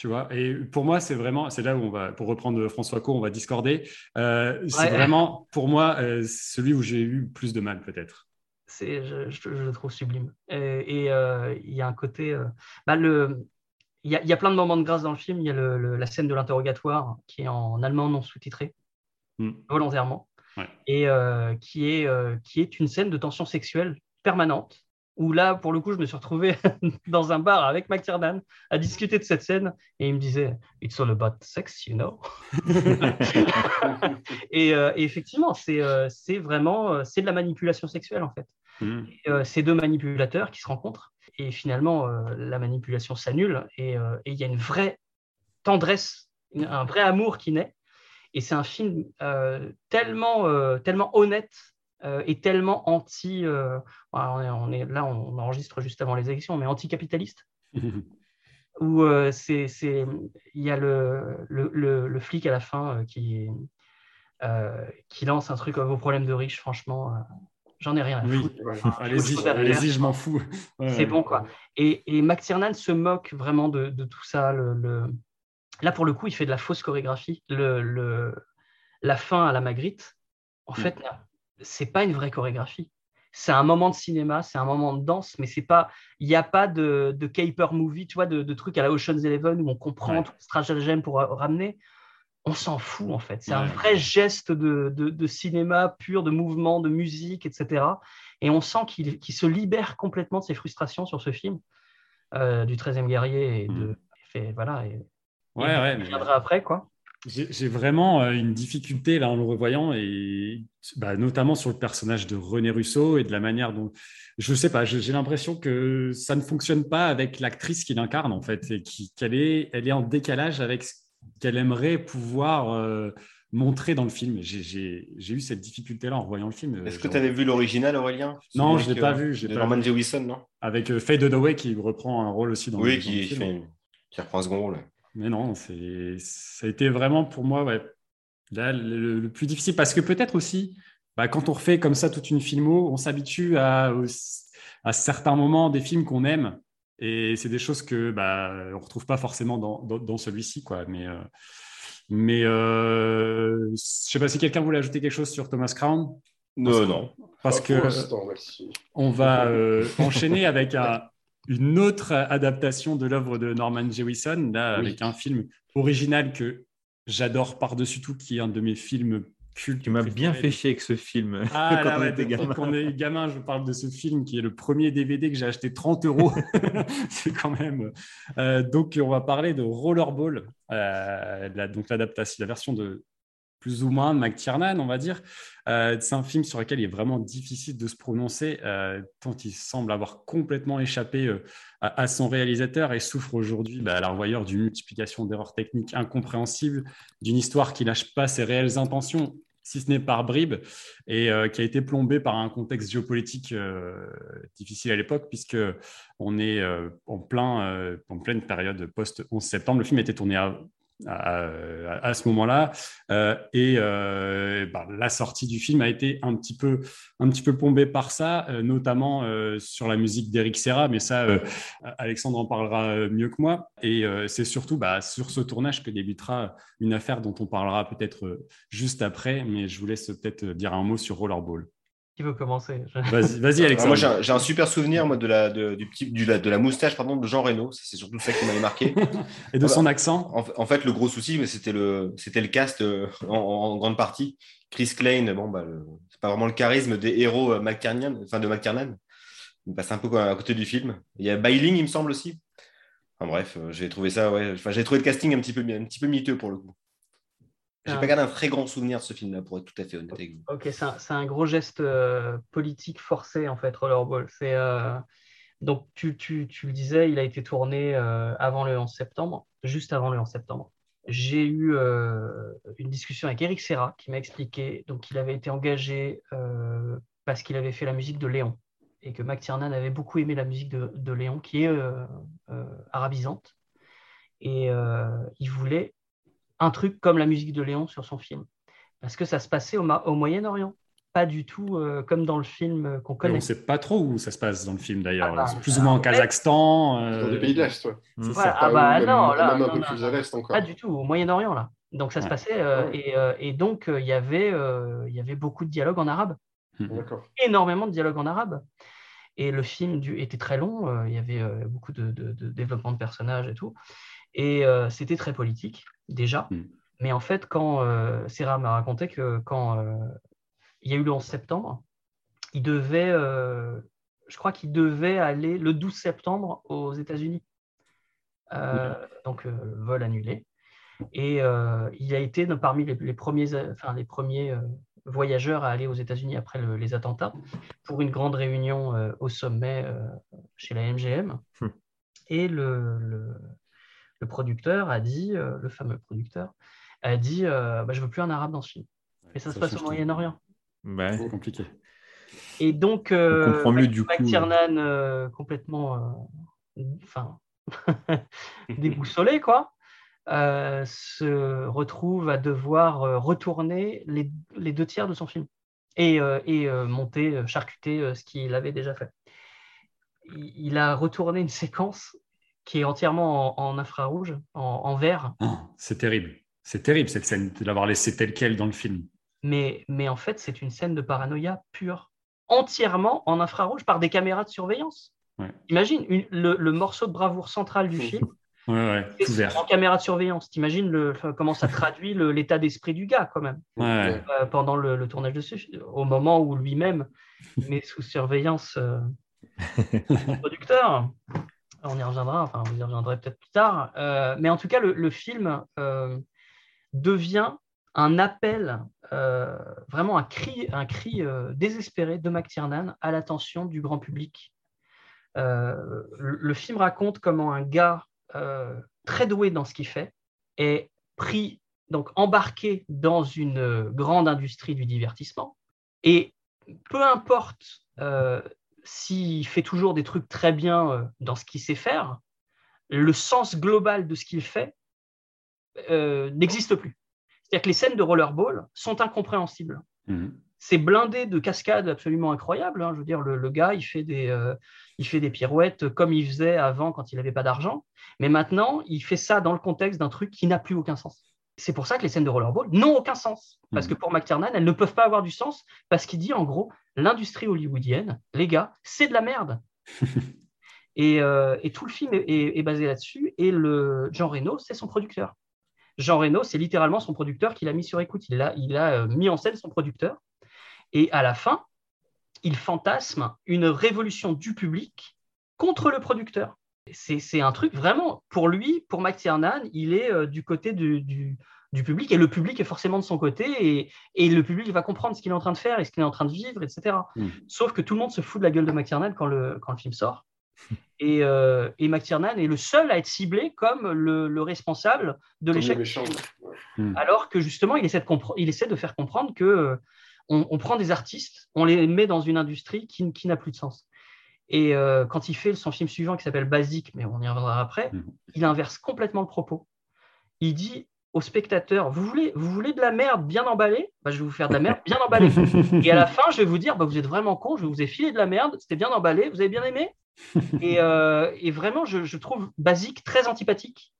Tu vois, et pour moi, c'est vraiment, c'est là où on va, pour reprendre François Co, on va discorder. Euh, c'est vraiment, pour moi, euh, celui où j'ai eu plus de mal, peut-être. C'est, je, le trouve sublime. Et euh, il y a un côté, bah, le, il y, a, y, a, plein de moments de grâce dans le film. Il y a le, la scène de l'interrogatoire qui est en allemand non sous-titré, hmm. volontairement, et qui est, qui est une scène de tension sexuelle permanente où là, pour le coup, je me suis retrouvé dans un bar avec McTiernan à discuter de cette scène et il me disait It's all about sex, you know? Euh, et, effectivement, c'est euh, vraiment euh, c'est de la manipulation sexuelle en fait. Hmm. ces deux manipulateurs qui se rencontrent et finalement, la manipulation s'annule et il y a une vraie tendresse, un vrai amour qui naît. Et c'est un film tellement, tellement honnête est tellement anti. Euh, on, est, là, on enregistre juste avant les élections, mais anticapitaliste. où euh, c'est, il y a le, le, le, flic à la fin qui, qui lance un truc vos problèmes de riches, franchement. J'en ai rien à foutre. Allez-y, allez je m'en fous. c'est bon, quoi. Et, et Max Tiernan se moque vraiment de, de tout ça. Le, Là, pour le coup, il fait de la fausse chorégraphie. Le, la fin à la Magritte, en mm. fait, c'est pas une vraie chorégraphie. C'est un moment de cinéma, c'est un moment de danse, mais c'est pas, il n'y a pas de, de, caper movie, tu vois, de, de trucs à la Ocean's Eleven où on comprend tout le stratagème pour ramener. On s'en fout en fait. C'est un vrai geste de, de, cinéma pur, de mouvement, de musique, etc. Et on sent qu'il se libère complètement de ses frustrations sur ce film euh, du 13e guerrier et de, mm. fait, voilà. Et, ouais, ouais, viendra après quoi. J'ai vraiment euh, une difficulté là en le revoyant et bah, notamment sur le personnage de René Russo et de la manière dont je sais pas, j'ai l'impression que ça ne fonctionne pas avec l'actrice qu'il incarne en fait et qu'elle est, elle est en décalage avec ce qu'elle aimerait pouvoir euh, montrer dans le film. J'ai eu cette difficulté là en revoyant le film. Est-ce que tu avais vu l'original Aurélien? Non, je l'ai pas vu. De Norman Jewison, non? Avec euh, Faye Dunaway qui reprend un rôle aussi dans, oui, le, qui, film. qui reprend un second rôle. Mais non, ça a été vraiment pour moi ouais, le, plus difficile parce que peut-être aussi, bah, quand on refait comme ça toute une filmo, on s'habitue à, à certains moments des films qu'on aime et c'est des choses que bah, on retrouve pas forcément dans, dans, celui-ci. quoi. Mais, euh, mais euh, je sais pas si quelqu'un voulait ajouter quelque chose sur Thomas Crown. Non, non. Parce que on va euh, enchaîner avec un, une autre adaptation de l'œuvre de Norman Jewison, là, avec un film original que j'adore par-dessus tout, qui est un de mes films cultes. Tu m'as bien fait chier avec ce film. Ah, quand on était gamin. Quand on est gamin, je parle de ce film qui est le premier DVD que j'ai acheté 30 euros. C'est quand même. Euh, donc, on va parler de Rollerball, euh, la, donc l'adaptation, la version de plus ou moins de McTiernan, on va dire. Euh, c'est un film sur lequel il est vraiment difficile de se prononcer, euh, tant il semble avoir complètement échappé euh, à, son réalisateur et souffre aujourd'hui bah, à la revoyeur d'une multiplication d'erreurs techniques incompréhensibles, d'une histoire qui lâche pas ses réelles intentions, si ce n'est par bribes, et qui a été plombée par un contexte géopolitique difficile à l'époque, puisque on est en, plein, en pleine période post-11 septembre. Le film a été tourné à à, ce moment-là. Euh, et euh, bah, la sortie du film a été un petit peu, un petit peu plombée par ça, euh, notamment sur la musique d'Eric Serra, mais ça, Alexandre en parlera mieux que moi. Et c'est surtout bah, sur ce tournage que débutera une affaire dont on parlera peut-être juste après, mais je vous laisse peut-être dire un mot sur Rollerball. Qui veut commencer? Vas-y, Alexandre. moi, j'ai un super souvenir moi, de, la, du petit, du, de la moustache pardon, de Jean Reno. C'est surtout ça qui m'avait marqué. Et de son accent? en, fait, le gros souci, c'était le, le cast euh, en, grande partie. Chris Klein, bon, bah, c'est pas vraiment le charisme des héros euh, enfin de McTiernan. Il passe un peu à côté du film. Il y a Bailing, il me semble aussi. Enfin, bref, euh, j'ai trouvé ça, ouais. Enfin, j'ai trouvé le casting un petit peu, un petit peu miteux pour le coup. J'ai pas gardé un très grand souvenir de ce film-là, pour être tout à fait honnête avec vous. Ok, c'est un, gros geste euh, politique forcé, en fait, Rollerball. C'est, euh, donc, tu, tu, tu, le disais, il a été tourné euh, avant le 11 septembre, juste avant le 11 septembre. J'ai eu une discussion avec Eric Serra qui m'a expliqué donc, qu'il avait été engagé parce qu'il avait fait la musique de Léon et que McTiernan avait beaucoup aimé la musique de, de Léon, qui est arabisante. Et il voulait un truc comme la musique de Léon sur son film. Parce que ça se passait au, Moyen-Orient. Pas du tout euh, comme dans le film qu'on connaît. on ne sait pas trop où ça se passe dans le film d'ailleurs. Ah bah, plus ou moins en Kazakhstan. Euh, dans les pays de l'Est, ouais. Ah bah non, là, même un peu plus à l'Est encore. Pas du tout, au Moyen-Orient là. Donc ça se passait euh, et, donc il y avait il y avait beaucoup de dialogues en arabe. Hmm. Énormément de dialogues en arabe. Et le film du, était très long, il y avait beaucoup de, de, développement de personnages et tout. Et c'était très politique déjà. Hmm. Mais en fait, quand euh, Serra m'a raconté que quand euh, il y a eu le 11 septembre, il devait, euh, je crois qu'il devait aller le 12 septembre aux États-Unis. Donc, vol annulé. Et il a été parmi les, premiers, enfin, les premiers voyageurs à aller aux États-Unis après les attentats pour une grande réunion au sommet chez la MGM. Hmm. Et le, le producteur a dit, euh, le fameux producteur, a dit euh, bah, Je veux plus un arabe dans ce film. Et ça, se passe au Moyen-Orient. c'est compliqué. Et donc, euh, McTiernan, complètement enfin, déboussolé, quoi, se retrouve à devoir retourner les, les, deux tiers de son film et, et monter, charcuter ce qu'il avait déjà fait. Il a retourné une séquence qui est entièrement en, infrarouge, en, vert. Ah, c'est terrible. C'est terrible cette scène de l'avoir laissé telle quelle dans le film. Mais, mais en fait, c'est une scène de paranoïa pure, entièrement en infrarouge par des caméras de surveillance. Imagine le, morceau de bravoure central du film. Ouais, ouais, en caméra de surveillance. T'imagines le, comment ça traduit l'état d'esprit du gars quand même euh, pendant le, tournage de ce au moment où lui-même met sous surveillance euh, le producteur on y reviendra, enfin, vous y reviendrez peut-être plus tard. Euh, mais en tout cas, le, film euh, devient un appel, euh, vraiment un cri, un cri désespéré de McTiernan à l'attention du grand public. Le, film raconte comment un gars très doué dans ce qu'il fait est pris, donc embarqué dans une grande industrie du divertissement. Et peu importe s'il fait toujours des trucs très bien euh, dans ce qu'il sait faire, le sens global de ce qu'il fait euh, n'existe plus. C'est-à-dire que les scènes de rollerball sont incompréhensibles. Mhm. C'est blindé de cascades absolument incroyables. Hein. Je veux dire, le, gars, il fait, des, euh, il fait des pirouettes comme il faisait avant quand il n'avait pas d'argent. Mais maintenant, il fait ça dans le contexte d'un truc qui n'a plus aucun sens. C'est pour ça que les scènes de rollerball n'ont aucun sens. Parce que mhm. pour McTiernan, elles ne peuvent pas avoir du sens parce qu'il dit en gros, l'industrie hollywoodienne, les gars, c'est de la merde. Euh, et, tout le film est, basé là-dessus. Et le Jean Reno, c'est son producteur. Jean Reno, c'est littéralement son producteur qui l'a mis sur écoute. Il a, il a euh, mis en scène son producteur. Et à la fin, il fantasme une révolution du public contre le producteur. C'est un truc vraiment, pour lui, pour McTiernan, il est euh, du côté du, du public et le public est forcément de son côté et, et le public va comprendre ce qu'il est en train de faire et ce qu'il est en train de vivre, etc. Mm. Sauf que tout le monde se fout de la gueule de McTiernan quand le, quand le film sort. Et, euh, et McTiernan est le seul à être ciblé comme le, le responsable de l'échec. Mm. Alors que justement, il essaie de, il essaie de faire comprendre que euh, on, prend des artistes, on les met dans une industrie qui, qui n'a plus de sens. Et euh, quand il fait son film suivant qui s'appelle Basique, mais on y reviendra après, mm. il inverse complètement le propos. Il dit aux spectateurs, vous voulez, vous voulez de la merde bien emballée? Bah, Je vais vous faire de la merde bien emballée. et à la fin, je vais vous dire, bah, vous êtes vraiment con, je vous ai filé de la merde, c'était bien emballé, vous avez bien aimé? Et, euh, et, vraiment, je, je, trouve Basique très antipathique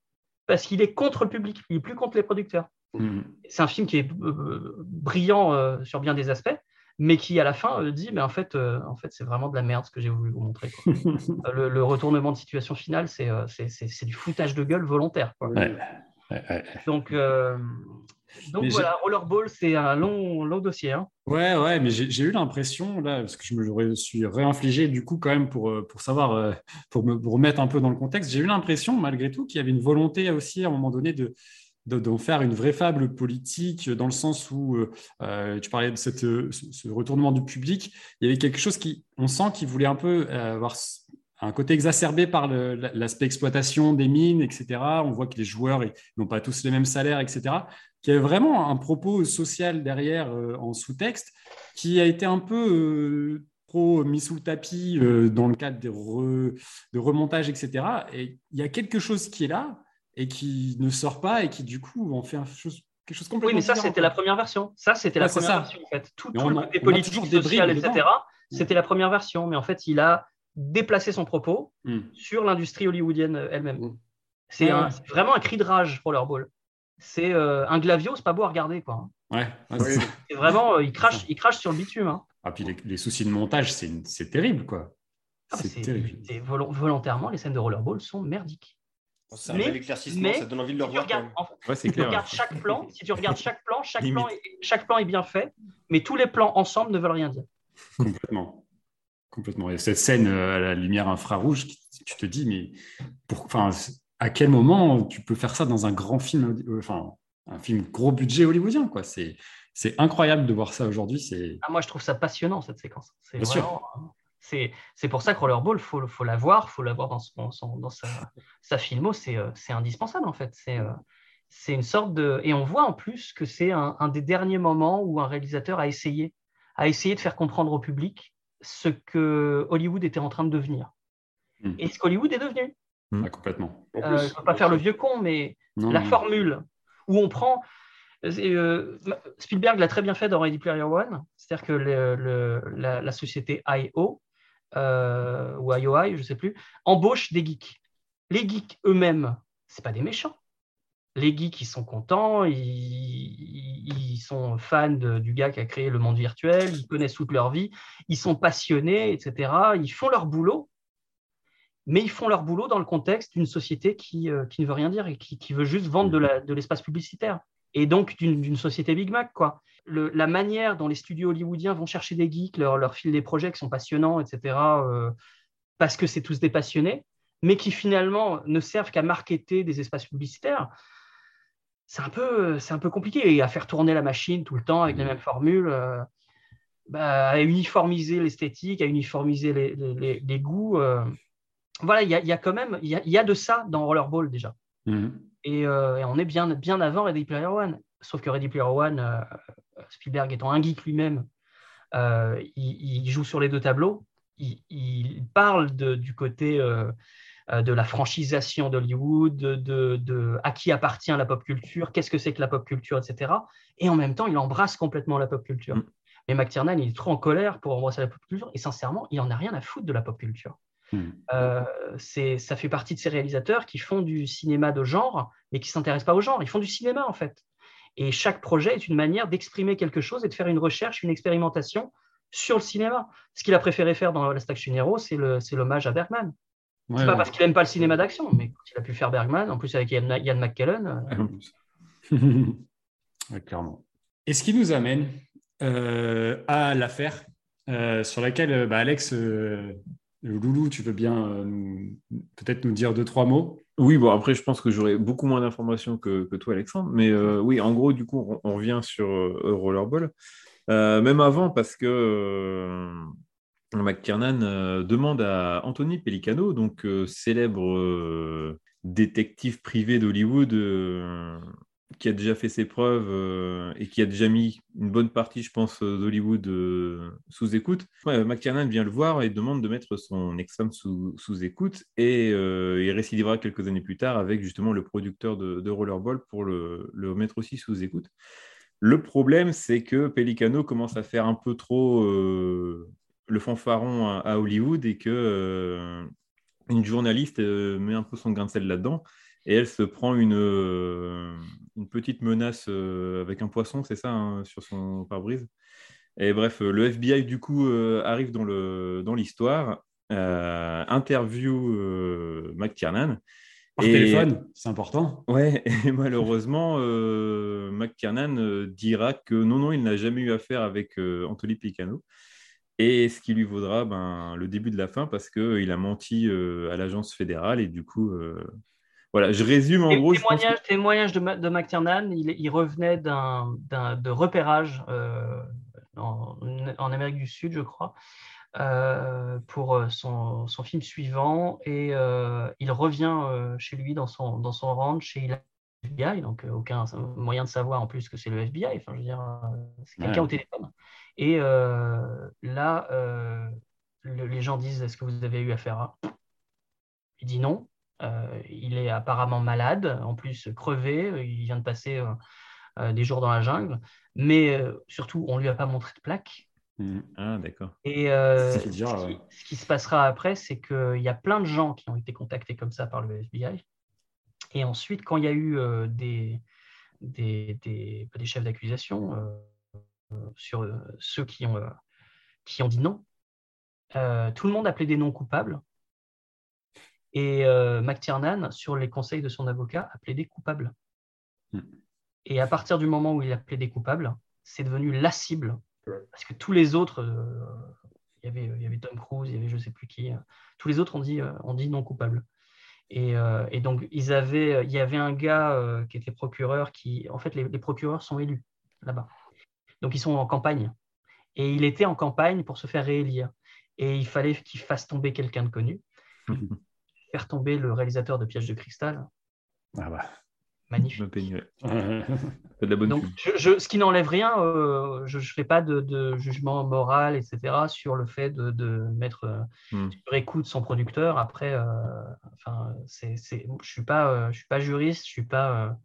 parce qu'il est contre le public, il est plus contre les producteurs. Mm. C'est un film qui est euh, brillant euh, sur bien des aspects, mais qui à la fin dit mais en fait, en fait c'est vraiment de la merde ce que j'ai voulu vous montrer. le, le, retournement de situation finale, c'est du foutage de gueule volontaire. Quoi. Ouais. Donc, euh, donc voilà, Rollerball, c'est un long, long dossier. Hein. Ouais, ouais, mais j'ai eu l'impression, là, parce que je me suis réinfligé du coup quand même pour, euh, pour savoir, euh, pour me remettre un peu dans le contexte, j'ai eu l'impression malgré tout qu'il y avait une volonté aussi à un moment donné de d'en faire une vraie fable politique dans le sens où tu parlais de cette, ce retournement du public, il y avait quelque chose qui, on sent qu'il voulait un peu avoir un côté exacerbé par l'aspect exploitation des mines, etc. On voit que les joueurs n'ont pas tous les mêmes salaires, etc. Qu'il y a vraiment un propos social derrière euh, en sous-texte qui a été un peu euh, trop mis sous le tapis euh, dans le cadre de remontage, etc. Et il y a quelque chose qui est là et qui ne sort pas et qui du coup en fait un chose, quelque chose complètement. Oui, mais ça c'était la première version. Ça c'était la première version en fait. Tout, tout le côté politique, social, etc. C'était la première version, mais en fait il a déplacer son propos hmm. sur l'industrie hollywoodienne elle-même. Hmm. C'est vraiment un cri de rage pour leur ball. C'est euh, un glavio, c'est pas beau à regarder. Quoi. Ouais, c'est vraiment, euh, il, crache, il crache sur le bitume. Hein. Ah, puis les, soucis de montage, c'est terrible. quoi. Ah, c'est terrible. volontairement, les scènes de rollerball sont merdiques. C'est un bel éclaircissement, ça donne envie de le revoir. si tu regardes chaque plan, si tu regardes chaque plan, chaque plan, est, chaque plan est bien fait, mais tous les plans ensemble ne veulent rien dire. Complètement. Complètement. Et cette scène euh, à la lumière infrarouge, tu te dis, mais pour, enfin, à quel moment tu peux faire ça dans un grand film, euh, enfin, un film gros budget hollywoodien, quoi? C'est, c'est incroyable de voir ça aujourd'hui. C'est... Ah, moi, je trouve ça passionnant, cette séquence. C'est Bien sûr. C'est, c'est pour ça que Rollerball, il faut, faut la voir, il faut la voir dans, son, dans sa, sa filmo, c'est, euh, c'est indispensable, en fait. C'est, c'est une sorte de... Et on voit en plus que c'est un, un des derniers moments où un réalisateur a essayé, a essayé de faire comprendre au public ce que Hollywood était en train de devenir. Hmm. Et ce qu'Hollywood est devenu. Hmm. Ah, complètement. Euh, je ne veux pas faire le vieux con, mais la formule où on prend. Euh, Spielberg l'a très bien fait dans Ready Player One, c'est-à-dire que la, société IO, euh, ou IOI, je ne sais plus, embauche des geeks. Les geeks eux-mêmes, ce pas des méchants les geeks, ils sont contents, ils, sont fans du gars qui a créé le monde virtuel, ils connaissent toute leur vie, ils sont passionnés, etc. Ils font leur boulot, mais ils font leur boulot dans le contexte d'une société qui, euh, ne veut rien dire et qui, veut juste vendre de l'espace publicitaire. Et donc d'une société Big Mac, quoi. la manière dont les studios hollywoodiens vont chercher des geeks, leur, leur fil des projets qui sont passionnants, etc., euh, parce que c'est tous des passionnés, mais qui finalement ne servent qu'à marketer des espaces publicitaires c'est un peu, un peu compliqué et à faire tourner la machine tout le temps avec les mmh. mêmes formules, euh, bah, à uniformiser l'esthétique, à uniformiser les, goûts. Euh. voilà, il y a, quand même, il y a, de ça dans Rollerball déjà. Mmh. Euh, et, on est bien, bien avant Ready Player One. Sauf que Ready Player One, Spielberg étant un geek lui-même, il, joue sur les deux tableaux. Il, parle du côté euh, de la franchisation d'Hollywood, de, à qui appartient la pop culture, qu'est-ce que c'est que la pop culture, etc. Et en même temps, il embrasse complètement la pop culture. Mm. Mais McTiernan, il est trop en colère pour embrasser la pop culture, et sincèrement, il n'en a rien à foutre de la pop culture. Mm. Euh, ça fait partie de ces réalisateurs qui font du cinéma de genre, mais qui ne s'intéressent pas au genre. Ils font du cinéma, en fait. Et chaque projet est une manière d'exprimer quelque chose et de faire une recherche, une expérimentation sur le cinéma. Ce qu'il a préféré faire dans Last Action Hero, c'est l'hommage à Bergman c'est pas parce qu'il aime pas le cinéma d'action, mais quand il a pu faire Bergman, en plus avec Ian, McKellen. Euh. clairement. Et ce qui nous amène euh, à l'affaire euh, sur laquelle, bah, Alex, Loulou, tu veux bien peut-être nous dire deux, trois mots? Oui, bon, après, je pense que j'aurai beaucoup moins d'informations que, toi, Alexandre. Mais oui, en gros, du coup, on, revient sur Rollerball. même avant, parce que McKiernan euh, demande à Anthony Pellicano, donc euh, célèbre euh, détective privé d'Hollywood, qui a déjà fait ses preuves et qui a déjà mis une bonne partie, je pense, d'Hollywood sous écoute. McTiernan vient le voir et demande de mettre son ex-femme sous, écoute et il récidivera quelques années plus tard avec justement le producteur de, Rollerball pour le, le, mettre aussi sous écoute. Le problème, c'est que Pelicano commence à faire un peu trop le fanfaron à, Hollywood et que euh, une journaliste euh, met un peu son grain de sel là-dedans et elle se prend une, euh, une petite menace avec un poisson, c'est ça, hein, sur son pare-brise. Et bref, le FBI du coup arrive dans l'histoire, dans interview McTiernan. Par téléphone, c'est important. Ouais, et malheureusement, McTiernan dira que non, non, il n'a jamais eu affaire avec Anthony Picano et ce qui lui vaudra ben, le début de la fin parce qu'il a menti euh, à l'agence fédérale et du coup, euh, voilà, je résume en gros. Témoignage, témoignage de, de McTiernan, il, revenait d'un, de repérage euh, en, Amérique du Sud, je crois, pour son, son, film suivant et il revient chez lui dans son, dans son ranch et il a FBI, donc aucun moyen de savoir en plus que c'est le FBI. Enfin, je veux dire, c'est quelqu'un au téléphone. Et euh, là, euh, les gens disent Est-ce que vous avez eu affaire à? Il dit non. Euh, il est apparemment malade, en plus crevé. Il vient de passer des jours dans la jungle. Mais surtout, on ne lui a pas montré de plaque. Mmh. Ah, d'accord. Et ce, qui, se passera après, c'est qu'il y a plein de gens qui ont été contactés comme ça par le FBI. Et ensuite, quand il y a eu des, des, des, des, chefs d'accusation, sur euh, ceux qui ont, euh, qui ont dit non. Euh, tout le monde appelait des noms coupables. Et McTiernan, sur les conseils de son avocat, appelait des coupables. Hmm. Et à partir du moment où il appelait des coupables, c'est devenu la cible. Parce que tous les autres, il, y avait, il y avait Tom Cruise, il y avait je ne sais plus qui, tous les autres ont dit, ont dit non coupable. Et, et, donc, ils avaient, il y avait un gars qui était procureur qui, en fait, les procureurs sont élus là-bas. Donc, ils sont en campagne. Et il était en campagne pour se faire réélire. Et il fallait qu'il fasse tomber quelqu'un de connu. faire tomber le réalisateur de Piège de cristal. Ah bah. Magnifique. de la bonne Donc, je, ce qui n'enlève rien, euh, je ne fais pas de, jugement moral, etc., sur le fait de, mettre euh, hmm. sur écoute son producteur. Après, euh, enfin, c'est, je ne suis, pas, je suis pas juriste, je ne suis pas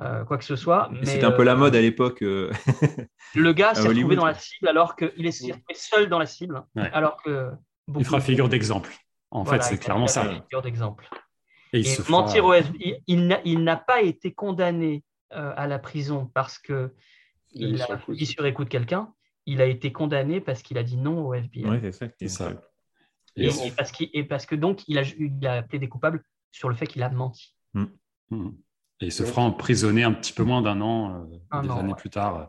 euh, quoi que ce soit. C'était un peu la mode à l'époque. Euh, le gars s'est retrouvé dans la cible alors qu'il est seul dans la cible. Alors que il fera figure d'exemple. En fait, c'est clairement ça. D'exemple. Et, il mentir au FBI, il, n'a pas été condamné à la prison parce que il, a dit sur écoute quelqu'un. Il a été condamné parce qu'il a dit non au FBI. Oui, c'est ça. Et, parce et, parce que donc il a, il a appelé des coupables sur le fait qu'il a menti. Hmm. Hmm. Et il se fera emprisonner un petit peu moins d'un an, euh, des années plus tard.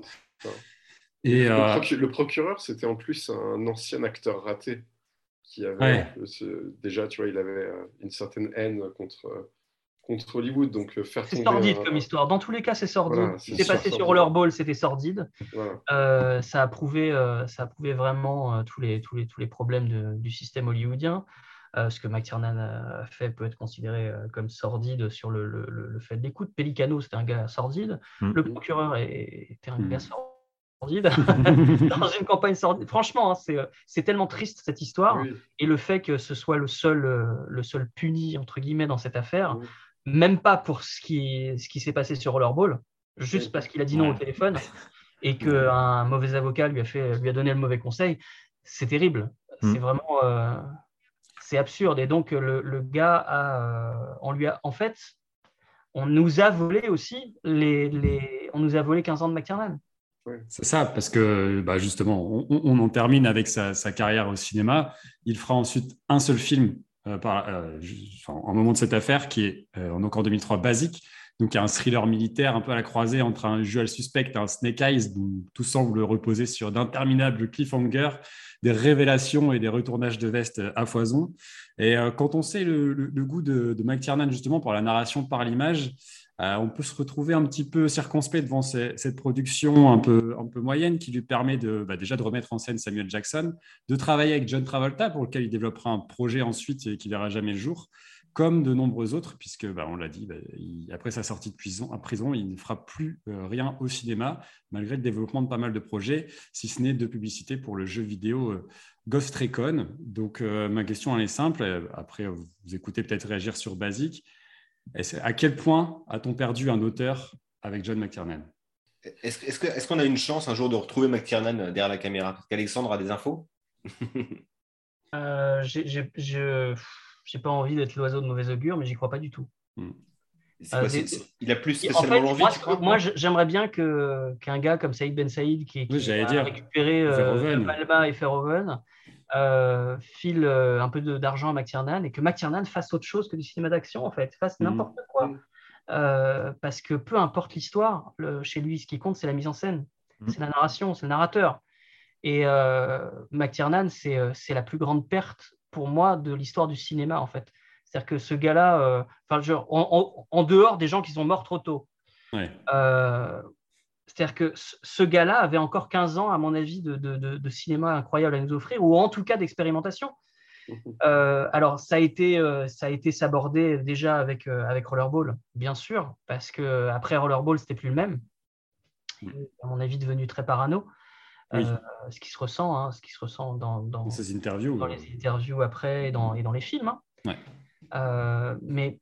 Et, euh, le, procureur, c'était en plus un ancien acteur raté qui avait déjà, tu vois, il avait euh, une certaine haine contre, contre Hollywood. Donc faire C'est sordide comme histoire. Dans tous les cas, c'est sordide. Ce qui s'est passé sur Rollerball, c'était sordide. ça, a prouvé, ça a prouvé vraiment tous, les, tous, les, tous les problèmes du système hollywoodien. Euh, ce que McTiernan a fait peut être considéré euh, comme sordide sur le, fait de l'écoute. Pelicano, c'était un gars sordide. Mm. Le procureur était un gars mm. Sordide dans une campagne sordide. Franchement, hein, euh, c'est tellement triste cette histoire. Et le fait que ce soit le seul, le seul puni, entre guillemets, dans cette affaire, même pas pour ce qui, ce qui s'est passé sur Rollerball, juste parce qu'il a dit non au téléphone et qu'un mauvais avocat lui a, fait, lui a donné le mauvais conseil, c'est terrible. Mm. C'est vraiment c'est absurde. Et donc, le, gars, a, euh, on lui a, en fait, on nous a volé aussi, les, les on nous a volé 15 ans de McTiernan. C'est ça, parce que bah, justement, on, en termine avec sa, carrière au cinéma. Il fera ensuite un seul film euh, euh, en moment de cette affaire, qui est en encore 2003 Basique. Donc, il y a un thriller militaire un peu à la croisée entre un Usual Suspect et un Snake Eyes, où tout semble reposer sur d'interminables cliffhangers des révélations et des retournages de veste à foison. Et euh, quand on sait le, goût de, Mike Tiernan justement pour la narration par l'image, euh, on peut se retrouver un petit peu circonspect devant cette production un peu, moyenne qui lui permet de, bah, déjà de remettre en scène Samuel Jackson, de travailler avec John Travolta pour lequel il développera un projet ensuite et qui verra jamais le jour. comme de nombreux autres, puisque, bah, on l'a dit, bah, après sa sortie de prison, à prison, il ne fera plus euh, rien au cinéma, malgré le développement de pas mal de projets, si ce n'est de publicité pour le jeu vidéo euh, Ghost Recon. Donc, euh, ma question, elle est simple. Après, vous écoutez peut-être réagir sur Basic. À quel point a-t-on perdu un auteur avec John McTiernan? Est-ce qu'on a une chance un jour de retrouver McTiernan derrière la caméra? Parce qu'Alexandre a des infos Je j'ai pas envie d'être l'oiseau de mauvais augure, mais j'y crois pas du tout. Hmm. Euh, il a plus spécialement l'envie. Moi, j'aimerais bien que qu'un gars comme Saïd Ben Saïd, qui, qui a dire, récupéré euh, Malma et Ferroven, euh, file euh, un peu d'argent à McTiernan et que McTiernan fasse autre chose que du cinéma d'action, en fait, fasse hmm. n'importe quoi. parce que peu importe l'histoire, chez lui, ce qui compte, c'est la mise en scène, hmm. c'est la narration, c'est le narrateur. Et McTiernan, c'est la plus grande perte pour moi de l'histoire du cinéma, en fait. C'est-à-dire que ce gars-là, euh, en, dehors des gens qui sont morts trop tôt. Euh, c'est-à-dire que ce gars-là avait encore 15 ans, à mon avis, de, cinéma incroyable à nous offrir, ou en tout cas d'expérimentation. Euh, alors, ça a été, ça a été sabordé déjà avec, avec Rollerball, bien sûr, parce que après Rollerball, c'était plus le même. à mon avis, devenu très parano. Euh, ce qui se ressent, hein, ce qui se ressent dans, dans, ces interviews, dans les interviews après et dans, et dans les films. Hein. Euh, mais,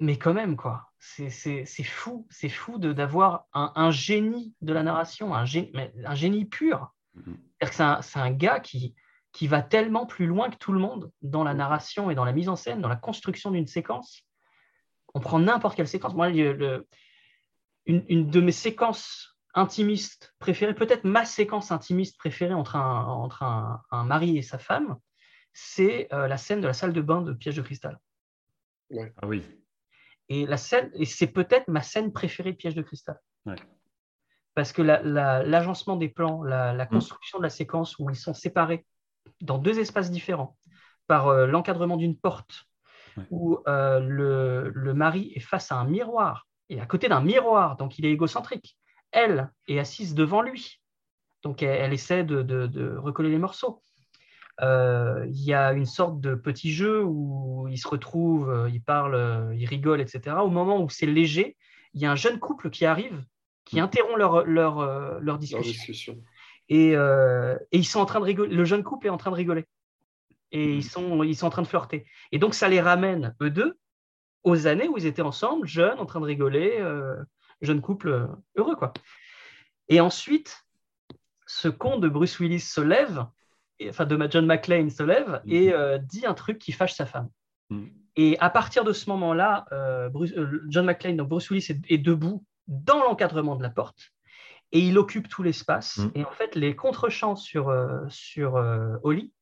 mais quand même, quoi, c'est fou, c'est fou d'avoir un, un, génie de la narration, un, génie, un génie pur. Mm-hmm. C'est un, un, gars qui, qui va tellement plus loin que tout le monde dans la narration et dans la mise en scène, dans la construction d'une séquence. On prend n'importe quelle séquence. Moi, le, une, une, de mes séquences intimiste préférée, peut-être ma séquence intimiste préférée entre un, entre un, mari et sa femme, c'est euh, la scène de la salle de bain de Piège de cristal. Ah oui. Et, la scène, et c'est peut-être ma scène préférée de Piège de cristal. Parce que l'agencement des plans, la, mm. construction de la séquence où ils sont séparés dans deux espaces différents par euh, l'encadrement d'une porte, où euh, le, le mari est face à un miroir, et à côté d'un miroir, donc il est égocentrique elle est assise devant lui. Donc elle, essaie de, recoller les morceaux. Euh, il y a une sorte de petit jeu où ils se retrouvent, euh, ils parlent, euh, ils rigolent, etc. Au moment où c'est léger, il y a un jeune couple qui arrive, qui mm. interrompt leur, leur, discussion. Et, ils sont en train de rigoler. Le jeune couple est en train de rigoler. Et mm. ils, sont, ils sont en train de flirter. Et donc ça les ramène, eux deux, aux années où ils étaient ensemble, jeunes, en train de rigoler jeune couple euh, heureux. quoi. Et ensuite, ce con de Bruce Willis se lève, enfin de John McClane se lève et mhm. euh, dit un truc qui fâche sa femme. Mhm. Et à partir de ce moment-là, euh, John McClane, donc Bruce Willis, est, debout dans l'encadrement de la porte et il occupe tout l'espace. Mhm. Et en fait, les contre-champs sur, sur Holly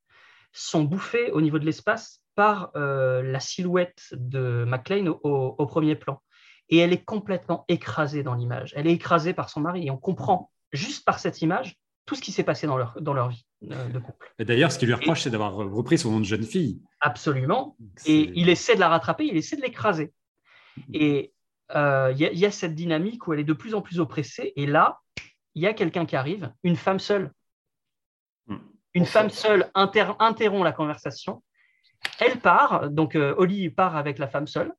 sont bouffés au niveau de l'espace par la silhouette de McClane au, premier plan et elle est complètement écrasée dans l'image. Elle est écrasée par son mari et on comprend juste par cette image tout ce qui s'est passé dans leur, dans leur vie euh, de couple. Et d'ailleurs, ce qu'il lui reproche, c'est d'avoir repris son nom de jeune fille. Absolument. Et il essaie de la rattraper, il essaie de l'écraser. Et euh, il y, a cette dynamique où elle est de plus en plus oppressée. Et là, il y a quelqu'un qui arrive, une femme seule. Hmm. Une femme seule interrompt la conversation. Elle part, donc euh, Oli part avec la femme seule.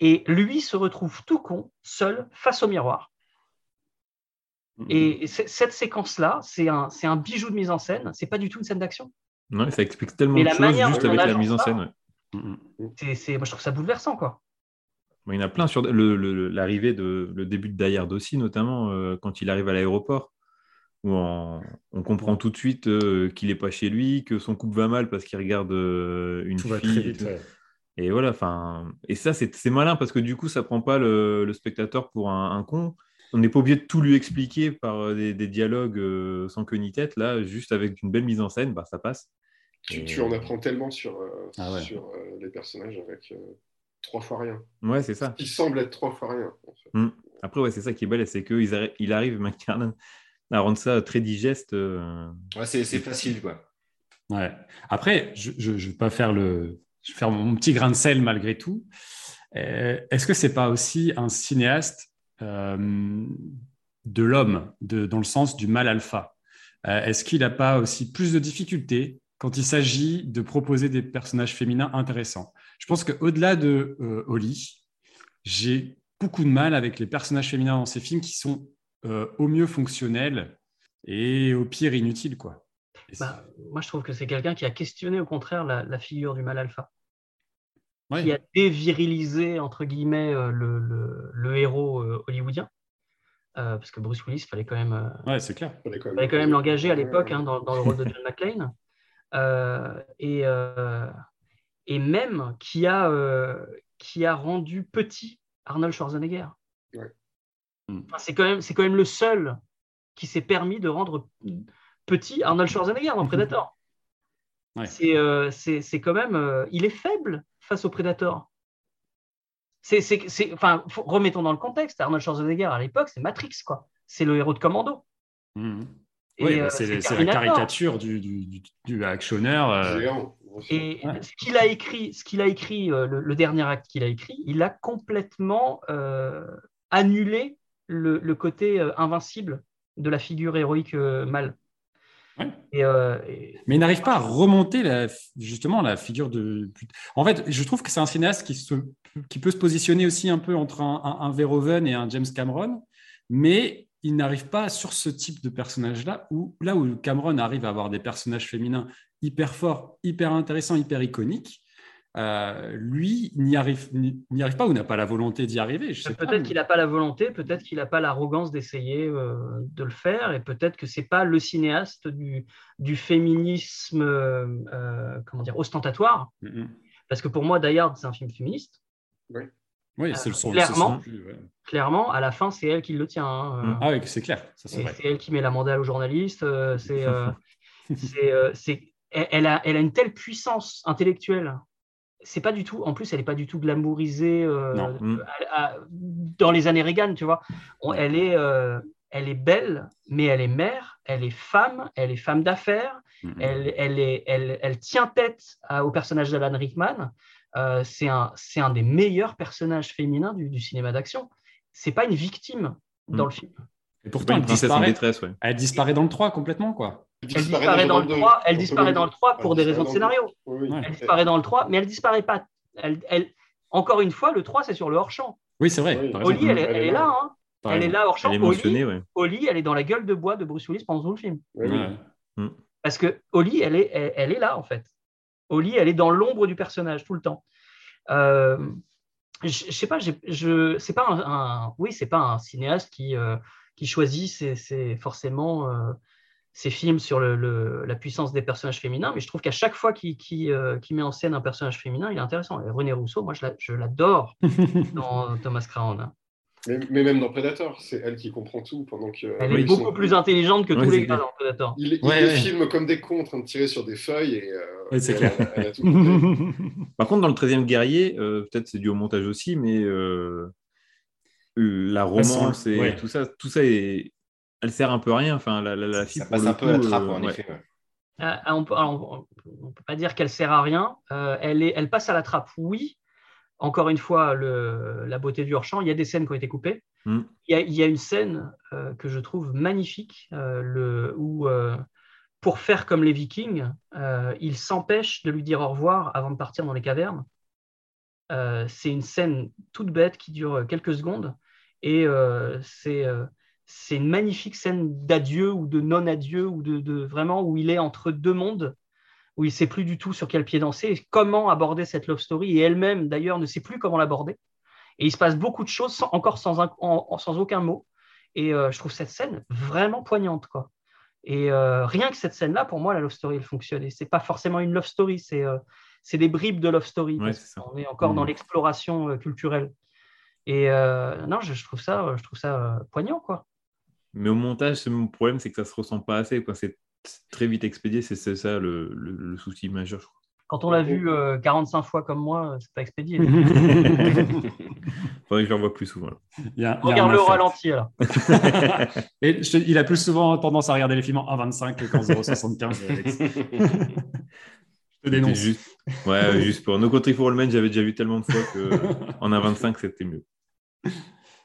Et lui se retrouve tout con, seul, face au miroir. Mm-hmm. Et cette séquence-là, c'est un, un, bijou de mise en scène. C'est pas du tout une scène d'action. Non, ça explique tellement de choses juste avec la mise en scène. Ouais. C'est, moi, je trouve ça bouleversant, quoi. il y en a plein sur l'arrivée de le début de Die aussi, notamment euh, quand il arrive à l'aéroport, où on, comprend tout de suite euh, qu'il n'est pas chez lui, que son couple va mal parce qu'il regarde euh, une fille. Et voilà, enfin, et ça, c'est malin parce que du coup, ça prend pas le, spectateur pour un, con. On n'est pas obligé de tout lui expliquer par euh, des, dialogues euh, sans queue ni tête. Là, juste avec une belle mise en scène, bah, ça passe. Tu, en apprends tellement sur, euh, ah sur les personnages avec trois fois rien. Ouais, c'est ça. Il semble être trois fois rien. Mmh. Après, ouais, c'est ça qui est belle, c'est qu'il il arrive, McTiernan, à rendre ça très digeste. Ouais, c'est facile, quoi. Ouais. Après, je ne vais pas faire le, je vais faire mon petit grain de sel malgré tout. Euh, est-ce que c'est pas aussi un cinéaste de l'homme, dans le sens du mal alpha euh, Est-ce qu'il n'a pas aussi plus de difficultés quand il s'agit de proposer des personnages féminins intéressants? Je pense qu'au-delà de euh, Holly, j'ai beaucoup de mal avec les personnages féminins dans ces films qui sont euh, au mieux fonctionnels et au pire inutiles. Quoi. Bah, moi, je trouve que c'est quelqu'un qui a questionné au contraire la, figure du mal alpha. Qui a dévirilisé, entre guillemets, euh, le, héros hollywoodien. parce que Bruce Willis, fallait quand même, ouais, c'est clair. Fallait quand même l'engager à l'époque hein, dans, dans, le rôle de John McClane. Euh, et, euh, et même qui a, euh, qui a rendu petit Arnold Schwarzenegger. Hmm. c'est quand, même, quand même le seul qui s'est permis de rendre petit Arnold Schwarzenegger dans Predator. C'est quand même. il est faible face au Predator. C'est, enfin, remettons dans le contexte. Arnold Schwarzenegger à l'époque, c'est Matrix, quoi. C'est le héros de Commando. Hmm. Oui, bah, euh, c'est la caricature du, du, du actionneur. Euh. Et ce qu'il a écrit, ce qu'il a écrit euh, le, dernier acte qu'il a écrit, il a complètement annulé le, le, côté invincible de la figure héroïque mâle. Et, Mais il n'arrive pas à remonter la, justement la figure de. En fait, je trouve que c'est un cinéaste qui, se, qui peut se positionner aussi un peu entre un, un, un Verhoeven et un James Cameron, mais il n'arrive pas sur ce type de personnage-là, où là où Cameron arrive à avoir des personnages féminins hyper forts, hyper intéressants, hyper iconiques, euh, lui n'y arrive, n'y arrive pas ou n'a pas la volonté d'y arriver. Peut-être qu'il n'a pas la volonté, peut-être qu'il n'a pas l'arrogance d'essayer euh, de le faire, et peut-être que c'est pas le cinéaste du, du féminisme euh, comment dire ostentatoire. Parce que pour moi, Die c'est un film féministe. Oui. Oui, c'est le son. Clairement, clairement, à la fin, c'est elle qui le tient. Hein, euh. Ah oui, c'est clair. c'est elle qui met la mandale aux journalistes. Euh, c'est, euh, c'est, elle, a, elle a une telle puissance intellectuelle. C'est pas du tout. En plus, elle n'est pas du tout glamourisée mm. dans les années Reagan, tu vois. elle est, elle est belle, mais elle est mère, elle est femme, elle est femme d'affaires. Mm, mm. Elle, elle, est, elle, elle, tient tête au personnage d'Alan Rickman. Euh, c'est un, un, des meilleurs personnages féminins du, cinéma d'action. C'est pas une victime dans le film. Et pourtant, elle disparaît, elle disparaît dans le 3 complètement, quoi. Elle disparaît, dans, le 3, elle disparaît dans le 3 pour des raisons de scénario. Elle disparaît dans le 3, mais elle disparaît pas. Elle, elle... Encore une fois, le 3, c'est sur le hors-champ. Oui, c'est vrai. Oli, elle, elle, est là. Hein. Elle est là hors-champ. Oli, elle est dans la gueule de bois de Bruce Willis pendant tout le film. Mm. Parce que Oli, elle est, elle est là, en fait. Oli, elle est dans l'ombre du personnage tout le temps. Euh, je, ne sais pas, je, c'est pas un, oui, c'est pas un cinéaste qui, euh, qui choisit c'est forcément euh, ses films sur le, la puissance des personnages féminins, mais je trouve qu'à chaque fois qu'il met en scène un personnage féminin, il est intéressant. René Rousseau, moi, je l'adore dans Thomas Crown. Mais, même dans Predator, c'est elle qui comprend tout pendant que. Elle est beaucoup plus intelligente que tous les gars dans Predator. Il, il les filme comme des cons en train de tirer sur des feuilles et. Euh, c'est clair. Par contre, dans le 13e guerrier, euh, peut-être c'est dû au montage aussi, mais euh, la romance et tout ça, tout ça est... elle sert un peu à rien. Enfin, la, la, fille, ça passe un peu à la trappe, en effet. on ne peut, pas dire qu'elle sert à rien. elle, est, elle passe à la trappe, oui, encore une fois, la beauté du hors-champ. Il y a des scènes qui ont été coupées. Mm. Il, y a, une scène euh, que je trouve magnifique euh, où, euh, pour faire comme les Vikings, il s'empêche de lui dire au revoir avant de partir dans les cavernes. c'est une scène toute bête qui dure quelques secondes et c'est une magnifique scène d'adieu ou de non-adieu ou de, vraiment où il est entre deux mondes où il ne sait plus du tout sur quel pied danser, et comment aborder cette love story, et elle-même d'ailleurs ne sait plus comment l'aborder. Et il se passe beaucoup de choses, encore sans, sans aucun mot. Et euh, je trouve cette scène vraiment poignante. Quoi. Et euh, rien que cette scène-là, pour moi, la love story, elle fonctionne. Et ce n'est pas forcément une love story, c'est euh, c'est des bribes de love story. on est encore dans mmh. l'exploration culturelle. Et non, je, trouve ça, je trouve ça poignant. quoi. Mais au montage, mon problème, c'est que ça ne se ressent pas assez. C'est très vite expédié, c'est ça le, souci majeur, je crois. Quand on l'a vu 45 euh, fois comme moi, c'est pas expédié. Faudrait que je le vois plus souvent. Regarde le ralenti là. Et il a plus souvent tendance à regarder les films en 1,25 que qu'en 0,75. je te dénonce. Juste, ouais, juste pour No Country for All Men, j'avais déjà vu tellement de fois qu'en 1,25 c'était mieux.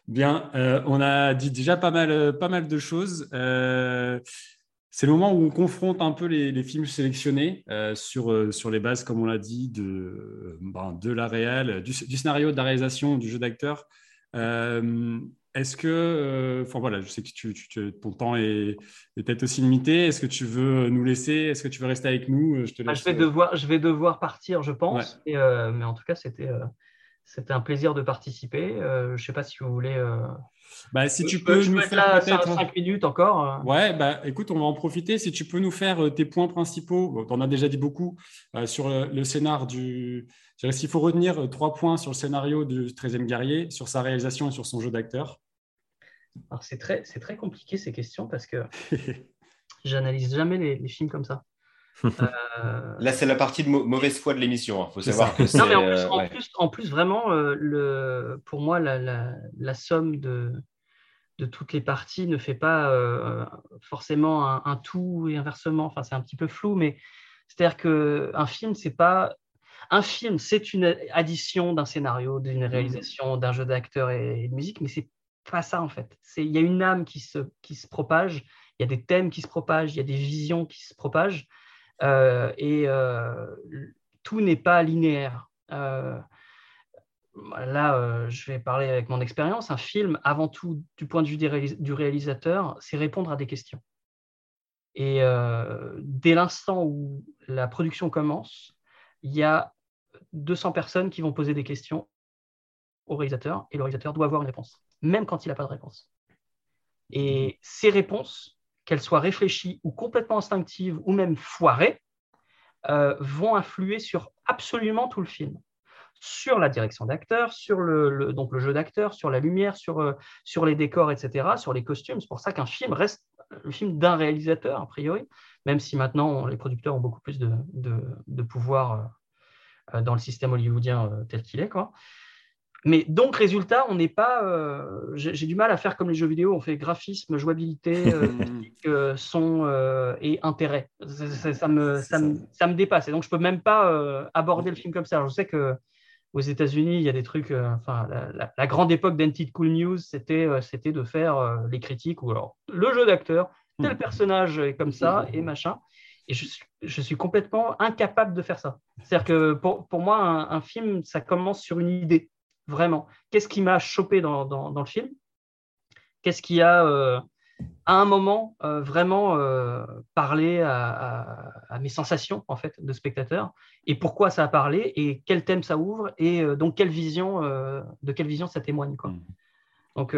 Bien, euh, on a dit déjà pas mal, pas mal de choses. Euh, C'est le moment où on confronte un peu les, films sélectionnés euh, sur, euh, sur les bases, comme on l'a dit, de, ben, de la réelle, du, scénario, de la réalisation, du jeu d'acteur. Est-ce que, enfin voilà, je sais que tu, ton temps est, peut-être aussi limité. Est-ce que tu veux nous laisser? Est-ce que tu veux rester avec nous? Je, te ah, je, vais devoir, je vais devoir partir, je pense. mais en tout cas, c'était c'était un plaisir de participer. Euh, je ne sais pas si vous voulez. Euh, bah, si tu peux, nous faire peut-être 5 minutes encore. Euh. Ouais, bah écoute, on va en profiter. Si tu peux nous faire tes points principaux, tu en as déjà dit beaucoup sur le, scénar du. S'il faut retenir trois points sur le scénario du 13e guerrier, sur sa réalisation et sur son jeu d'acteur. Alors c'est très, c'est très compliqué ces questions parce que j'analyse jamais les films comme ça. Euh, Là, c'est la partie de mauvaise foi de l'émission. Il hein. faut savoir que non, mais en plus, en, plus, vraiment, euh, le, pour moi, la, la, somme de, de, toutes les parties ne fait pas euh, forcément un, tout et inversement. Enfin, c'est un petit peu flou, mais c'est-à-dire qu'un film, c'est pas. Un film, c'est une addition d'un scénario, d'une réalisation, d'un jeu d'acteurs et, de musique, mais c'est pas ça en fait. Il y a une âme qui se, qui se propage, il y a des thèmes qui se propagent, il y a des visions qui se propagent. Euh, et euh, tout n'est pas linéaire. Euh, là, je vais parler avec mon expérience. Un film, avant tout, du point de vue du réalisateur, c'est répondre à des questions. Et dès l'instant où la production commence, il y a 200 personnes qui vont poser des questions au réalisateur et le réalisateur doit avoir une réponse, même quand il n'a pas de réponse. Et ces réponses, qu'elles soient réfléchies ou complètement instinctives ou même foirées, euh, vont influer sur absolument tout le film. Sur la direction d'acteur, sur le, jeu d'acteur, sur la lumière, sur, euh, les décors, etc., sur les costumes. C'est pour ça qu'un film reste le film d'un réalisateur, a priori, même si maintenant les producteurs ont beaucoup plus de, de, pouvoir euh, dans le système hollywoodien tel qu'il est. Quoi. Mais donc, résultat, on n'est pas. Euh, j'ai du mal à faire comme les jeux vidéo, on fait graphisme, jouabilité, euh, euh, son et intérêt. Ça, me, ça, me, ça, me, dépasse. Et donc, je ne peux même pas aborder le film comme ça. je sais que aux États-Unis, il y a des trucs. enfin, la, grande époque d'Anti Cool News, c'était c'était de faire les critiques ou alors le jeu d'acteur, tel hmm. personnage est comme ça et machin. Et je, je, suis complètement incapable de faire ça. C'est-à-dire que pour, pour moi, un, film, ça commence sur une idée vraiment. Qu'est-ce qui m'a chopé dans, le film? Qu'est-ce qui a, euh, à un moment, euh, vraiment euh, parlé à, mes sensations en fait de spectateur? Et pourquoi ça a parlé? Et quel thème ça ouvre? Et donc quelle vision, de quelle vision ça témoigne quoi? Hmm. Donc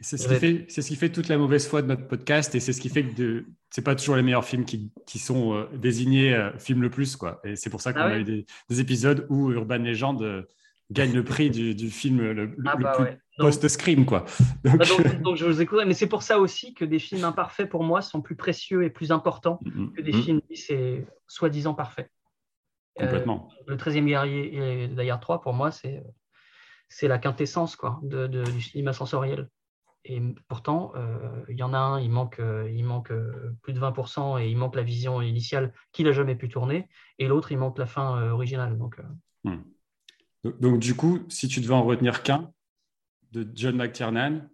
c'est ce, qui fait, c'est ce qui fait toute la mauvaise foi de notre podcast et c'est ce qui fait que de, c'est pas toujours les meilleurs films qui, qui sont désignés film le plus quoi. Et c'est pour ça qu'on ah a eu des, des, épisodes où Urban Legend gagne le prix du, film le, ah bah plus post-scream, quoi. Bah donc... je vous écoute, mais c'est pour ça aussi que des films imparfaits, pour moi, sont plus précieux et plus importants mm-hmm. que des mm-hmm. films c'est soi-disant parfaits. Euh, Complètement. le 13e guerrier et d'ailleurs 3, pour moi, c'est, c'est la quintessence quoi, de, du cinéma sensoriel. Et pourtant, euh, il y en a un, il manque, euh, il manque plus de 20% et il manque la vision initiale qu'il n'a jamais pu tourner, et l'autre, il manque la fin originale. Donc, mm. Donc, du coup, si tu devais en retenir qu'un de John McTiernan.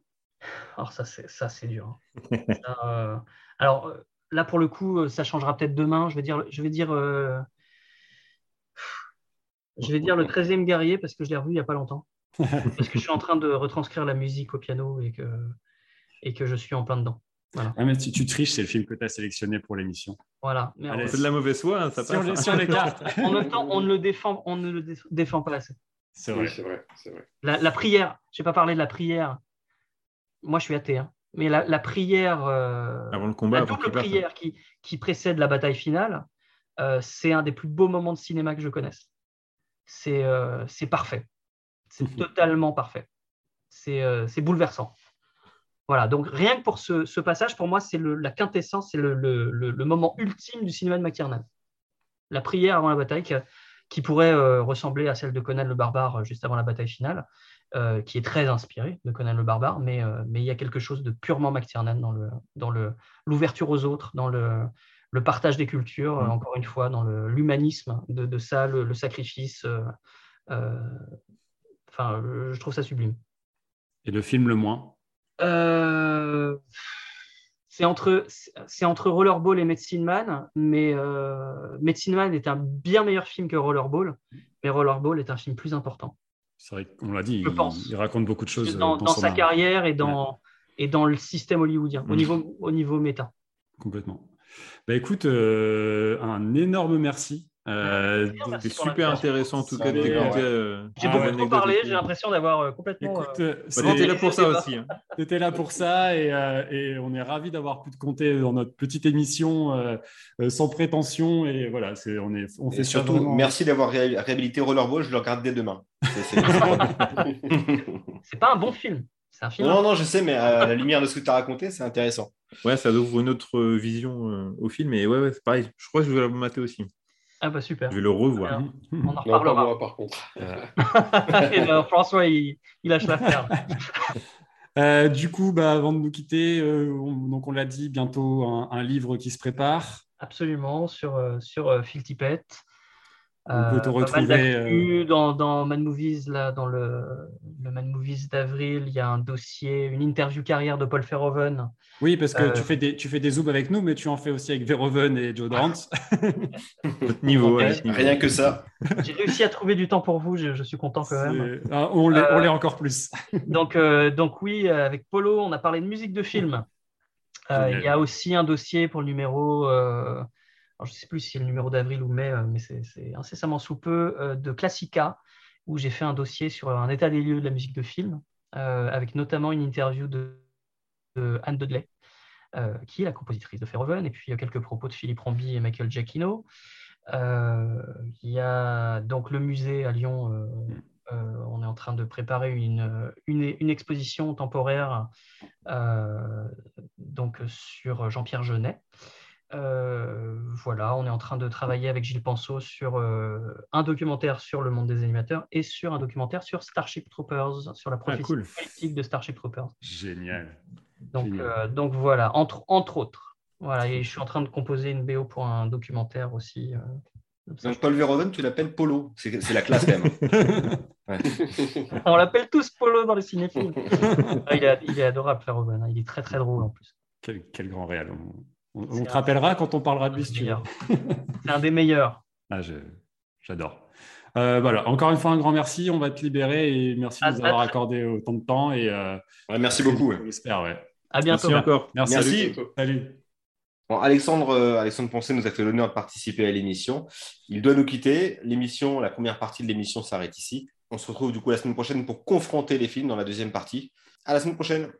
Alors, ça, c'est, ça, c'est dur. Hein. Euh, alors, euh, là, pour le coup, euh, ça changera peut-être demain. Je vais dire, je vais dire, je vais dire le 13e guerrier parce que je l'ai revu il n'y a pas longtemps. parce que je suis en train de retranscrire la musique au piano et que, et que je suis en plein dedans. Voilà. Ah, mais si tu triches, c'est le film que tu as sélectionné pour l'émission. Voilà. C'est de la mauvaise foi, hein, ça passe. Hein. en même temps, on ne le défend, on ne le défend pas assez. C'est vrai. c'est vrai, vrai. La, prière, je n'ai pas parlé de la prière. Moi, je suis athée, hein. mais la, prière, euh, avant le combat, la double prière qui, qui, précède la bataille finale, euh, c'est un des plus beaux moments de cinéma que je connaisse. C'est euh, parfait. C'est totalement parfait. C'est bouleversant. Voilà, donc rien que pour ce, passage, pour moi, c'est la quintessence, c'est le, moment ultime du cinéma de McTiernan. La prière avant la bataille, qui, pourrait euh, ressembler à celle de Conan le Barbare euh, juste avant la bataille finale, euh, qui est très inspirée de Conan le Barbare, mais, mais il y a quelque chose de purement McTiernan dans, le, dans l'ouverture aux autres, dans le, partage des cultures, mm. encore une fois, dans l'humanisme de, ça, le, sacrifice. Enfin, je trouve ça sublime. Et le film le moins? Euh, c'est entre, c'est entre Rollerball et Medicine Man, mais euh, Medicine Man est un bien meilleur film que Rollerball, mais Rollerball est un film plus important. C'est vrai qu'on l'a dit, Je il, pense. il raconte beaucoup de choses. Dans, euh, dans sa carrière et dans, et dans le système hollywoodien, au, Mm. niveau, au niveau méta. Complètement. Bah, écoute, euh, un énorme merci. Euh, de- pour super intéressant en tout cas d'écouter. ouais. euh, J'ai Ah beaucoup trop parlé, j'ai l'impression d'avoir euh, complètement. Écoute, euh, euh, Bah, T'étais c'est- là pour ça débat. aussi. hein. T'étais là pour ça et, euh, et on est ravis d'avoir pu te compter dans notre petite émission sans prétention et voilà, c'est on est on Et fait surtout, vraiment- merci d'avoir ré- réhabilité Rollerball. Je le regarde dès demain. C'est- pas un bon film. C'est un film. non, non, je sais, mais à la lumière de ce que tu as raconté, c'est intéressant. Ouais, ça ouvre une autre vision euh, au film. Et ouais, ouais, c'est pareil. Je crois que je vais le mater aussi. Ah bah super. Je vais le revoir. On en Non, pas reparlera. moi, par contre. Et, euh, François, il, il lâche l'affaire. Euh, du coup, bah, avant de nous quitter, euh, on- donc on l'a dit, bientôt un, un livre qui se prépare. Absolument, sur, euh, sur euh, Phil Tippett. On peut te pas mal retrouver, d'actu dans, dans Mad Movies, là, dans le, le Mad Movies d'avril, il y a un dossier, une interview carrière de Paul Verhoeven. Oui, parce que Euh, tu, fais des, tu fais des zooms avec nous, mais tu en fais aussi avec Verhoeven et Joe Dante. Niveau. Ouais. Rien que ça. J'ai réussi à trouver du temps pour vous, je, je suis content quand même. Ah, on l'est Euh, encore plus. Donc, euh, donc oui, euh, avec Polo, on a parlé de musique de film. Euh, il y a aussi un dossier pour le numéro, euh, alors je ne sais plus si c'est le numéro d'avril ou mai, euh, mais c'est incessamment sous peu, euh, de Classica, où j'ai fait un dossier sur un état des lieux de la musique de film, euh, avec notamment une interview de, de Anne Dudley, euh, qui est la compositrice de Verhoeven, et puis il y a quelques propos de Philippe Ramby et Michael Giacchino. Euh, il y a donc le musée à Lyon. euh, euh, on est en train de préparer une, une, une exposition temporaire euh, donc sur Jean-Pierre Jeunet. Euh, voilà, on est en train de travailler avec Gilles Penseau sur euh, un documentaire sur le monde des animateurs et sur un documentaire sur Starship Troopers, sur la prophétie cool. politique de Starship Troopers. Génial. Donc, Génial. euh, donc voilà, entre, entre autres. Voilà, et je suis en train de composer une BO pour un documentaire aussi. euh. Donc, Paul Verhoeven, tu l'appelles Polo. C'est c'est la classe quand même. On l'appelle tous Polo dans les cinéphiles. Ah, il, est, il est adorable, Verhoeven. hein. Il est très très drôle en plus. Quel, quel grand réel. On, te un- rappellera quand on parlera de lui, C'est un des meilleurs. Ah, je- J'adore. Euh, voilà, encore une fois, un grand merci. On va te libérer et merci de nous avoir accordé autant de temps. Et, euh, Ouais, merci beaucoup. On l'espère, ouais. À bientôt. Merci encore. Merci. Merci. Salut. Bon, Alexandre, euh, Alexandre Poncet nous a fait l'honneur de participer à l'émission. Il doit nous quitter. L'émission, la première partie de l'émission s'arrête ici. On se retrouve du coup la semaine prochaine pour confronter les films dans la deuxième partie. À la semaine prochaine.